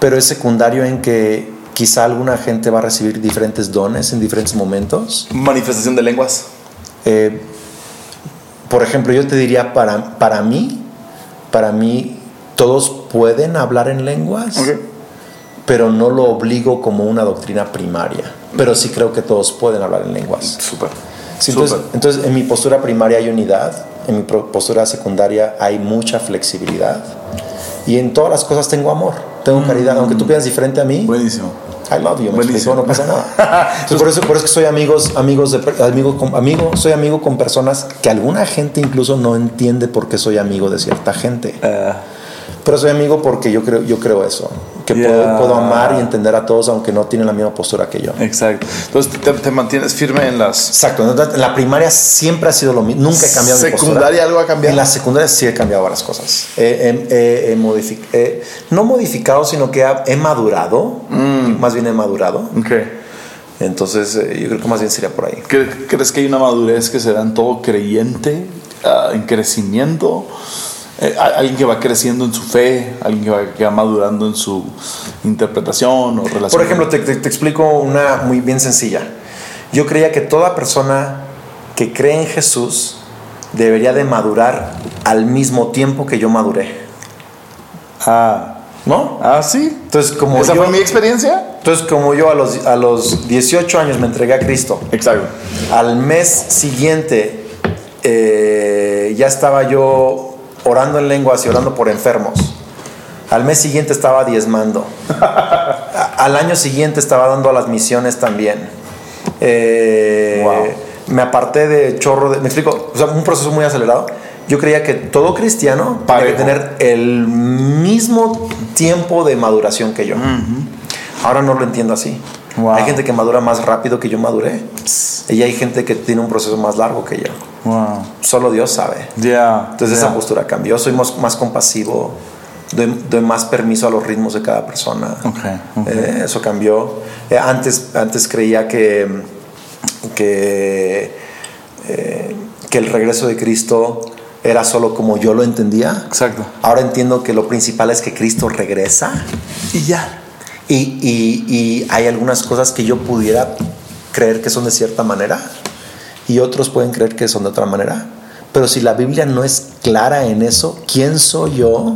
pero es secundario en que quizá alguna gente va a recibir diferentes dones en diferentes momentos. Manifestación de lenguas. Eh, por ejemplo, yo te diría, para, para mí, para mí, todos pueden hablar en lenguas, Ok. Pero no lo obligo como una doctrina primaria. Pero sí creo que todos pueden hablar en lenguas. Súper. Sí, entonces, entonces, en mi postura primaria hay unidad, en mi postura secundaria hay mucha flexibilidad y en todas las cosas tengo amor, tengo caridad. Aunque tú piensas diferente a mí, Buenísimo. I love you, me Buenísimo. explico, no pasa nada. Entonces, por, eso, por eso que soy amigos, amigos de, amigo, con- amigo, soy amigo con personas que alguna gente incluso no entiende por qué soy amigo de cierta gente. Eh, Pero soy amigo porque yo creo, yo creo eso, que puedo, puedo amar y entender a todos aunque no tienen la misma postura que yo. exacto. Entonces te, te mantienes firme en las. Exacto, en la primaria siempre ha sido lo mismo, nunca he cambiado mi. ¿Secundaria algo ha cambiado? En la secundaria sí he cambiado varias cosas. Modific- no modificado, sino que he madurado, Mm. más bien he madurado. Ok. Entonces eh, yo creo que más bien sería por ahí. ¿Cre- ¿Crees que hay una madurez que se da en todo creyente ah, en crecimiento, eh, alguien que va creciendo en su fe, alguien que va, que va madurando en su interpretación o relación. Por ejemplo, te, te- te explico una muy bien sencilla. Yo creía que toda persona que cree en Jesús debería de madurar al mismo tiempo que yo maduré. Ah, ¿No? ah, sí. Entonces, como ¿Esa yo, fue mi experiencia? entonces, como yo a los, a los 18 años me entregué a Cristo, Exacto. al mes siguiente eh, ya estaba yo orando en lenguas y orando por enfermos. Al mes siguiente estaba diezmando. Al año siguiente estaba dando a las misiones también. Eh, Wow. Me aparté de chorro de... Me explico, o sea, un proceso muy acelerado. Yo creía que todo cristiano que Parejo. tener el mismo tiempo de maduración que yo. Ahora no lo entiendo así. Wow. Hay gente que madura más rápido que yo maduré. Y hay gente que tiene un proceso más largo que yo. Wow. Solo Dios sabe. Ya. Entonces esa postura cambió. Soy más, más compasivo. Doy, doy más permiso a los ritmos de cada persona. Ok, ok. Eh, eso cambió. Eh, antes, antes creía que, que, eh, que el regreso de Cristo era solo como yo lo entendía. Exacto. Ahora entiendo que lo principal es que Cristo regresa. Y ya. Y, y- y hay algunas cosas que yo pudiera creer que son de cierta manera y otros pueden creer que son de otra manera. Pero si la Biblia no es clara en eso, ¿quién soy yo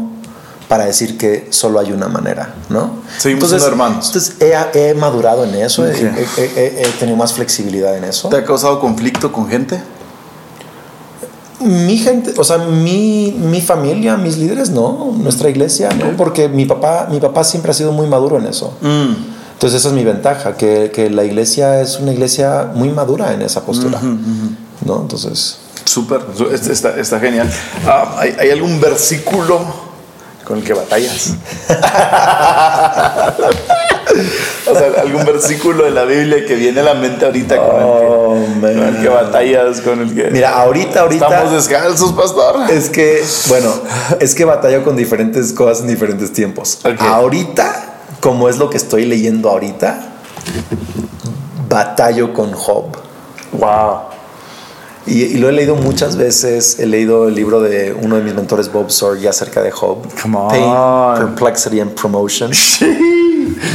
para decir que solo hay una manera? ¿no? Seguimos siendo hermanos. Entonces he, he madurado en eso, he- Ok. he, he- he tenido más flexibilidad en eso. ¿Te ha causado conflicto con gente? Mi gente, o sea, mi, mi familia, mis líderes, no, nuestra iglesia, no, porque mi papá, mi papá siempre ha sido muy maduro en eso. Mm. Entonces esa es mi ventaja, que, que la iglesia es una iglesia muy madura en esa postura. ¿no? Entonces, Súper, está, está genial. Ah, ¿hay, hay algún versículo con el que batallas? o sea, algún versículo de la Biblia que viene a la mente ahorita con, Oh, el, que, con el que batallas, con el que... mira, ahorita, ahorita... Estamos descalzos, pastor. Es que, bueno, es que batallo con diferentes cosas en diferentes tiempos. Ahorita, como es lo que estoy leyendo ahorita, batallo con Job. Wow. Y, y lo he leído muchas veces. He leído el libro de uno de mis mentores, Bob Sorge, acerca de Job. Come on. Pain, Perplexity and Promotion.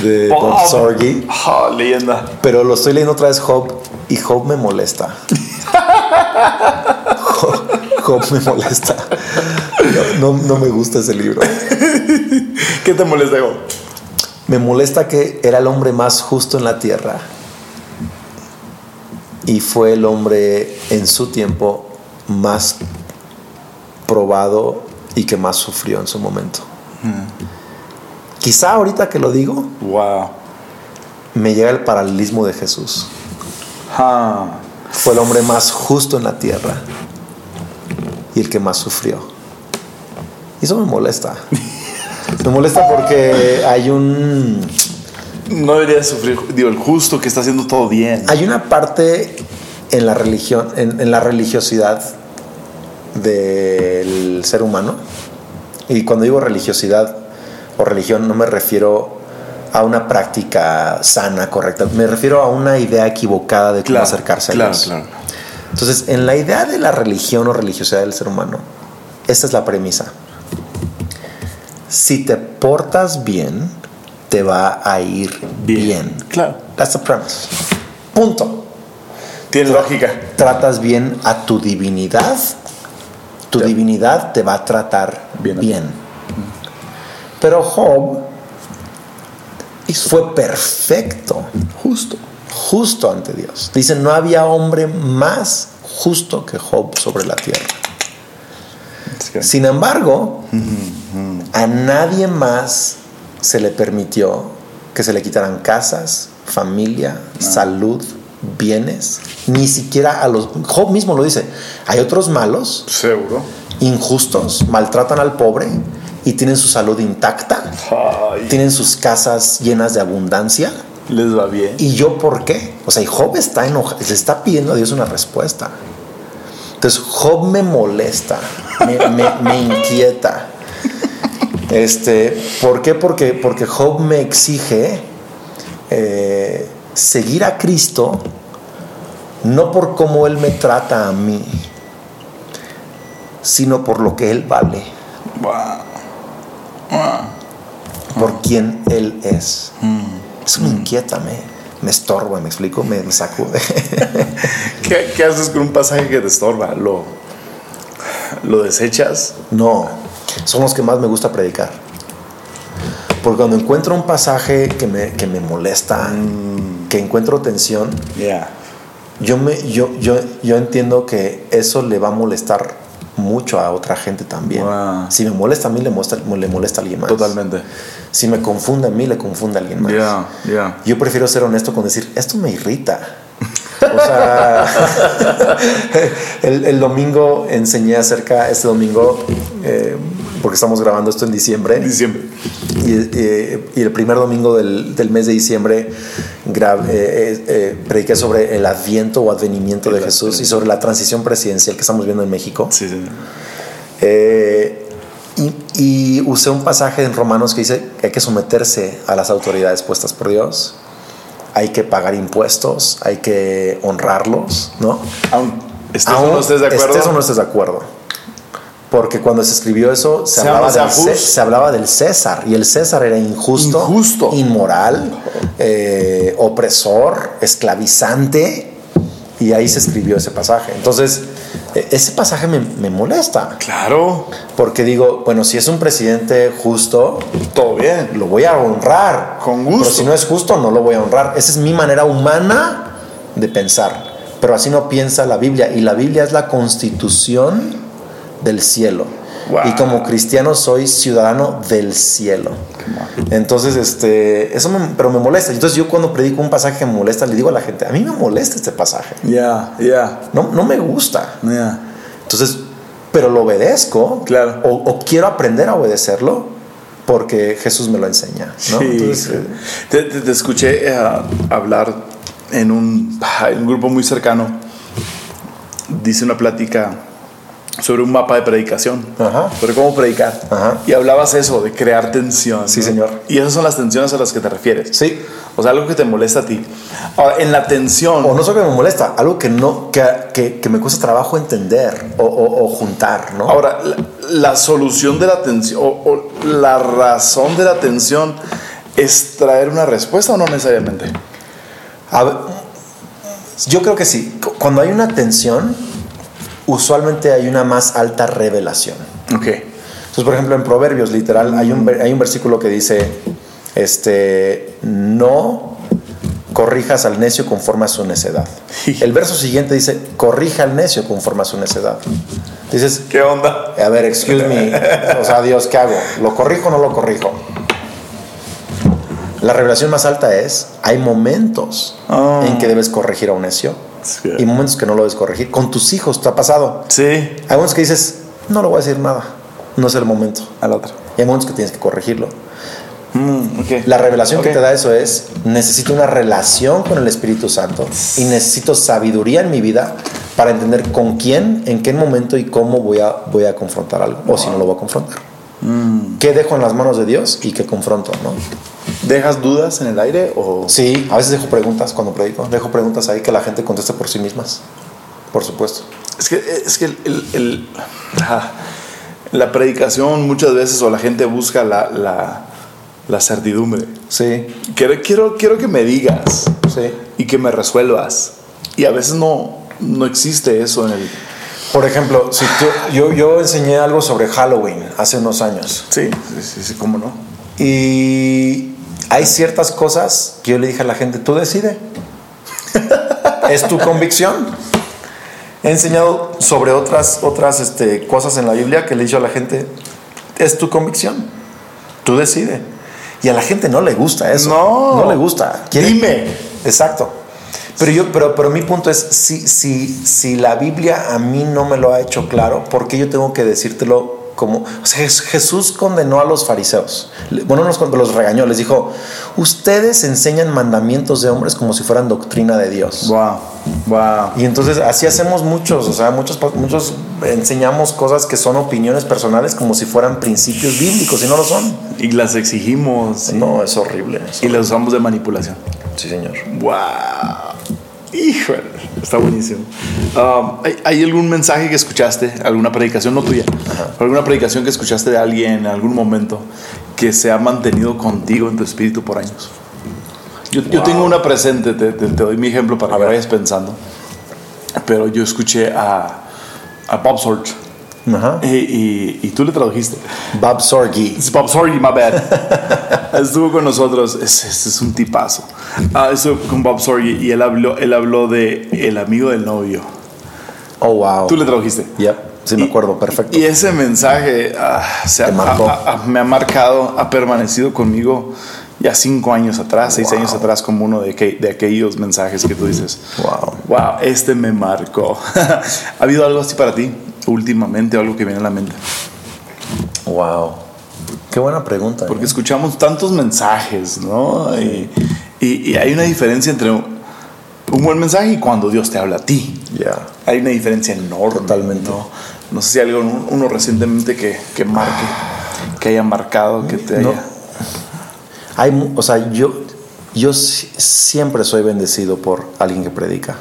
De Bob, Bob. Sorge. Ah, leyenda. Pero lo estoy leyendo otra vez Job y Job me molesta. Job, Job me molesta. No, no- no me gusta ese libro. ¿Qué te molesta, Job? Me molesta que era el hombre más justo en la tierra y fue el hombre en su tiempo más probado y que más sufrió en su momento. Quizá ahorita que lo digo, Wow. me llega el paralelismo de Jesús. Ah. Fue el hombre más justo en la tierra y el que más sufrió. Y eso me molesta. Me molesta porque hay un No debería sufrir, digo, el justo que está haciendo todo bien. Hay una parte en la religión, en, en la religiosidad del ser humano. Y cuando digo religiosidad o religión no me refiero a una práctica sana, correcta. Me refiero a una idea equivocada de cómo acercarse a claro, Dios. claro. Entonces, en la idea de la religión o religiosidad del ser humano, esta es la premisa. Si te portas bien, te va a ir bien. Claro. That's the premise. Punto. Tiene lógica. Tratas bien a tu divinidad, tu divinidad te va a tratar Bien bien. Pero Job fue perfecto, Justo. justo ante Dios. Dice, no había hombre más justo que Job sobre la tierra. Sin embargo, a nadie más se le permitió que se le quitaran casas, familia, salud, bienes, ni siquiera a los... Job mismo lo dice, hay otros malos, Seguro. injustos, maltratan al pobre y tienen su salud intacta, Ay, tienen sus casas llenas de abundancia. les va bien. ¿Y yo por qué? O sea, y Job está enojado, le está pidiendo a Dios una respuesta. Entonces, Job me molesta, me, me- me inquieta. Este, ¿Por qué? Porque, porque Job me exige eh, seguir a Cristo, no por cómo Él me trata a mí, sino por lo que Él vale, Wow. Wow. por quien Él es. Mm. Eso me inquieta, me, me estorba, me explico, me, me sacude. ¿Qué, qué haces con un pasaje que te estorba? ¿Lo, lo desechas? no, son los que más me gusta predicar. Porque cuando encuentro un pasaje que me, que me molesta, que encuentro tensión, Yeah. yo, me, yo, yo, yo entiendo que eso le va a molestar mucho a otra gente también. Wow. Si me molesta a mí, le molesta, le molesta a alguien más. Totalmente. Si me confunde a mí, le confunde a alguien más. Yeah, yeah. Yo prefiero ser honesto con decir, esto me irrita. O sea, el, el domingo enseñé acerca, este domingo, eh, porque estamos grabando esto en diciembre, Diciembre. y, eh, y el primer domingo del, del mes de diciembre gra- eh, eh, eh, prediqué sobre el adviento o advenimiento de Jesús y sobre la transición presidencial que estamos viendo en México. Sí, sí. Eh, y, y usé un pasaje en Romanos que dice que hay que someterse a las autoridades puestas por Dios, hay que pagar impuestos, hay que honrarlos, ¿no? Aún estés o Aún no estés de acuerdo. estés o no estés de acuerdo. Porque cuando se escribió eso, se, Se hablaba, del. Ce- se hablaba del César. Y el César era injusto, Injusto. inmoral, eh, opresor, esclavizante. Y ahí se escribió ese pasaje. Entonces, e- ese pasaje me, me molesta. Claro. Porque digo, bueno, si es un presidente justo, Todo bien. lo voy a honrar. Con gusto. Pero si no es justo, no lo voy a honrar. Esa es mi manera humana de pensar. Pero así no piensa la Biblia. Y la Biblia es la constitución del cielo. Wow. Y como cristiano soy ciudadano del cielo. Entonces, este, eso me, pero me molesta. Entonces yo cuando predico un pasaje que me molesta, le digo a la gente, a mí me molesta este pasaje. Ya, ya. No, no me gusta. Ya. Entonces, pero lo obedezco. Claro. O, o quiero aprender a obedecerlo porque Jesús me lo enseña. ¿no? Sí. Entonces, eh, te, te- te escuché eh, hablar en un, en un grupo muy cercano. Dice una plática sobre un mapa de predicación. Ajá. Sobre cómo predicar. Ajá. Y hablabas eso, de crear tensión. Sí, ¿no? señor. Y esas son las tensiones a las que te refieres. sí. O sea, algo que te molesta a ti. Ahora, en la tensión. O no solo que me molesta, algo que no, que, que, que me cuesta trabajo entender o, o- o juntar, ¿no? Ahora, la, la solución de la tensión o, o la razón de la tensión es traer una respuesta o no necesariamente. A ver, yo creo que sí. Cu- Cuando hay una tensión, usualmente hay una más alta revelación. Ok. Entonces, por ejemplo, en Proverbios, literal, hay un, hay un versículo que dice, este, no corrijas al necio conforme a su necedad. El verso siguiente dice, corrija al necio conforme a su necedad. Dices, ¿Qué onda? a ver, excuse me, o sea, Dios, ¿qué hago? ¿Lo corrijo o no lo corrijo? La revelación más alta es, hay momentos Ah. en que debes corregir a un necio Sí. y momentos que no lo debes corregir. Con tus hijos, ¿te ha pasado? Sí. Hay momentos que dices, no le voy a decir nada, no es el momento. Al otro. Y hay momentos que tienes que corregirlo. Mm, ok. La revelación que Ok. te da eso es, necesito una relación con el Espíritu Santo y necesito sabiduría en mi vida para entender con quién, en qué momento y cómo voy a, voy a confrontar algo, o si no lo voy a confrontar. Mm. ¿Qué dejo en las manos de Dios y qué confronto? ¿no? ¿Dejas dudas en el aire o.? Sí, a veces dejo preguntas cuando predico, dejo preguntas ahí que la gente conteste por sí mismas, por supuesto. Es que, es que el, el- el- la predicación muchas veces o la gente busca la, la, la certidumbre. Sí, Quiero, quiero, quiero que me digas sí. y que me resuelvas. Y a veces no, no existe eso en el. Por ejemplo, si tú- yo, yo enseñé algo sobre Halloween hace unos años. Sí, sí, sí, sí, cómo no. Y hay ciertas cosas que yo le dije a la gente, tú decide. es tu convicción. He enseñado sobre otras, otras este, cosas en la Biblia que le he dicho a la gente, es tu convicción. Tú decide. Y a la gente no le gusta eso. No. No le gusta. Quiere- Dime. Exacto. Pero, yo, pero, pero mi punto es, si, si, si la Biblia a mí no me lo ha hecho claro, ¿por qué yo tengo que decírtelo como... O sea, Jes- Jesús condenó a los fariseos. Bueno, no los, los regañó, les dijo, ustedes enseñan mandamientos de hombres como si fueran doctrina de Dios. Wow, wow. Y entonces así hacemos muchos, o sea, muchos, muchos enseñamos cosas que son opiniones personales como si fueran principios bíblicos y no lo son. Y las exigimos No, es horrible. es y las usamos de manipulación. horrible. Sí, señor. Wow. Híjole, está buenísimo. Um, ¿hay, hay algún mensaje que escuchaste, alguna predicación, no tuya, alguna predicación que escuchaste de alguien en algún momento que se ha mantenido contigo en tu espíritu por años? Yo, yo tengo una presente, te, te- te doy mi ejemplo para que vayas pensando. Pero yo escuché a, a Bob Sorge Ajá. y, y- y tú le tradujiste. Bob Sorgi. Bob Sorge, my bad. Estuvo con nosotros, es, es, es un tipazo. Ah, estuvo con Bob Sorge y él habló, él habló de el amigo del novio. Oh, wow. Tú le tradujiste. Yep, sí me Y- acuerdo, perfecto. Y ese mensaje ah, se ha- ha- ha- me ha marcado, ha permanecido conmigo ya cinco años atrás, seis Wow. años atrás, como uno de, que- de aquellos mensajes que tú dices. Wow. Wow, este me marcó. ¿Ha habido algo así para ti últimamente algo que viene a la mente? Wow. Qué buena pregunta. Porque ¿eh? escuchamos tantos mensajes, ¿no? Y, y- y hay una diferencia entre un, buen mensaje y cuando Dios te habla a ti. Ya. Hay una diferencia enorme. Totalmente. No, no sé si hay algo, uno recientemente que, que marque, que haya marcado, que te No. haya. Hay, o sea, yo, yo si- siempre soy bendecido por alguien que predica.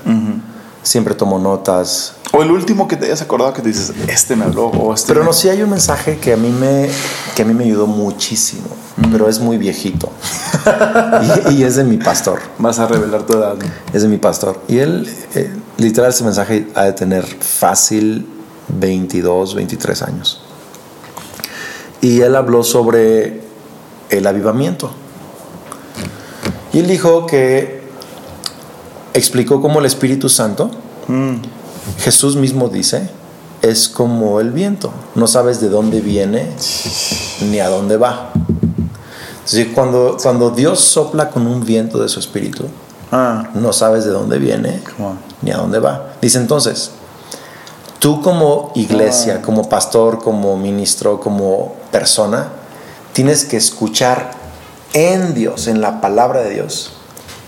Siempre tomo notas. O el último que te hayas acordado que te dices, este me habló, o este. Pero me- no, sí hay un mensaje que a mí me, que a mí me ayudó muchísimo, pero es muy viejito. y, y es de mi pastor. Vas a revelar tu edad. Es de mi pastor. Y él, eh, literal, ese mensaje ha de tener fácil 22, 23 años. Y él habló sobre el avivamiento. Y él dijo que explicó cómo el Espíritu Santo, Jesús mismo dice, es como el viento. No sabes de dónde viene ni a dónde va. Entonces, cuando, cuando Dios sopla con un viento de su espíritu, Ah, no sabes de dónde viene ni a dónde va. Dice entonces, tú como iglesia, como pastor, como ministro, como persona, tienes que escuchar en Dios, en la palabra de Dios,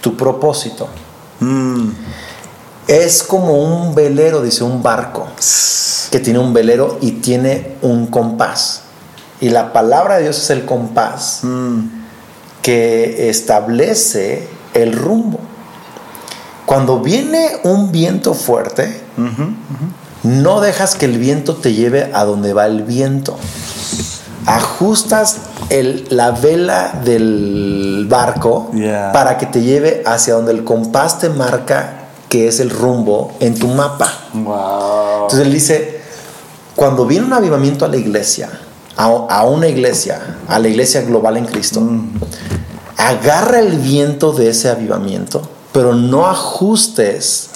tu propósito. Mm, Es como un velero, dice un barco, que tiene un velero y tiene un compás. Y la palabra de Dios es el compás mm, que establece el rumbo. Cuando viene un viento fuerte, no dejas que el viento te lleve a donde va el viento. Ajustas el- la vela del barco Yeah. para que te lleve hacia donde el compás te marca que es el rumbo en tu mapa. Wow. Entonces él dice, cuando viene un avivamiento a la iglesia, a, a una iglesia, a la iglesia global en Cristo, agarra el viento de ese avivamiento, pero no ajustes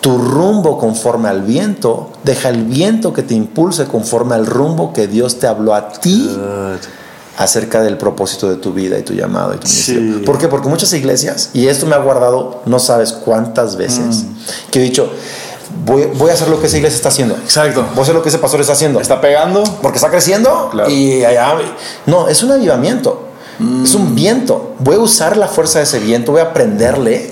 tu rumbo conforme al viento, deja el viento que te impulse conforme al rumbo que Dios te habló a ti Good. Acerca del propósito de tu vida y tu llamado y tu Sí. ministerio. ¿Por qué? Porque muchas iglesias, y esto me ha guardado no sabes cuántas veces, Mm. que he dicho, voy, voy a hacer lo que esa iglesia está haciendo. Exacto. Voy a hacer lo que ese pastor está haciendo. ¿Está pegando? Porque está creciendo Claro. y allá... No, es un avivamiento. Es un viento. Voy a usar la fuerza de ese viento, voy a aprenderle,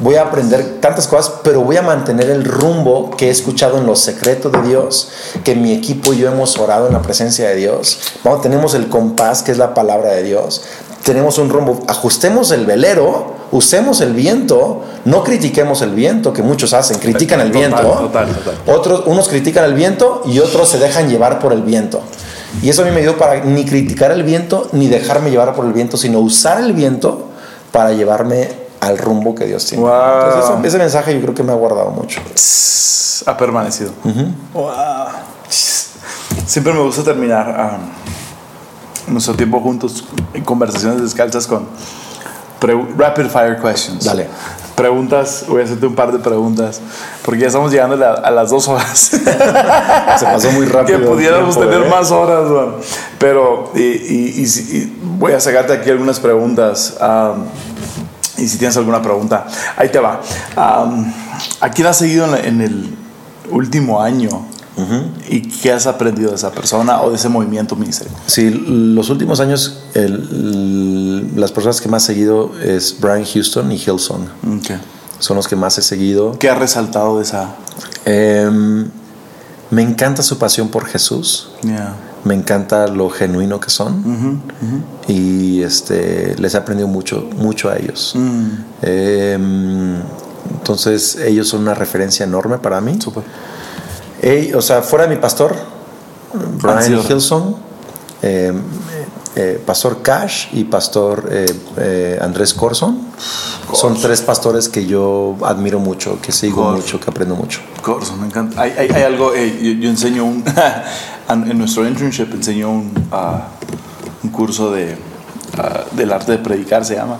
voy a aprender tantas cosas, pero voy a mantener el rumbo que he escuchado en los secretos de Dios, que mi equipo y yo hemos orado en la presencia de Dios. Vamos, tenemos el compás, que es la palabra de Dios. Tenemos un rumbo. Ajustemos el velero, usemos el viento, no critiquemos el viento, que muchos hacen, critican el Total, viento. total, total. Otros, unos critican el viento y otros se dejan llevar por el viento. Y eso a mí me ayudó para ni criticar el viento ni dejarme llevar por el viento, sino usar el viento para llevarme al rumbo que Dios tiene. Wow. Entonces, ese, ese mensaje yo creo que me ha guardado mucho. Ha permanecido. Wow. Siempre me gusta terminar nuestro tiempo juntos en conversaciones descalzas con rapid fire questions. Dale. Preguntas, voy a hacerte un par de preguntas, porque ya estamos llegando a, la- a las dos horas. Se pasó muy rápido. que pudiéramos tiempo, tener ¿eh? más horas, man. pero y, y- y y voy a sacarte aquí algunas preguntas. am, y si tienes alguna pregunta, ahí te va. Am, ¿A quién has seguido en, en el último año? ¿Y qué has aprendido de esa persona o de ese movimiento ministerio? Sí, los últimos años el- las personas que más he seguido es Brian Houston y Hillsong. Okay. Son los que más he seguido. ¿Qué has resaltado de esa? Em, me encanta su pasión por Jesús. Yeah. Me encanta lo genuino que son. Y este, les he aprendido mucho, mucho a ellos. Mm. Em, Entonces ellos son una referencia enorme para mí. Súper. Ey, o sea, fuera de mi pastor, Brian Hilson, eh, eh, pastor Cash y pastor eh, eh, Andrés Corson, son tres pastores que yo admiro mucho, que sigo Corson. mucho, que aprendo mucho. Corso, me encanta. Hay, hay, hay algo, eh, yo, yo enseño un, en nuestro internship enseño un, ah, un curso de, ah, del arte de predicar, se llama.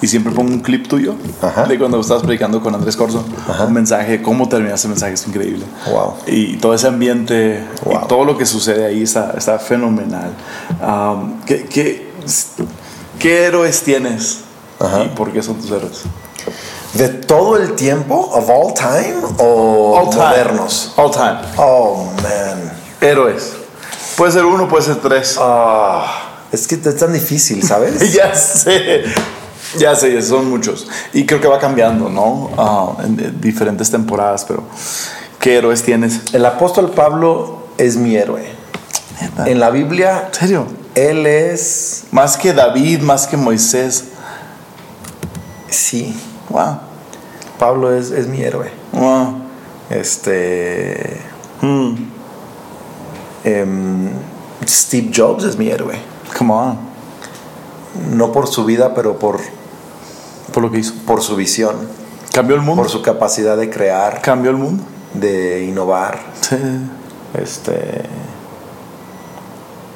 Y siempre pongo un clip tuyo Ajá. de cuando estabas predicando con Andrés Corso. Un mensaje, cómo terminaste el mensaje, es increíble. Wow. Y todo ese ambiente Wow. y todo lo que sucede ahí está, está fenomenal. Um, ¿qué, qué, qué héroes tienes? Ajá. ¿Y por qué son tus héroes? ¿De todo el tiempo, of all time o All time. modernos? All time. Oh, man. Héroes. Puede ser uno, puede ser tres. Ah, es que es tan difícil, ¿sabes? ya sé. Ya sé, son muchos. Y creo que va cambiando, ¿no? Ah, en, en diferentes temporadas, pero ¿qué héroes tienes? El apóstol Pablo es mi héroe. En la Biblia, ¿En serio? él es, Más que David, más que Moisés. sí, Wow. Pablo es, es mi héroe. Wow. Este, Hmm. em, Steve Jobs es mi héroe. Come on. No por su vida, pero por, Por lo que hizo. por su visión, Cambió el mundo. por su capacidad de crear, Cambió el mundo. de innovar. Sí. Este,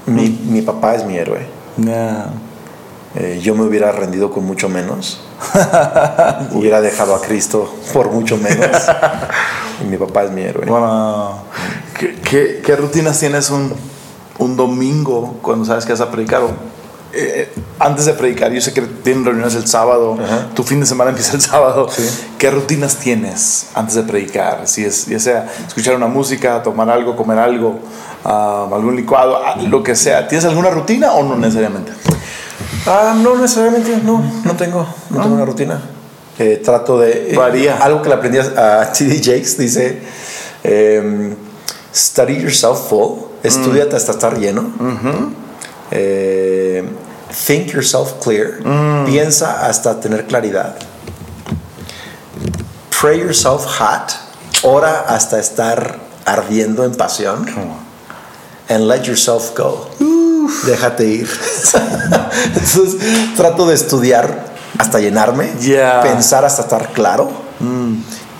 mi, mi papá es mi héroe. Yeah. Eh, yo me hubiera rendido con mucho menos. hubiera dejado a Cristo por mucho menos. y mi papá es mi héroe. Wow. ¿Qué, qué, qué rutinas tienes un, un domingo cuando sabes que vas a predicar? Eh, antes de predicar, yo sé que tienen reuniones el sábado, Ajá. tu fin de semana empieza el sábado. Sí. ¿Qué rutinas tienes antes de predicar? Si es, ya sea escuchar una música, tomar algo, comer algo, ah, algún licuado, ah, lo que sea. ¿Tienes alguna rutina o no necesariamente? Ah, no necesariamente, no, no tengo, no tengo una rutina. Eh, trato de... eh, Varía. algo que le aprendí a T.D. Jakes dice, em, study yourself full, estudiate hasta estar lleno. Eh, think yourself clear, piensa hasta tener claridad. Pray yourself hot, ora hasta estar ardiendo en pasión. And let yourself go. Déjate ir. Entonces trato de estudiar hasta llenarme, Yeah. pensar hasta estar claro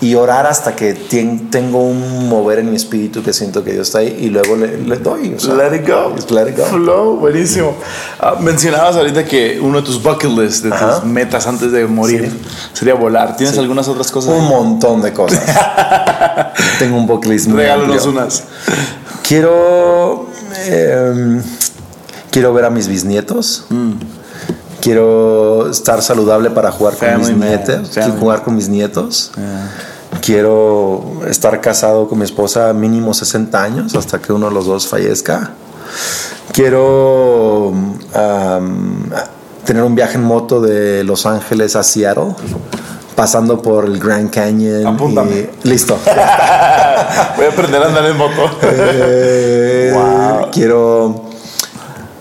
y orar hasta que tengo un mover en mi espíritu que siento que Dios está ahí y luego le, le doy. o sea, Let it go. let it go. Flow, buenísimo. Ah, mencionabas ahorita que uno de tus bucket lists, de Ajá. tus metas antes de morir, sería volar. ¿Tienes algunas otras cosas? Un montón de cosas. tengo un bucket list Regálanos unas. Quiero. em, quiero ver a mis bisnietos. Mm. Quiero estar saludable para jugar con mis man, nietos. Quiero jugar con mis nietos. Quiero estar casado con mi esposa mínimo 60 años hasta que uno de los dos fallezca. Quiero tener un viaje en moto de Los Ángeles a Seattle, pasando por el Grand Canyon. Apúntame. y- listo. Voy a aprender a andar en moto. Eh, Wow. Quiero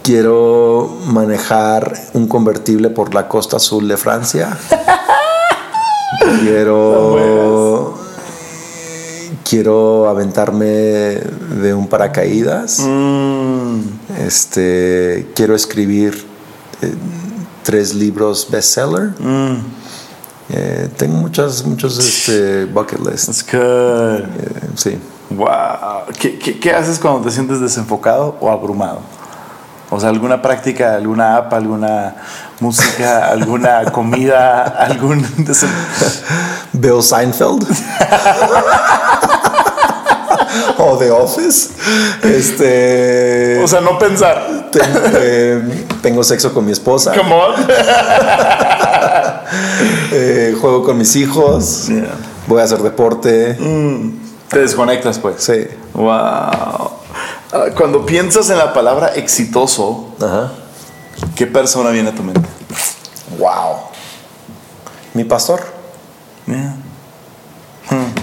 quiero manejar un convertible por la costa azul de Francia. quiero quiero aventarme de un paracaídas. Mm, Este quiero escribir eh, tres libros bestseller. mm, Eh, tengo muchas muchos este, bucket lists. that's good. Eh, sí. Wow. ¿Qué, qué, qué haces cuando te sientes desenfocado o abrumado? O sea, alguna práctica, alguna app, alguna música, alguna comida, algún... Bill Seinfeld. o The Office. Este. O sea, no pensar. ten- eh, tengo sexo con mi esposa. Come on. eh, juego con mis hijos. Yeah. Voy a hacer deporte. Te desconectas, pues. Sí. Wow. Ah, Cuando piensas en la palabra exitoso, Ajá. ¿qué persona viene a tu mente? Wow. Mi pastor Yeah.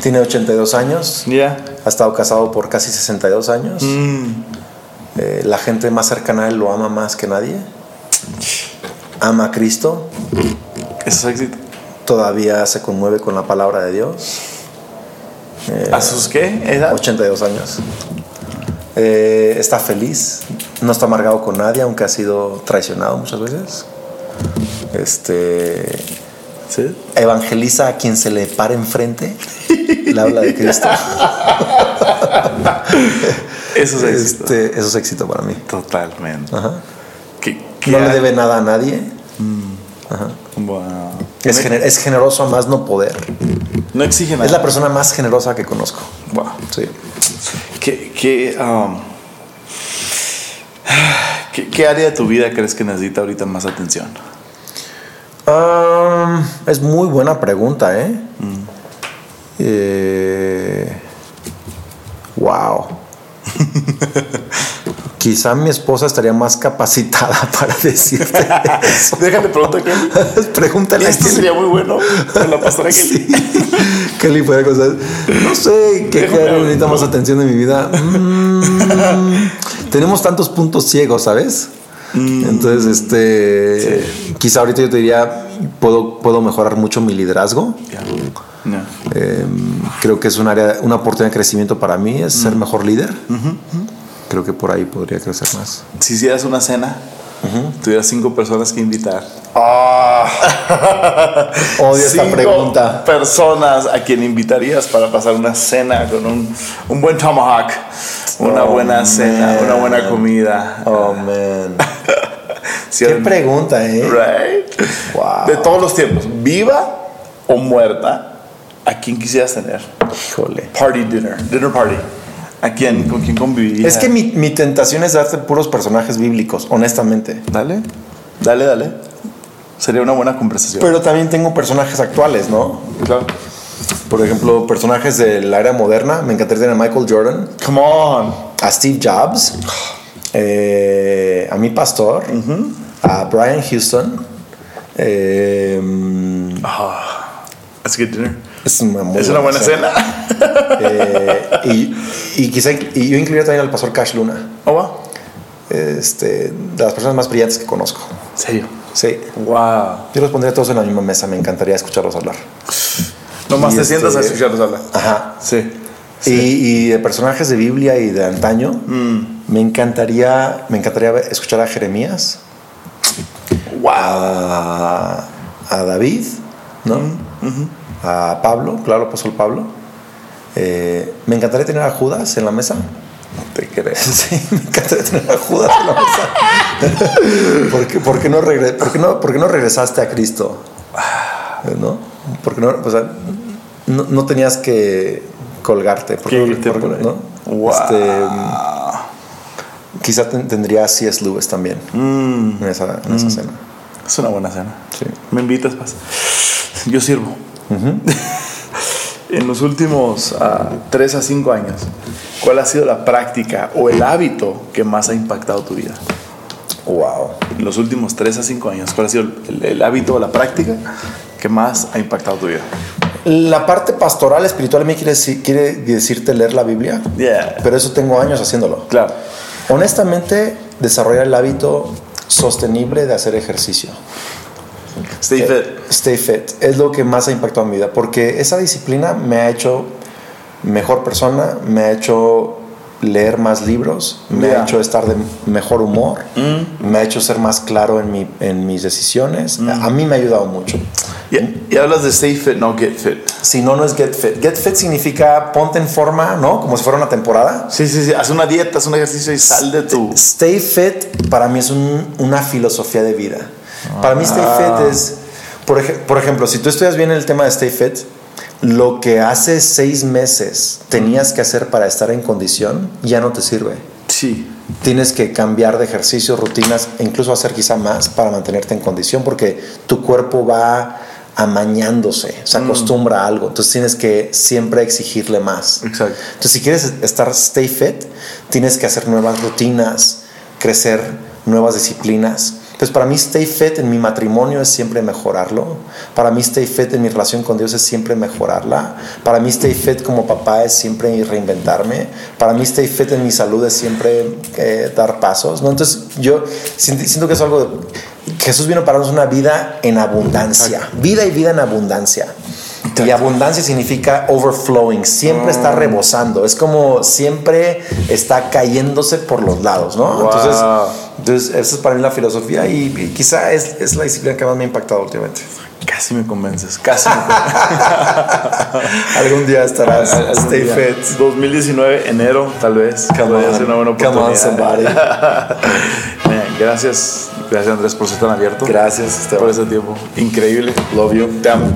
Tiene 82 años. Yeah. Ha estado casado por casi 62 años. Mm. Eh, la gente más cercana a él lo ama más que nadie. Ama a Cristo. Eso es éxito. Todavía se conmueve con la palabra de Dios. Eh, ¿A sus qué? ¿Edad? 82 años. Eh, está feliz, no está amargado con nadie, aunque ha sido traicionado muchas veces. Este ¿Sí? evangeliza a quien se le para enfrente. Le habla de Cristo. Eso es éxito. Este, eso es éxito para mí. Totalmente. Ajá. ¿Qué- qué No le debe nada a nadie. Wow. Es, gener- es generoso a más no poder. No exige nada. Es la persona más generosa que conozco. Wow. Sí. ¿Qué, qué, um, ¿qué, qué área de tu vida crees que necesita ahorita más atención? Um, es muy buena pregunta, ¿eh? Eh, wow. Quizá mi esposa estaría más capacitada para decirte eso. Déjale preguntar que Pregúntale a Esto Kelly. sería muy bueno con la pastora Kelly. Kelly cosas. No sé qué necesita más atención en mi vida. Mm, tenemos tantos puntos ciegos, ¿sabes? Entonces, este. Quizá ahorita yo te diría, puedo, puedo mejorar mucho mi liderazgo. Ya. No. Eh, creo que es un área, una oportunidad de crecimiento para mí, es ser mejor líder. Creo que por ahí podría crecer más. Si hicieras una cena, tuvieras cinco personas que invitar. Odio esta Cinco pregunta. personas a quien invitarías para pasar una cena con un, un buen tomahawk, una Oh, buena cena, man. una buena comida. Oh, man. Qué pregunta, ¿eh? Right? Wow. De todos los tiempos, viva o muerta, ¿a quién quisieras tener? Híjole. Party dinner, dinner party. ¿A quién? ¿Con quién convivirías? Es que mi, mi tentación es darte puros personajes bíblicos, honestamente. Dale, dale, dale. Sería una buena conversación. Pero también tengo personajes actuales, ¿no? claro. Por ejemplo, personajes de la era moderna. Me encantaría tener a Michael Jordan, Come on. a Steve Jobs, eh, a mi pastor, a Brian Houston. eh, That's a good dinner. es una, muy es una buena cena. Eh, y, y quizá y yo incluiría también al pastor Cash Luna, oh, wow. este, de las personas más brillantes que conozco. ¿Serio? Sí, Wow. yo los pondría todos en la misma mesa, me encantaría escucharlos hablar. Nomás Y te este- sientas a escucharlos hablar. Ajá. Sí. Y, y de personajes de Biblia y de antaño, me encantaría, me encantaría escuchar a Jeremías, Wow. a, a David, ¿no? A Pablo, claro, apóstol Pablo. Eh, me encantaría tener a Judas en la mesa. Te crees. Sí, me encantaría tener a Judas en la mesa. ¿Por qué, por qué no, regre- por qué no, por qué no regresaste a Cristo? ¿No? Porque no, o sea, no, no tenías que colgarte. ¿Por qué no- no? Wow. Este, quizá ten- tendría a C.S. Lewis también Mm, en esa, en esa cena. es una buena cena. Sí. ¿Me invitas, Paz? Yo sirvo. en los últimos 3 a 5 años, ¿cuál ha sido la práctica o el hábito que más ha impactado tu vida? Wow. En los últimos 3 a 5 años, ¿cuál ha sido el, el hábito o la práctica que más ha impactado tu vida? La parte pastoral, espiritual, me quiere, decir- quiere decirte leer la Biblia, Yeah. pero eso tengo años haciéndolo. Claro. Honestamente, desarrollar el hábito sostenible de hacer ejercicio. Stay fit. Stay fit es lo que más ha impactado en mi vida porque esa disciplina me ha hecho mejor persona, me ha hecho leer más libros, me Yeah. ha hecho estar de mejor humor, me ha hecho ser más claro en, mi, en mis decisiones. A mí me ha ayudado mucho. Y, y hablas de stay fit, no get fit. Si no, no es get fit. Get fit significa ponte en forma, ¿no? Como si fuera una temporada. Sí, sí, sí. Haz una dieta, haz un ejercicio y sal de tu. Stay fit para mí es un- una filosofía de vida. Para mí stay fit es, por, ej- por ejemplo, si tú estudias bien el tema de stay fit, lo que hace seis meses tenías que hacer para estar en condición ya no te sirve. Sí. Tienes que cambiar de ejercicio, rutinas, e incluso hacer quizá más para mantenerte en condición porque tu cuerpo va amañándose, se acostumbra a algo. Entonces tienes que siempre exigirle más. Exacto. Entonces, si quieres estar stay fit, tienes que hacer nuevas rutinas, crecer nuevas disciplinas. Pues para mí stay fit en mi matrimonio es siempre mejorarlo. Para mí stay fit en mi relación con Dios es siempre mejorarla. Para mí stay fit como papá es siempre reinventarme. Para mí stay fit en mi salud es siempre eh, dar pasos. ¿no? Entonces yo siento que es algo... De, Jesús vino para darnos una vida en abundancia. Vida y vida en abundancia. Y abundancia significa overflowing, siempre está mm. rebosando, es como siempre está cayéndose por los lados, ¿no? Entonces, entonces, esa es para mí la filosofía y, quizá es, es, la disciplina que más me ha impactado últimamente. Casi me convences, casi me convences. Algún día estarás. Stay fit. 2019, enero, tal vez. Come on, una buena oportunidad. gracias, gracias Andrés por ser tan abierto. Gracias, Por ese tiempo. Increíble. Love you. Te amo.